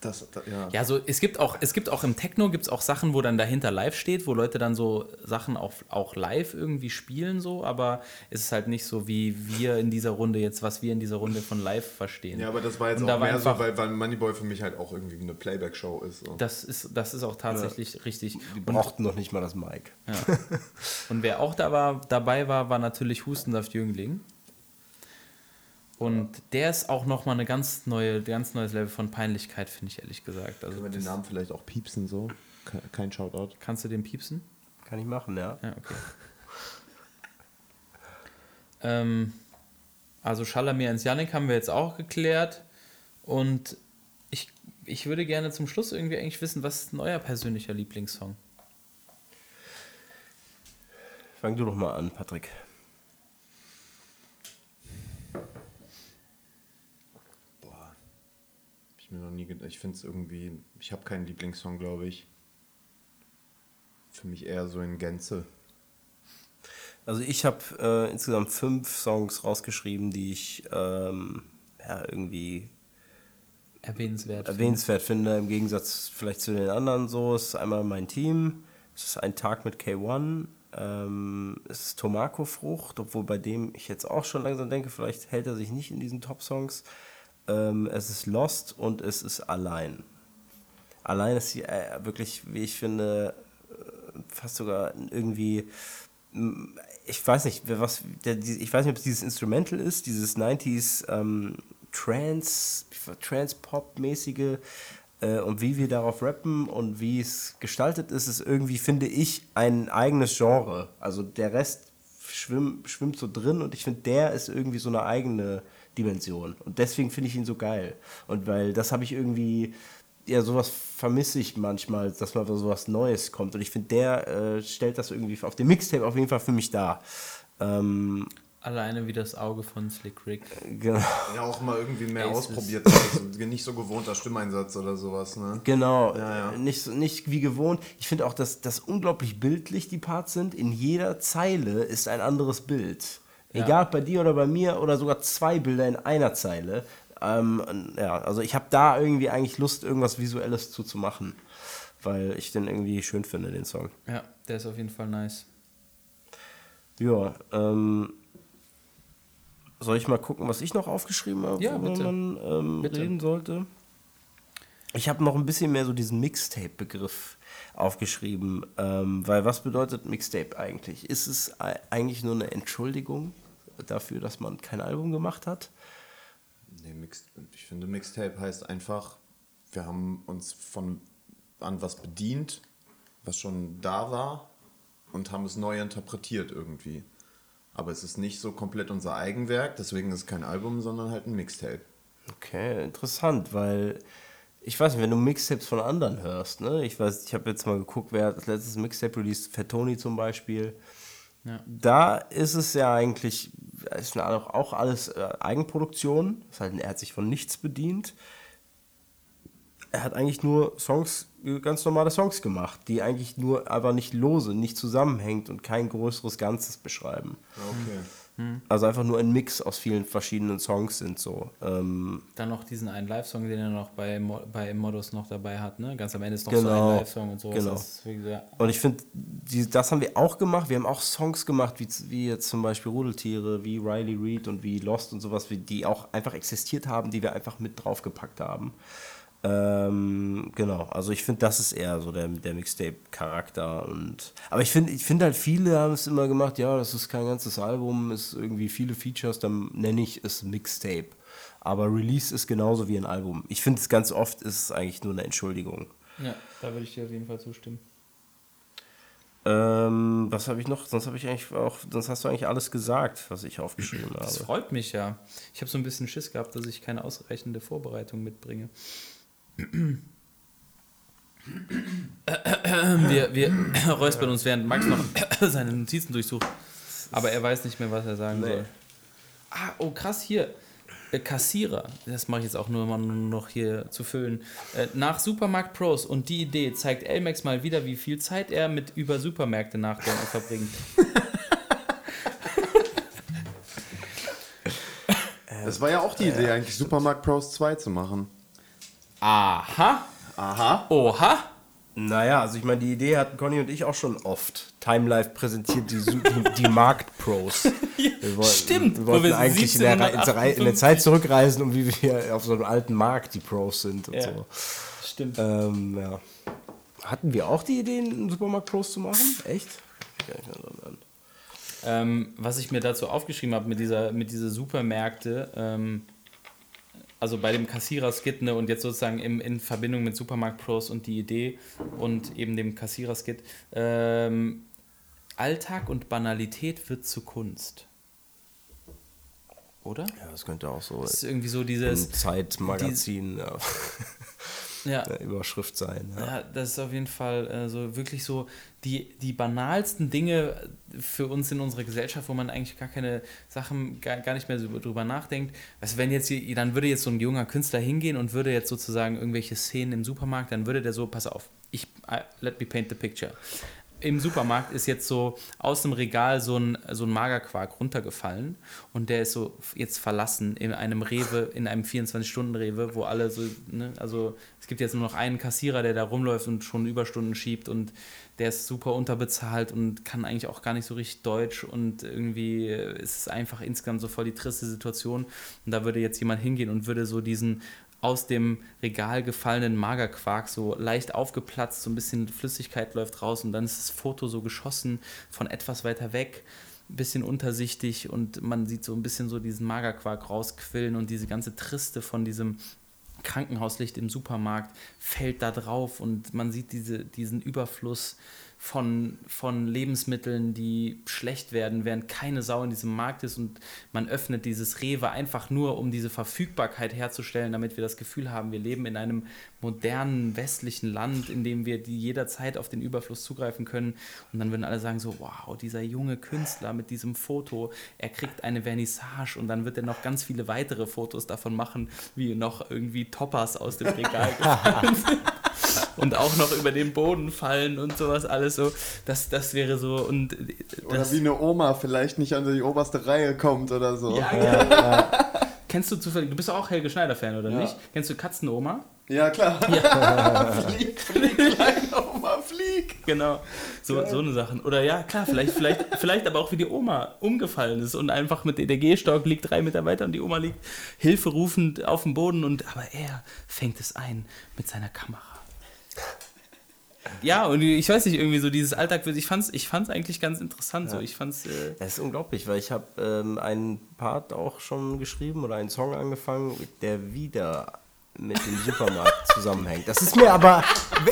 [SPEAKER 4] Das, das, ja.
[SPEAKER 3] Ja, so es gibt auch, es gibt auch im Techno gibt's auch Sachen, wo dann dahinter live steht, wo Leute dann so Sachen auch, auch live irgendwie spielen, so, aber es ist halt nicht so, wie wir in dieser Runde jetzt, was wir in dieser Runde von live verstehen.
[SPEAKER 4] Ja, aber das war jetzt
[SPEAKER 3] Und
[SPEAKER 4] auch mehr
[SPEAKER 3] einfach-
[SPEAKER 4] so, weil, weil Moneyboy für mich halt auch irgendwie wie eine Playback-Show ist. So.
[SPEAKER 3] Das ist, das ist auch tatsächlich richtig.
[SPEAKER 2] Die
[SPEAKER 3] Und
[SPEAKER 2] brauchten noch nicht mal das Mic.
[SPEAKER 3] Ja. Und wer auch da war, dabei war, war natürlich Hustensaft Jüngling. Und der ist auch nochmal eine ganz neue, ganz neues Level von Peinlichkeit, finde ich ehrlich gesagt. Also
[SPEAKER 4] Können wir den Namen vielleicht auch piepsen so? Ke- Kein Shoutout.
[SPEAKER 3] kannst du den piepsen?
[SPEAKER 2] Kann ich machen, ja.
[SPEAKER 3] Ja, okay. ähm, also Schalamir ins Yannick haben wir jetzt auch geklärt. Und ich, ich würde gerne zum Schluss irgendwie eigentlich wissen, was ist denn euer persönlicher Lieblingssong?
[SPEAKER 2] Fang du doch mal an, Patrick.
[SPEAKER 4] Boah. Hab ich mir noch nie gedacht. Ich finde es irgendwie. Ich habe keinen Lieblingssong, glaube ich. Für mich eher so in Gänze.
[SPEAKER 2] Also ich habe äh, insgesamt fünf Songs rausgeschrieben, die ich ähm, ja, irgendwie
[SPEAKER 3] Erwähnenswert.
[SPEAKER 2] erwähnenswert finde, im Gegensatz vielleicht zu den anderen so. Es ist einmal mein Team, es ist ein Tag mit K1, ähm, es ist Tomako-Frucht, obwohl bei dem ich jetzt auch schon langsam denke, vielleicht hält er sich nicht in diesen Top-Songs. Ähm, es ist Lost und es ist Allein. Allein ist sie äh, wirklich, wie ich finde, äh, fast sogar irgendwie ich weiß nicht, was, der, die- ich weiß nicht, ob es dieses Instrumental ist, dieses 90s ähm, Trance, Trance-Pop-mäßige äh, und wie wir darauf rappen und wie es gestaltet ist, ist irgendwie, finde ich, ein eigenes Genre. Also der Rest schwimm, schwimmt so drin und ich finde, der ist irgendwie so eine eigene Dimension. Und deswegen finde ich ihn so geil. Und weil das habe ich irgendwie, ja, sowas vermisse ich manchmal, dass mal sowas Neues kommt. Und ich finde, der äh, stellt das irgendwie auf dem Mixtape auf jeden Fall für mich dar. Ähm,
[SPEAKER 3] Alleine wie das Auge von Slick Rick.
[SPEAKER 2] genau.
[SPEAKER 4] Ja, auch mal irgendwie mehr
[SPEAKER 3] Aces.
[SPEAKER 4] ausprobiert. Also nicht so gewohnter Stimmeinsatz oder sowas, ne?
[SPEAKER 2] Genau,
[SPEAKER 4] Ja, ja.
[SPEAKER 2] Nicht, nicht wie gewohnt. Ich finde auch, dass das unglaublich bildlich die Parts sind. In jeder Zeile ist ein anderes Bild.
[SPEAKER 3] Ja.
[SPEAKER 2] Egal ob bei dir oder bei mir oder sogar zwei Bilder in einer Zeile. Ähm, ja, also ich habe da irgendwie eigentlich Lust, irgendwas Visuelles zuzumachen, weil ich den irgendwie schön finde, den Song.
[SPEAKER 3] Ja, der ist auf jeden Fall nice.
[SPEAKER 2] Ja, ähm, soll ich mal gucken, was ich noch aufgeschrieben habe,
[SPEAKER 3] Ja, bitte.
[SPEAKER 2] man ähm,
[SPEAKER 3] Bitte.
[SPEAKER 2] reden sollte? Ich habe noch ein bisschen mehr so diesen Mixtape-Begriff aufgeschrieben, ähm, weil was bedeutet Mixtape eigentlich? Ist es ei- eigentlich nur eine Entschuldigung dafür, dass man kein Album gemacht hat?
[SPEAKER 4] Nee, Mix, ich finde, Mixtape heißt einfach, wir haben uns von an was bedient, was schon da war und haben es neu interpretiert irgendwie. Aber es ist nicht so komplett unser Eigenwerk, deswegen ist es kein Album, sondern halt ein Mixtape.
[SPEAKER 2] Okay, interessant, weil ich weiß nicht, wenn du Mixtapes von anderen hörst, ne? Ich weiß, ich habe jetzt mal geguckt, wer hat das letzte Mixtape released, Fettoni zum Beispiel.
[SPEAKER 3] Ja.
[SPEAKER 2] Da ist es ja eigentlich, ist auch, auch alles äh, Eigenproduktion. Das heißt, er hat sich von nichts bedient. Er hat eigentlich nur Songs, ganz normale Songs gemacht, die eigentlich nur aber nicht lose, nicht zusammenhängt und kein größeres Ganzes beschreiben.
[SPEAKER 4] Okay.
[SPEAKER 2] Also einfach nur ein Mix aus vielen verschiedenen Songs sind so. Ähm,
[SPEAKER 3] Dann noch diesen einen Live-Song, den er noch bei, Mo bei Modus noch dabei hat, ne? Ganz am Ende ist noch so
[SPEAKER 2] Genau,
[SPEAKER 3] ein Live-Song und so.
[SPEAKER 2] genau. Und ich finde, das haben wir auch gemacht. Wir haben auch Songs gemacht, wie, wie jetzt zum Beispiel Rudeltiere, wie Riley Reid und wie Lost und sowas, wie, die auch einfach existiert haben, die wir einfach mit draufgepackt haben. Ähm, genau, also ich finde, das ist eher so der, der Mixtape-Charakter. und Aber ich finde ich find halt, viele haben es immer gemacht, ja, das ist kein ganzes Album, ist irgendwie viele Features, dann nenne ich es Mixtape. Aber Release ist genauso wie ein Album. Ich finde es ganz oft ist es eigentlich nur eine Entschuldigung.
[SPEAKER 3] Ja, da würde ich dir auf jeden Fall zustimmen.
[SPEAKER 2] Ähm, was habe ich noch? Sonst habe ich eigentlich auch, sonst hast du eigentlich alles gesagt, was ich aufgeschrieben
[SPEAKER 3] Das
[SPEAKER 2] habe.
[SPEAKER 3] freut mich ja. Ich habe so ein bisschen Schiss gehabt, dass ich keine ausreichende Vorbereitung mitbringe. Wir, wir räuspern uns, während Max noch seine Notizen durchsucht. Aber er weiß nicht mehr, was er sagen
[SPEAKER 2] Nee.
[SPEAKER 3] soll. Ah, oh krass, hier. Äh, Kassierer. Das mache ich jetzt auch nur mal noch hier zu füllen. Äh, nach Supermarkt Pros und die Idee zeigt Elmex mal wieder, wie viel Zeit er mit über Supermärkte nachdenken verbringt.
[SPEAKER 4] Das war ja auch die Idee, eigentlich Supermarkt Pros 2 zu machen.
[SPEAKER 3] Aha.
[SPEAKER 4] Aha.
[SPEAKER 3] Oha.
[SPEAKER 2] Naja, also ich meine, die Idee hatten Conny und ich auch schon oft. Time Life präsentiert die, die, die Marktpros. Wir wollten,
[SPEAKER 3] Stimmt,
[SPEAKER 2] Wir
[SPEAKER 3] wo
[SPEAKER 2] wollten
[SPEAKER 3] wir
[SPEAKER 2] eigentlich in der, in, der Re- in der
[SPEAKER 3] 1758
[SPEAKER 2] Zeit zurückreisen und wie wir auf so einem alten Markt die Pros sind und
[SPEAKER 3] Ja.
[SPEAKER 2] so.
[SPEAKER 3] Stimmt.
[SPEAKER 2] Ähm, ja. Hatten wir auch die Idee, einen Supermarkt Pros zu machen? Echt?
[SPEAKER 3] Ähm, was ich mir dazu aufgeschrieben habe mit dieser, mit dieser Supermärkte, ähm, also bei dem Kassierer-Skit ne, und jetzt sozusagen im, in Verbindung mit Supermarkt Pros und die Idee und eben dem Kassierer-Skit, ähm, Alltag und Banalität wird zu Kunst. Oder?
[SPEAKER 2] Ja, das könnte auch so
[SPEAKER 3] Das ist irgendwie so
[SPEAKER 2] ein
[SPEAKER 3] dieses.
[SPEAKER 2] Zeitmagazin ja,
[SPEAKER 3] Ja,
[SPEAKER 2] Überschrift sein. Ja.
[SPEAKER 3] Ja, das ist auf jeden Fall äh, so wirklich so die, die banalsten Dinge für uns in unserer Gesellschaft, wo man eigentlich gar keine Sachen, gar, gar nicht mehr so drüber nachdenkt. Also wenn jetzt, dann würde jetzt so ein junger Künstler hingehen und würde jetzt sozusagen irgendwelche Szenen im Supermarkt, dann würde der so, pass auf, ich, I, let me paint the picture. Im Supermarkt ist jetzt so aus dem Regal so ein, so ein Magerquark runtergefallen und der ist so jetzt verlassen in einem Rewe, in einem 24-Stunden-Rewe, wo alle so, ne, also es gibt jetzt nur noch einen Kassierer, der da rumläuft und schon Überstunden schiebt und der ist super unterbezahlt und kann eigentlich auch gar nicht so richtig Deutsch und irgendwie ist es einfach insgesamt so voll die triste Situation. Und da würde jetzt jemand hingehen und würde so diesen aus dem Regal gefallenen Magerquark so leicht aufgeplatzt, so ein bisschen Flüssigkeit läuft raus und dann ist das Foto so geschossen von etwas weiter weg, ein bisschen untersichtig und man sieht so ein bisschen so diesen Magerquark rausquillen und diese ganze Triste von diesem Krankenhauslicht im Supermarkt fällt da drauf und man sieht diese, diesen Überfluss von, von Lebensmitteln, die schlecht werden, während keine Sau in diesem Markt ist und man öffnet dieses Rewe einfach nur, um diese Verfügbarkeit herzustellen, damit wir das Gefühl haben, wir leben in einem modernen westlichen Land, in dem wir die jederzeit auf den Überfluss zugreifen können. Und dann würden alle sagen so, wow, dieser junge Künstler mit diesem Foto, er kriegt eine Vernissage und dann wird er noch ganz viele weitere Fotos davon machen, wie noch irgendwie Toppers aus dem Regal gefallen sind und auch noch über den Boden fallen und sowas alles so. Das, das wäre so und
[SPEAKER 4] Oder wie eine Oma vielleicht nicht an die oberste Reihe kommt oder so.
[SPEAKER 3] ja, genau. Kennst du zufällig, du bist auch Helge Schneider-Fan, oder
[SPEAKER 4] Ja.
[SPEAKER 3] nicht? Kennst du Katzenoma?
[SPEAKER 4] Ja, klar. flieg, flieg, kleine Oma, flieg.
[SPEAKER 3] Genau. So, so eine Sachen. Oder ja, klar, vielleicht, vielleicht, vielleicht aber auch wie die Oma umgefallen ist und einfach mit der Gehstock liegt drei Meter weiter und die Oma liegt hilferufend auf dem Boden und aber er fängt es ein mit seiner Kamera. Ja, und ich weiß nicht, irgendwie so dieses Alltag, ich fand's, ich fand's eigentlich ganz interessant. So. Ich fand's, äh,
[SPEAKER 2] Das ist unglaublich, weil ich habe ähm, einen Part auch schon geschrieben oder einen Song angefangen, der wieder mit dem Supermarkt zusammenhängt. Das ist mir aber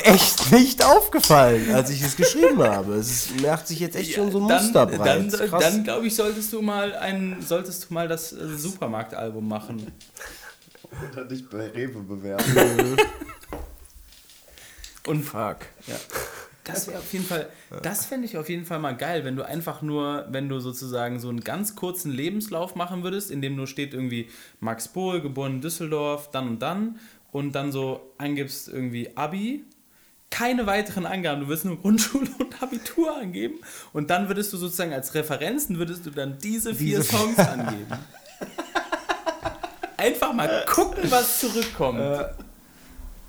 [SPEAKER 2] echt nicht aufgefallen, als ich es geschrieben habe. Es ist, macht sich jetzt echt schon so ein Muster
[SPEAKER 3] dann,
[SPEAKER 2] breit.
[SPEAKER 3] dann, dann glaube ich, solltest du mal ein, solltest du mal das äh, Supermarktalbum machen.
[SPEAKER 4] Oder dich bei Rewe bewerben.
[SPEAKER 3] Und
[SPEAKER 2] Fuck.
[SPEAKER 3] Ja. Das wäre auf jeden Fall, das fände ich auf jeden Fall mal geil, wenn du einfach nur, wenn du sozusagen so einen ganz kurzen Lebenslauf machen würdest, in dem nur steht irgendwie Max Bohl, geboren in Düsseldorf, dann und dann und dann so angibst irgendwie Abi, keine weiteren Angaben, du wirst nur Grundschule und Abitur angeben und dann würdest du sozusagen als Referenzen würdest du dann diese vier
[SPEAKER 2] Diese-
[SPEAKER 3] Songs angeben. Einfach mal gucken, was zurückkommt.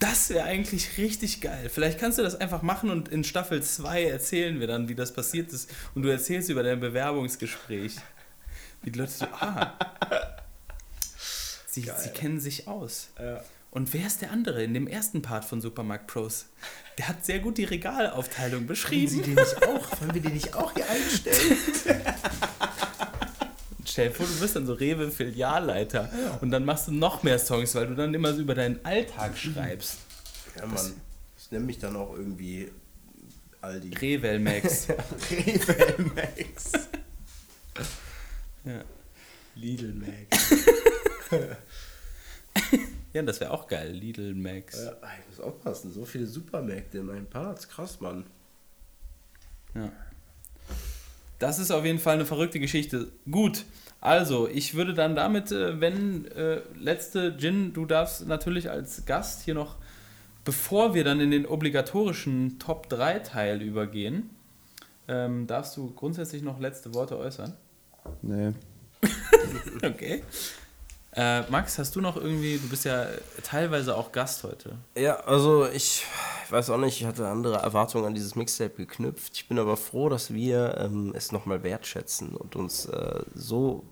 [SPEAKER 3] Das wäre eigentlich richtig geil. Vielleicht kannst du das einfach machen und in Staffel 2 erzählen wir dann, wie das passiert ist. Und du erzählst über dein Bewerbungsgespräch. Wie die Leute so, ah. Sie, sie kennen sich aus. Und wer ist der andere in dem ersten Part von Supermarkt Pros? Der hat sehr gut die Regalaufteilung beschrieben.
[SPEAKER 2] den nicht auch? Wollen wir den nicht auch hier einstellen?
[SPEAKER 3] Stell dir vor, du bist dann so Rewe-Filialleiter und dann machst du noch mehr Songs, weil du dann immer so über deinen Alltag schreibst.
[SPEAKER 2] Ja, Mann. Ich nenne mich dann auch irgendwie Aldi.
[SPEAKER 3] Revel Max.
[SPEAKER 2] Revel Max.
[SPEAKER 3] ja.
[SPEAKER 2] Lidl Max.
[SPEAKER 3] ja, das wäre auch geil. Lidl Max.
[SPEAKER 2] Ja, ich muss aufpassen. So viele Supermärkte in meinen Parts. Krass, Mann.
[SPEAKER 3] Ja. Das ist auf jeden Fall eine verrückte Geschichte. Gut, also ich würde dann damit, äh, wenn äh, letzte Gin, du darfst natürlich als Gast hier noch, bevor wir dann in den obligatorischen Top 3 Teil übergehen, ähm, darfst du grundsätzlich noch letzte Worte äußern.
[SPEAKER 4] Nee.
[SPEAKER 3] Okay. Äh, Max, hast du noch irgendwie, du bist ja teilweise auch Gast heute.
[SPEAKER 2] Ja, also ich weiß auch nicht, ich hatte andere Erwartungen an dieses Mixtape geknüpft. Ich bin aber froh, dass wir ähm, es nochmal wertschätzen und uns äh, so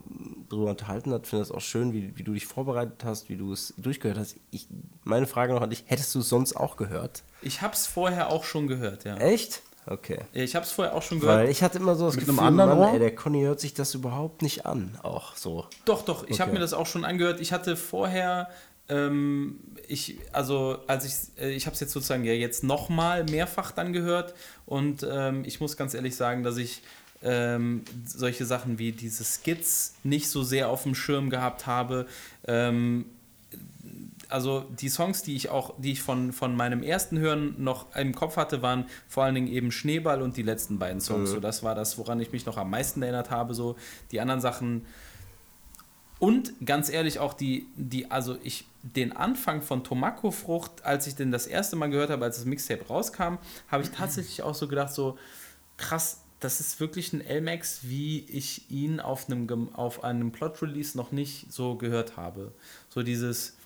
[SPEAKER 2] drüber unterhalten hat. Ich finde es auch schön, wie, wie du dich vorbereitet hast, wie du es durchgehört hast. Ich, meine Frage noch an dich, hättest du es sonst auch gehört?
[SPEAKER 3] Ich habe es vorher auch schon gehört, ja.
[SPEAKER 2] Echt? Okay.
[SPEAKER 3] Ich habe es vorher auch schon gehört.
[SPEAKER 2] Weil ich hatte immer so das
[SPEAKER 4] Mit
[SPEAKER 2] Gefühl,
[SPEAKER 4] einem anderen
[SPEAKER 2] Mann, ey, der Conny hört sich das überhaupt nicht an, auch so.
[SPEAKER 3] Doch, doch, ich habe
[SPEAKER 2] Okay.
[SPEAKER 3] mir das auch schon angehört. Ich hatte vorher, ähm, ich, also als ich, äh, ich habe es jetzt sozusagen ja jetzt nochmal mehrfach dann gehört und ähm, ich muss ganz ehrlich sagen, dass ich ähm, solche Sachen wie diese Skits nicht so sehr auf dem Schirm gehabt habe. Ähm, also die Songs, die ich auch, die ich von, von meinem ersten Hören noch im Kopf hatte, waren vor allen Dingen eben Schneeball und die letzten beiden Songs. So, das war das, woran ich mich noch am meisten erinnert habe. So die anderen Sachen. Und ganz ehrlich, auch die, die, also ich, den Anfang von Tomako Frucht, als ich den das erste Mal gehört habe, als das Mixtape rauskam, habe ich tatsächlich auch so gedacht, so krass, das ist wirklich ein L-Max, wie ich ihn auf einem, auf einem Plot-Release noch nicht so gehört habe. So dieses,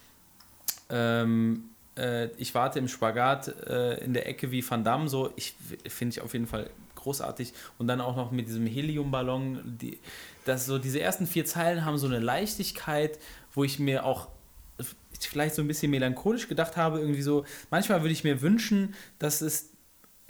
[SPEAKER 3] ähm, äh, ich warte im Spagat äh, in der Ecke wie Van Damme, so, ich finde ich auf jeden Fall großartig. Und dann auch noch mit diesem Heliumballon, die, das so, diese ersten vier Zeilen haben so eine Leichtigkeit, wo ich mir auch vielleicht so ein bisschen melancholisch gedacht habe, irgendwie so, manchmal würde ich mir wünschen, dass es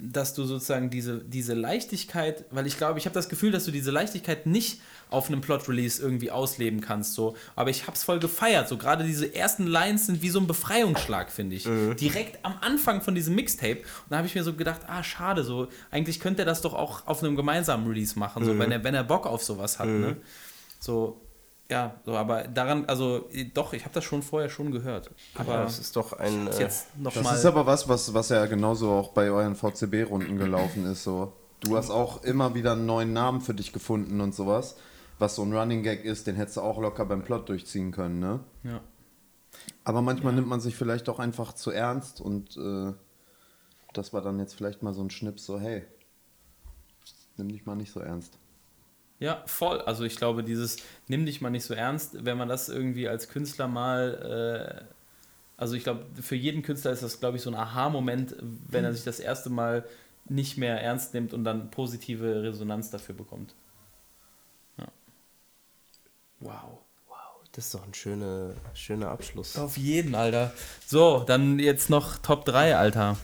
[SPEAKER 3] dass du sozusagen diese, diese Leichtigkeit, weil ich glaube, ich habe das Gefühl, dass du diese Leichtigkeit nicht auf einem Plot-Release irgendwie ausleben kannst, so. Aber ich habe es voll gefeiert, so gerade diese ersten Lines sind wie so ein Befreiungsschlag, finde ich. Direkt am Anfang von diesem Mixtape. Und da habe ich mir so gedacht, ah, schade, so, eigentlich könnte er das doch auch auf einem gemeinsamen Release machen, so, wenn er, wenn er Bock auf sowas hat, ne? So, ja, so, aber daran, also, doch, ich habe das schon vorher schon gehört.
[SPEAKER 2] Aber
[SPEAKER 3] Aber
[SPEAKER 2] das ist doch ein. Äh,
[SPEAKER 3] jetzt
[SPEAKER 4] Das
[SPEAKER 3] nochmal.
[SPEAKER 4] ist aber was, was, was ja genauso auch bei euren VCB-Runden gelaufen ist. So. Du hast auch immer wieder einen neuen Namen für dich gefunden und sowas. Was so ein Running Gag ist, den hättest du auch locker beim Plot durchziehen können, ne?
[SPEAKER 3] Ja.
[SPEAKER 4] Aber manchmal nimmt man sich vielleicht auch einfach zu ernst und äh, das war dann jetzt vielleicht mal so ein Schnips, so hey, nimm dich mal nicht so ernst.
[SPEAKER 3] Ja, voll. Also ich glaube, dieses nimm dich mal nicht so ernst, wenn man das irgendwie als Künstler mal, äh, also ich glaube, für jeden Künstler ist das, glaube ich, so ein Aha-Moment, wenn er sich das erste Mal nicht mehr ernst nimmt und dann positive Resonanz dafür bekommt. Wow.
[SPEAKER 2] das ist doch ein schöner, schöner Abschluss.
[SPEAKER 3] Auf jeden, Alter. So, dann jetzt noch Top 3, Alter.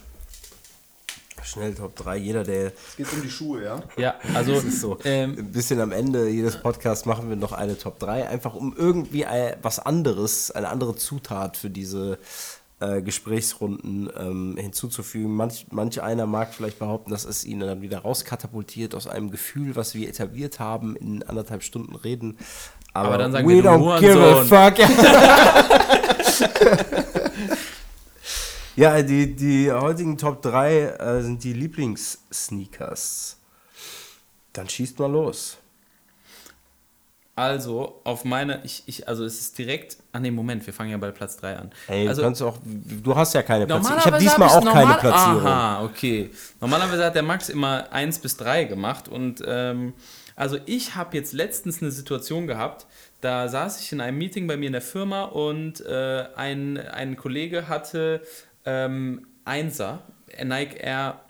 [SPEAKER 2] Schnell Top 3. Jeder, der.
[SPEAKER 4] Es geht um die Schuhe, ja?
[SPEAKER 3] Ja, also
[SPEAKER 2] Das ist so.
[SPEAKER 3] ähm,
[SPEAKER 2] ein bisschen am Ende jedes Podcasts machen wir noch eine Top 3, einfach um irgendwie was anderes, eine andere Zutat für diese äh, Gesprächsrunden ähm, hinzuzufügen. Manch, manch einer mag vielleicht behaupten, dass es ihn dann wieder rauskatapultiert aus einem Gefühl, was wir etabliert haben, in anderthalb Stunden reden. Aber,
[SPEAKER 3] Aber dann sagen
[SPEAKER 2] we
[SPEAKER 3] wir,
[SPEAKER 2] don't give a fuck. ja, die, die heutigen Top 3 äh, sind die Lieblingssneakers. Dann schießt mal los.
[SPEAKER 3] Also auf meine, ich, ich, also es ist direkt, ah ne, Moment, wir fangen ja bei Platz 3 an.
[SPEAKER 2] Ey,
[SPEAKER 3] also,
[SPEAKER 2] du, kannst auch, du hast ja keine Platzierung. Ich habe diesmal
[SPEAKER 3] hab
[SPEAKER 2] auch
[SPEAKER 3] ich
[SPEAKER 2] keine
[SPEAKER 3] normal-
[SPEAKER 2] Platzierung.
[SPEAKER 3] Aha, okay. Normalerweise hat der Max immer 1 bis 3 gemacht und ähm, also ich habe jetzt letztens eine Situation gehabt, da saß ich in einem Meeting bei mir in der Firma und äh, ein, ein Kollege hatte ähm, Einser, Nike Air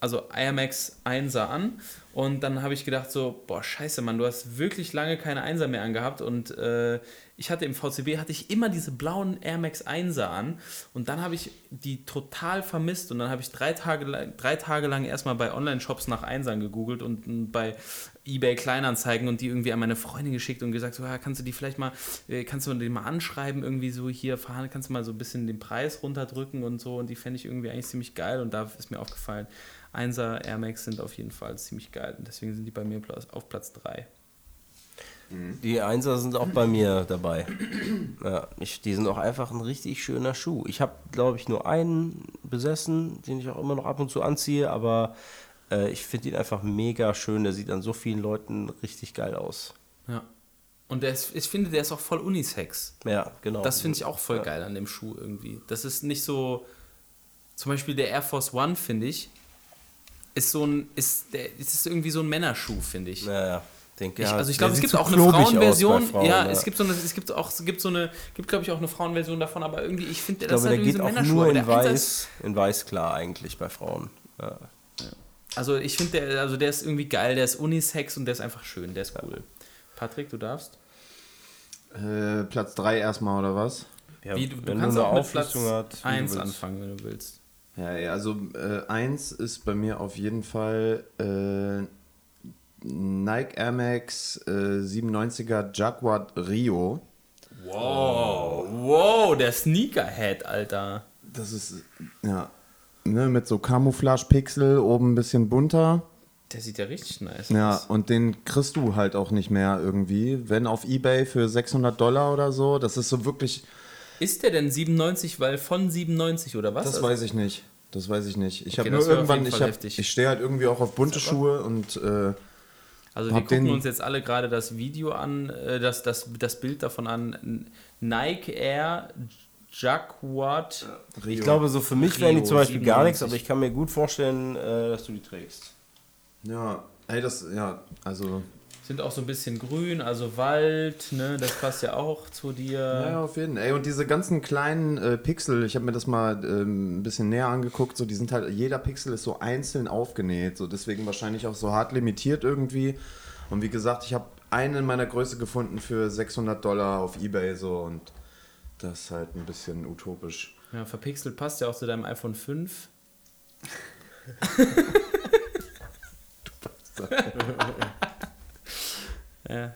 [SPEAKER 3] also Air Max 1er an. Und dann habe ich gedacht so, boah, scheiße, Mann, du hast wirklich lange keine 1er mehr angehabt. Und äh, ich hatte im VCB, hatte ich immer diese blauen Air Max 1er an. Und dann habe ich die total vermisst. Und dann habe ich drei Tage, lang- drei Tage lang erstmal bei Online-Shops nach 1ern gegoogelt und bei eBay Kleinanzeigen und die irgendwie an meine Freundin geschickt und gesagt, so, ja, kannst du die vielleicht mal, äh, kannst du den mal anschreiben, irgendwie so hier fahren, kannst du mal so ein bisschen den Preis runterdrücken und so? Und die fände ich irgendwie eigentlich ziemlich geil und da ist mir aufgefallen, 1er Air Max sind auf jeden Fall ziemlich geil und deswegen sind die bei mir auf Platz 3.
[SPEAKER 2] Die Einser sind auch bei mir dabei. Ja, ich, die sind auch einfach ein richtig schöner Schuh. Ich habe, glaube ich, nur einen besessen, den ich auch immer noch ab und zu anziehe, aber äh, ich finde ihn einfach mega schön. Der sieht an so vielen Leuten richtig geil aus.
[SPEAKER 3] Ja. Und der ist, ich finde, der ist auch voll Unisex.
[SPEAKER 2] Ja, genau.
[SPEAKER 3] Das finde ich auch voll
[SPEAKER 2] Ja.
[SPEAKER 3] geil an dem Schuh irgendwie. Das ist nicht so. Zum Beispiel der Air Force One, finde ich, ist so ein. Ist, der, es ist irgendwie so ein Männerschuh, finde ich.
[SPEAKER 2] Ja, ja. Denke,
[SPEAKER 3] Ich,
[SPEAKER 2] ja,
[SPEAKER 3] also ich
[SPEAKER 2] der
[SPEAKER 3] glaube, es gibt auch eine Frauenversion.
[SPEAKER 2] Frauen,
[SPEAKER 3] ja,
[SPEAKER 2] ja.
[SPEAKER 3] es gibt so eine, es gibt auch, es gibt so eine, gibt glaube ich auch eine Frauenversion davon, aber irgendwie, ich finde, das
[SPEAKER 2] glaube,
[SPEAKER 3] ist
[SPEAKER 2] der
[SPEAKER 3] halt irgendwie
[SPEAKER 2] geht
[SPEAKER 3] so ein
[SPEAKER 2] auch
[SPEAKER 3] Männerschuh.
[SPEAKER 2] nur in
[SPEAKER 3] der
[SPEAKER 2] weiß, in weiß klar eigentlich bei Frauen. Ja.
[SPEAKER 3] Also ich finde, der, also der ist irgendwie geil, der ist Unisex und der ist einfach schön, der ist cool. Patrick, du darfst.
[SPEAKER 4] Äh, Platz 3 erstmal, oder was?
[SPEAKER 2] Ja,
[SPEAKER 3] Wie, du, du kannst
[SPEAKER 2] eine
[SPEAKER 3] auch mit Platz
[SPEAKER 2] Auflistung hast, wie du
[SPEAKER 3] 1
[SPEAKER 2] willst.
[SPEAKER 3] anfangen, wenn du willst.
[SPEAKER 4] Ja, ja, also äh, eins ist bei mir auf jeden Fall äh, Nike Air Max äh, 97er Jaguar Rio.
[SPEAKER 3] Wow, wow, der Sneakerhead, Alter.
[SPEAKER 4] Das ist, ja, ne, mit so Camouflage-Pixel, oben ein bisschen bunter.
[SPEAKER 3] Der sieht ja richtig nice
[SPEAKER 4] Ja,
[SPEAKER 3] aus.
[SPEAKER 4] und den kriegst du halt auch nicht mehr irgendwie. Wenn auf Ebay für 600 Dollar oder so, das ist so wirklich,
[SPEAKER 3] Ist der denn 97, weil von 97 oder was?
[SPEAKER 4] das
[SPEAKER 3] Also-
[SPEAKER 4] weiß ich nicht. Das weiß ich nicht. Ich
[SPEAKER 3] Okay,
[SPEAKER 4] habe nur irgendwann, ich, hab, ich stehe halt irgendwie auch auf bunte Schuhe und äh,
[SPEAKER 3] Also wir gucken
[SPEAKER 4] den-
[SPEAKER 3] uns jetzt alle gerade das Video an, äh, das, das, das Bild davon an. Nike Air Jaguar.
[SPEAKER 2] Ich glaube, so für mich
[SPEAKER 3] Rio
[SPEAKER 2] wären die zum Beispiel gar
[SPEAKER 3] 97.
[SPEAKER 2] nichts, aber ich kann mir gut vorstellen, äh, dass du die trägst.
[SPEAKER 4] ja, ey, das, ja, also
[SPEAKER 3] Sind auch so ein bisschen grün, also Wald, ne? Das passt ja auch zu dir.
[SPEAKER 4] Ja, auf jeden Fall. Ey, und diese ganzen kleinen äh, Pixel, ich habe mir das mal ähm, ein bisschen näher angeguckt, so die sind halt, jeder Pixel ist so einzeln aufgenäht, so deswegen wahrscheinlich auch so hart limitiert irgendwie. Und wie gesagt, ich habe einen in meiner Größe gefunden für 600 Dollar auf Ebay so und das ist halt ein bisschen utopisch.
[SPEAKER 3] Ja, verpixelt passt ja auch zu deinem iPhone 5. ja.
[SPEAKER 4] Ja.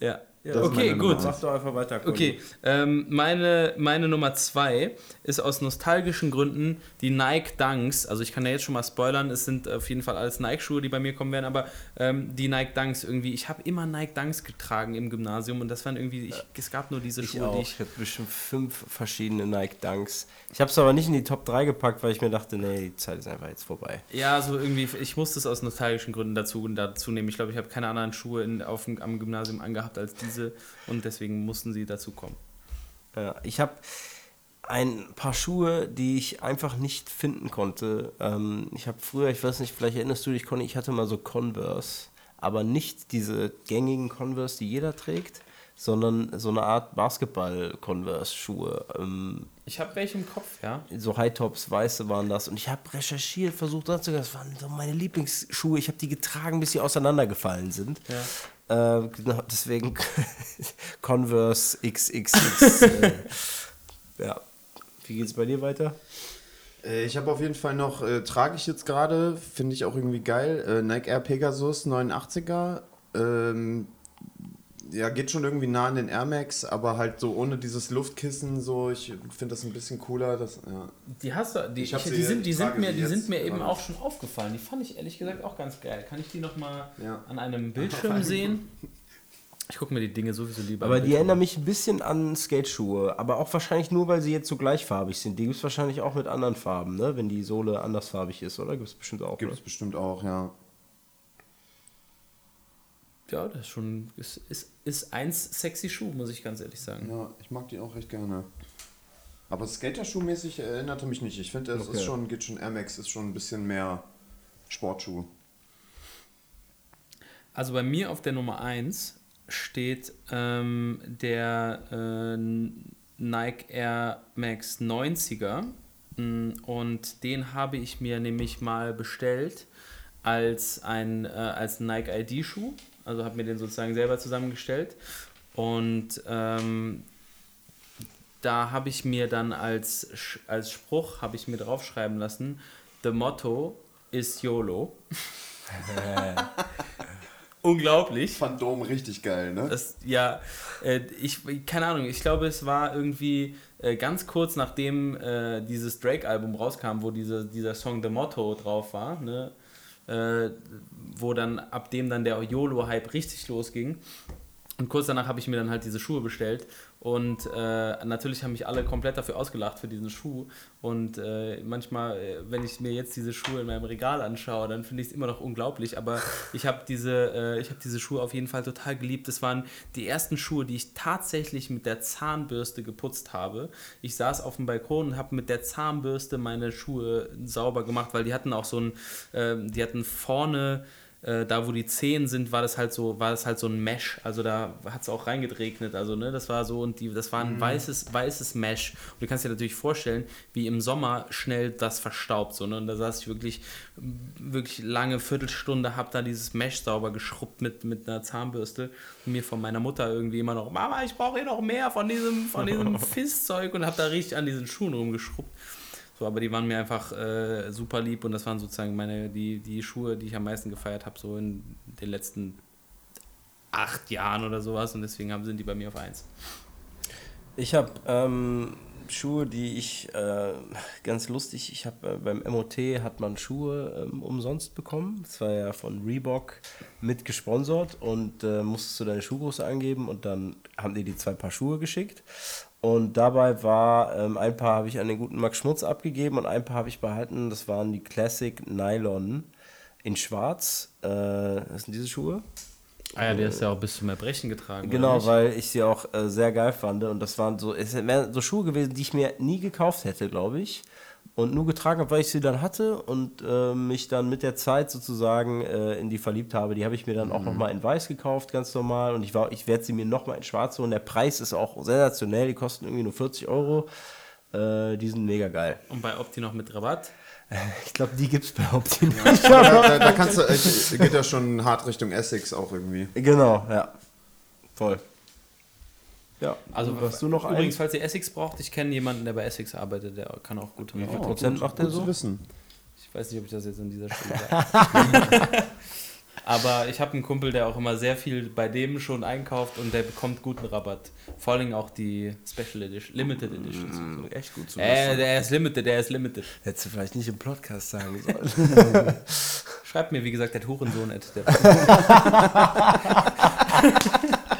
[SPEAKER 3] Ja.
[SPEAKER 2] Ja,
[SPEAKER 3] okay, gut.
[SPEAKER 2] Mach doch einfach weiter. Conny.
[SPEAKER 3] Okay, ähm, meine, meine Nummer zwei ist aus nostalgischen Gründen die Nike Dunks. Also ich kann ja jetzt schon mal spoilern, es sind auf jeden Fall alles Nike-Schuhe, die bei mir kommen werden, aber ähm, die Nike Dunks irgendwie, ich habe immer Nike Dunks getragen im Gymnasium und das waren irgendwie, ich, es gab nur diese
[SPEAKER 2] Ich
[SPEAKER 3] Schuhe,
[SPEAKER 2] auch.
[SPEAKER 3] die
[SPEAKER 2] Ich
[SPEAKER 3] ich...
[SPEAKER 2] hatte bestimmt fünf verschiedene Nike Dunks. Ich habe es aber nicht in die Top 3 gepackt, weil ich mir dachte, nee, die Zeit ist einfach jetzt vorbei.
[SPEAKER 3] Ja, so irgendwie, ich musste es aus nostalgischen Gründen dazu, dazu nehmen. Ich glaube, ich habe keine anderen Schuhe in, auf, am Gymnasium angehabt als diese und deswegen mussten sie dazu kommen.
[SPEAKER 2] Ja, ich habe ein paar Schuhe, die ich einfach nicht finden konnte. Ähm, ich habe früher, ich weiß nicht, vielleicht erinnerst du dich, Conny, ich hatte mal so Converse, aber nicht diese gängigen Converse, die jeder trägt, sondern so eine Art Basketball-Converse-Schuhe. Ähm,
[SPEAKER 3] Ich habe welche im Kopf, ja.
[SPEAKER 2] so High-Tops, weiße waren das. Und ich habe recherchiert, versucht. Das waren so meine Lieblingsschuhe. Ich habe die getragen, bis sie auseinandergefallen sind. Äh, genau, deswegen Converse XXX. äh, ja. Wie geht's bei dir weiter?
[SPEAKER 4] Äh, Ich habe auf jeden Fall noch, äh, trage ich jetzt gerade, finde ich auch irgendwie geil, äh, Nike Air Pegasus 89er. Ähm, ja, geht schon irgendwie nah an den Air Max, aber halt so ohne dieses Luftkissen, so, ich finde das ein bisschen cooler. Das, ja.
[SPEAKER 3] Die hast du, die,
[SPEAKER 4] Ich
[SPEAKER 3] ich,
[SPEAKER 4] sie-
[SPEAKER 3] die sind, die sind mir, die sind mir eben auch schon aufgefallen. Die fand ich ehrlich gesagt auch ganz geil. Kann ich die noch mal
[SPEAKER 4] Ja.
[SPEAKER 3] an einem Bildschirm sehen? Ich gucke mir die Dinge sowieso lieber.
[SPEAKER 2] Aber
[SPEAKER 3] am
[SPEAKER 2] die erinnern mich ein bisschen an Skateschuhe. Aber auch wahrscheinlich nur, weil sie jetzt so gleichfarbig sind. Die gibt es wahrscheinlich auch mit anderen Farben, ne? Wenn die Sohle andersfarbig ist, oder? Gibt es bestimmt auch.
[SPEAKER 4] Gibt
[SPEAKER 2] ne?
[SPEAKER 4] es bestimmt auch, ja.
[SPEAKER 3] Ja, das ist schon, ist, ist, ist eins sexy Schuh, muss ich ganz ehrlich sagen.
[SPEAKER 4] Ja, ich mag die auch recht gerne. Aber Skaterschuhmäßig erinnerte mich nicht. Ich finde, es
[SPEAKER 2] Okay.
[SPEAKER 4] ist schon, geht schon Air Max, ist schon ein bisschen mehr Sportschuh.
[SPEAKER 3] Also bei mir auf der Nummer 1 steht ähm, der äh, Nike Air Max 90er. Mm, Und den habe ich mir nämlich mal bestellt als ein äh, als Nike ID-Schuh. Also habe mir den sozusagen selber zusammengestellt. Und ähm, da habe ich mir dann als, als Spruch, habe ich mir draufschreiben lassen, the motto is YOLO. Unglaublich.
[SPEAKER 4] Phantom richtig geil, ne?
[SPEAKER 3] Das, ja, äh, ich, keine Ahnung, ich glaube, es war irgendwie äh, ganz kurz nachdem äh, dieses Drake-Album rauskam, wo diese, dieser Song The Motto drauf war, ne? Äh, wo dann ab dem dann der YOLO-Hype richtig losging. Und kurz danach habe ich mir dann halt diese Schuhe bestellt. Und äh, natürlich haben mich alle komplett dafür ausgelacht für diesen Schuh. Und äh, manchmal, äh, wenn ich mir jetzt diese Schuhe in meinem Regal anschaue, dann finde ich es immer noch unglaublich. Aber ich habe diese, äh, ich habe diese Schuhe auf jeden Fall total geliebt. Das waren die ersten Schuhe, die ich tatsächlich mit der Zahnbürste geputzt habe. Ich saß auf dem Balkon und habe mit der Zahnbürste meine Schuhe sauber gemacht, weil die hatten auch so ein, ähm, die hatten vorne äh, da wo die Zehen sind, war das halt so, war das halt so ein Mesh. Also da hat es auch reingedregnet. Also, ne, das war so und die, das war ein weißes, weißes Mesh. Und du kannst dir natürlich vorstellen, wie im Sommer schnell das verstaubt. So, ne? Und da saß ich wirklich, wirklich lange Viertelstunde, hab da dieses Mesh sauber geschrubbt mit, mit einer Zahnbürste und mir von meiner Mutter irgendwie immer noch, Mama, ich brauche hier noch mehr von diesem, von diesem Fisszeug und hab da richtig an diesen Schuhen rumgeschrubbt. So, aber die waren mir einfach äh, super lieb und das waren sozusagen meine, die, die Schuhe, die ich am meisten gefeiert habe, so in den letzten acht Jahren oder sowas und deswegen haben, sind die bei mir auf eins.
[SPEAKER 2] Ich habe ähm, Schuhe, die ich äh, ganz lustig, ich habe äh, beim MOT hat man Schuhe ähm, umsonst bekommen. Das war ja von Reebok mit gesponsert und äh, musstest du deine Schuhgröße angeben und dann haben die die zwei Paar Schuhe geschickt. Und dabei war ähm, ein Paar habe ich an den guten Max Schmutz abgegeben und ein Paar habe ich behalten. Das waren die Classic Nylon in Schwarz. Äh, das sind diese Schuhe.
[SPEAKER 3] Ah ja, der ist ja auch bis zum Erbrechen getragen.
[SPEAKER 2] Genau, weil ich sie auch äh, sehr geil fand. Und das waren so, es wären so Schuhe gewesen, die ich mir nie gekauft hätte, glaube ich. Und nur getragen habe, weil ich sie dann hatte und äh, mich dann mit der Zeit sozusagen äh, in die verliebt habe. Die habe ich mir dann auch nochmal in weiß gekauft, ganz normal. Und ich, war- ich werde sie mir nochmal in schwarz holen. Der Preis ist auch sensationell. Die kosten irgendwie nur 40 Euro. Äh, die sind mega geil.
[SPEAKER 3] Und bei Opti noch mit Rabatt.
[SPEAKER 2] Ich glaube, die gibt es bei Opti nicht.
[SPEAKER 4] da, da, da kannst du, echt- geht ja schon hart Richtung Essex auch irgendwie.
[SPEAKER 2] Genau, ja. Voll. Ja,
[SPEAKER 3] Also,
[SPEAKER 2] hast du noch
[SPEAKER 3] übrigens,
[SPEAKER 2] einen?
[SPEAKER 3] falls ihr Essex braucht, ich kenne jemanden, der bei Essex arbeitet, der kann auch gut
[SPEAKER 2] Wie viel
[SPEAKER 3] Rabatt.
[SPEAKER 2] Prozent macht der so?
[SPEAKER 4] wissen.
[SPEAKER 3] Ich weiß nicht, ob ich das jetzt an dieser Stelle sage. Aber ich habe einen Kumpel, der auch immer sehr viel bei dem schon einkauft und der bekommt guten Rabatt. Vor allem auch die Special Edition, Limited Editions. und so.
[SPEAKER 2] Echt gut zu
[SPEAKER 3] Äh, der ist limited, der ist limited.
[SPEAKER 2] Hättest du vielleicht nicht im Podcast sagen sollen.
[SPEAKER 3] Schreibt mir, wie gesagt, der Hurensohn.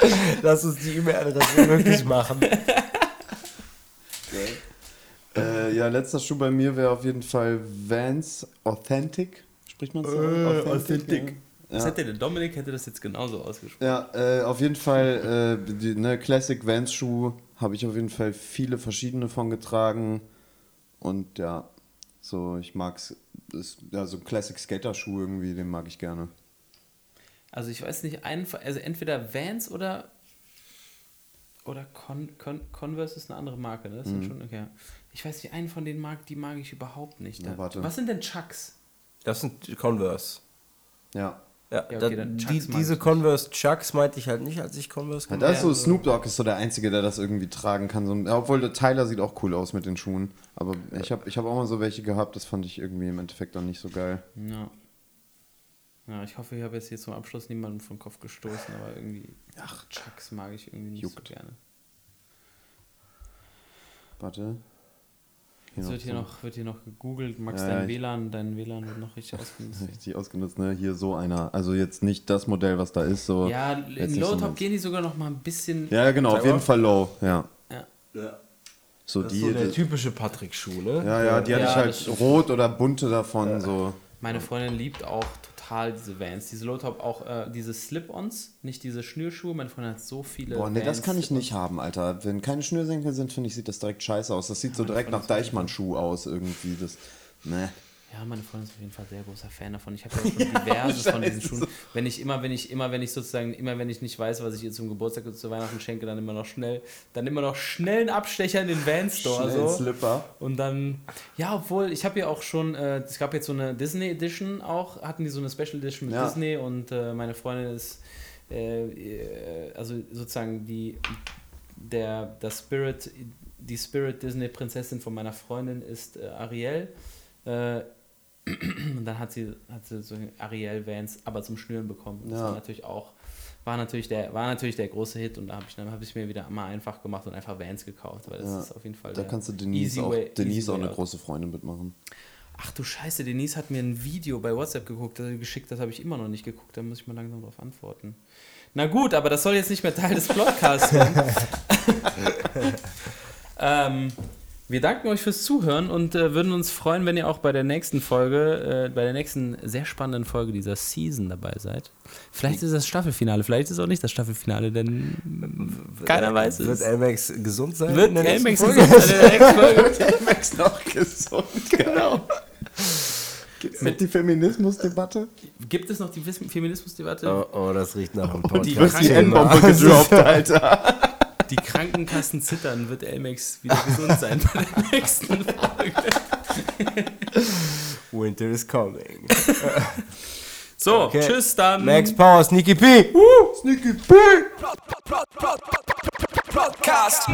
[SPEAKER 2] Lass uns die E-Mail-Adresse wirklich machen.
[SPEAKER 4] Äh, ja, letzter Schuh bei mir wäre auf jeden Fall Vans Authentic. Spricht man so?
[SPEAKER 2] Äh, Authentic.
[SPEAKER 3] Was hätte der Dominik hätte das jetzt genauso ausgesprochen.
[SPEAKER 4] Ja, äh, auf jeden Fall, äh, die ne, Classic Vans Schuh habe ich auf jeden Fall viele verschiedene von getragen. Und ja, so, ich mag's. Ist, ja, so Classic Skater Schuh irgendwie, den mag ich gerne.
[SPEAKER 3] Also ich weiß nicht, einen, also entweder Vans oder oder Con, Con, Converse ist eine andere Marke, ne? Das sind schon, okay. Ich weiß nicht, einen von den mag, die mag ich überhaupt nicht.
[SPEAKER 4] Na,
[SPEAKER 3] Da-
[SPEAKER 4] warte.
[SPEAKER 3] Was sind denn Chucks?
[SPEAKER 2] Das sind Converse.
[SPEAKER 4] Ja.
[SPEAKER 2] Ja,
[SPEAKER 3] Ja,
[SPEAKER 2] da,
[SPEAKER 3] okay, dann
[SPEAKER 2] die, diese Converse Chucks meinte ich halt nicht, als ich Converse
[SPEAKER 4] Ja,
[SPEAKER 2] gemacht
[SPEAKER 4] da ist so
[SPEAKER 3] Ja,
[SPEAKER 4] Snoop Dogg ist so der Einzige, der das irgendwie tragen kann. So, ja, obwohl der Tyler sieht auch cool aus mit den Schuhen. Aber ich habe ich hab auch mal so welche gehabt, das fand ich irgendwie im Endeffekt auch nicht so geil.
[SPEAKER 3] Ja. Ja, ich hoffe, ich habe jetzt hier zum Abschluss niemanden vom Kopf gestoßen, aber irgendwie. Ach, Chucks mag ich irgendwie nicht
[SPEAKER 4] Juckt.
[SPEAKER 3] so gerne.
[SPEAKER 4] Warte. Hier
[SPEAKER 3] Jetzt wird hier,
[SPEAKER 4] so-
[SPEAKER 3] noch, wird hier noch gegoogelt. Max,
[SPEAKER 4] Ja,
[SPEAKER 3] dein
[SPEAKER 4] ich-
[SPEAKER 3] WLAN, dein WLAN wird noch richtig ausgenutzt.
[SPEAKER 4] Richtig ausgenutzt, ne? Hier so einer. Also jetzt nicht das Modell, was da ist, so.
[SPEAKER 3] Ja,
[SPEAKER 4] so
[SPEAKER 3] Low-Top
[SPEAKER 4] meins.
[SPEAKER 3] gehen die sogar noch mal ein bisschen.
[SPEAKER 4] Ja, genau, auf jeden. Fall low, ja.
[SPEAKER 3] Ja.
[SPEAKER 2] Ja.
[SPEAKER 4] So
[SPEAKER 2] Das ist
[SPEAKER 4] die.
[SPEAKER 2] so der
[SPEAKER 4] das-
[SPEAKER 2] typische Patrick-Schuh, ne?
[SPEAKER 4] ja, ja, die hatte
[SPEAKER 3] Ja,
[SPEAKER 4] ich
[SPEAKER 3] das
[SPEAKER 4] halt rot oder bunte davon, so.
[SPEAKER 3] Meine Freundin liebt auch total diese Vans. Diese Low-Top, auch äh, diese Slip-Ons, nicht diese Schnürschuhe. Meine Freundin hat so viele.
[SPEAKER 4] Boah, nee, das
[SPEAKER 3] Vans
[SPEAKER 4] kann ich nicht haben, Alter. Wenn keine Schnürsenkel sind, finde ich, sieht das direkt scheiße aus. Das sieht so direkt nach Deichmann-Schuh aus, irgendwie. Das. Ne.
[SPEAKER 3] Ja, meine Freundin ist auf jeden Fall sehr großer Fan davon. Ich habe ja schon diverse von diesen Schuhen. Wenn ich immer, wenn ich immer, wenn ich sozusagen, immer wenn ich nicht weiß, was ich ihr zum Geburtstag oder zu Weihnachten schenke, dann immer noch schnell, dann immer noch schnell einen Abstecher in den Van Store.
[SPEAKER 4] Schnell
[SPEAKER 3] so.
[SPEAKER 4] Slipper.
[SPEAKER 3] Und dann, ja, obwohl, ich habe ja auch schon, äh, es gab jetzt so eine Disney Edition auch, hatten die so eine Special Edition mit
[SPEAKER 4] Ja.
[SPEAKER 3] Disney und äh, meine Freundin ist, äh, äh, also sozusagen die, der, das Spirit, die Spirit Disney Prinzessin von meiner Freundin ist äh, Ariel. Äh, und dann hat sie, hat sie so Ariel Vans, aber zum Schnüren bekommen. Das
[SPEAKER 4] Ja.
[SPEAKER 3] war natürlich auch, war natürlich der, war natürlich der große Hit und da habe ich dann habe ich mir wieder mal einfach gemacht und einfach Vans gekauft, weil das
[SPEAKER 4] Ja.
[SPEAKER 3] ist auf jeden Fall
[SPEAKER 4] Da kannst du Denise auch,
[SPEAKER 3] way-
[SPEAKER 4] Denise auch eine
[SPEAKER 3] out.
[SPEAKER 4] große Freundin mitmachen.
[SPEAKER 3] Ach du Scheiße, Denise hat mir ein Video bei WhatsApp geguckt, das geschickt, das habe ich immer noch nicht geguckt, da muss ich mal langsam drauf antworten. Na gut, aber das soll jetzt nicht mehr Teil des Podcasts werden. ähm, wir danken euch fürs Zuhören und äh, würden uns freuen, wenn ihr auch bei der nächsten Folge, äh, bei der nächsten sehr spannenden Folge dieser Season dabei seid. Vielleicht ist es das Staffelfinale, vielleicht ist es auch nicht das Staffelfinale, denn keiner weiß
[SPEAKER 2] Wird
[SPEAKER 3] es.
[SPEAKER 2] Elmex gesund sein?
[SPEAKER 3] Wird
[SPEAKER 2] in der nächsten
[SPEAKER 3] Elmex
[SPEAKER 2] Folge?
[SPEAKER 3] gesund in der nächsten Folge?
[SPEAKER 4] Max noch gesund, genau. Gibt's mit die Feminismusdebatte?
[SPEAKER 3] Gibt es noch die Feminismusdebatte?
[SPEAKER 2] Oh, oh, das riecht nach einem
[SPEAKER 3] die
[SPEAKER 2] Podcast.
[SPEAKER 3] wird die
[SPEAKER 4] N-Bombe gedroppt, Alter.
[SPEAKER 3] Die Krankenkassen zittern, wird Elmex wieder gesund sein bei der nächsten Folge.
[SPEAKER 2] Winter is coming.
[SPEAKER 3] So,
[SPEAKER 2] Okay.
[SPEAKER 3] tschüss dann.
[SPEAKER 2] Max Power, Sneaky P.
[SPEAKER 4] Sneaky
[SPEAKER 1] Podcast.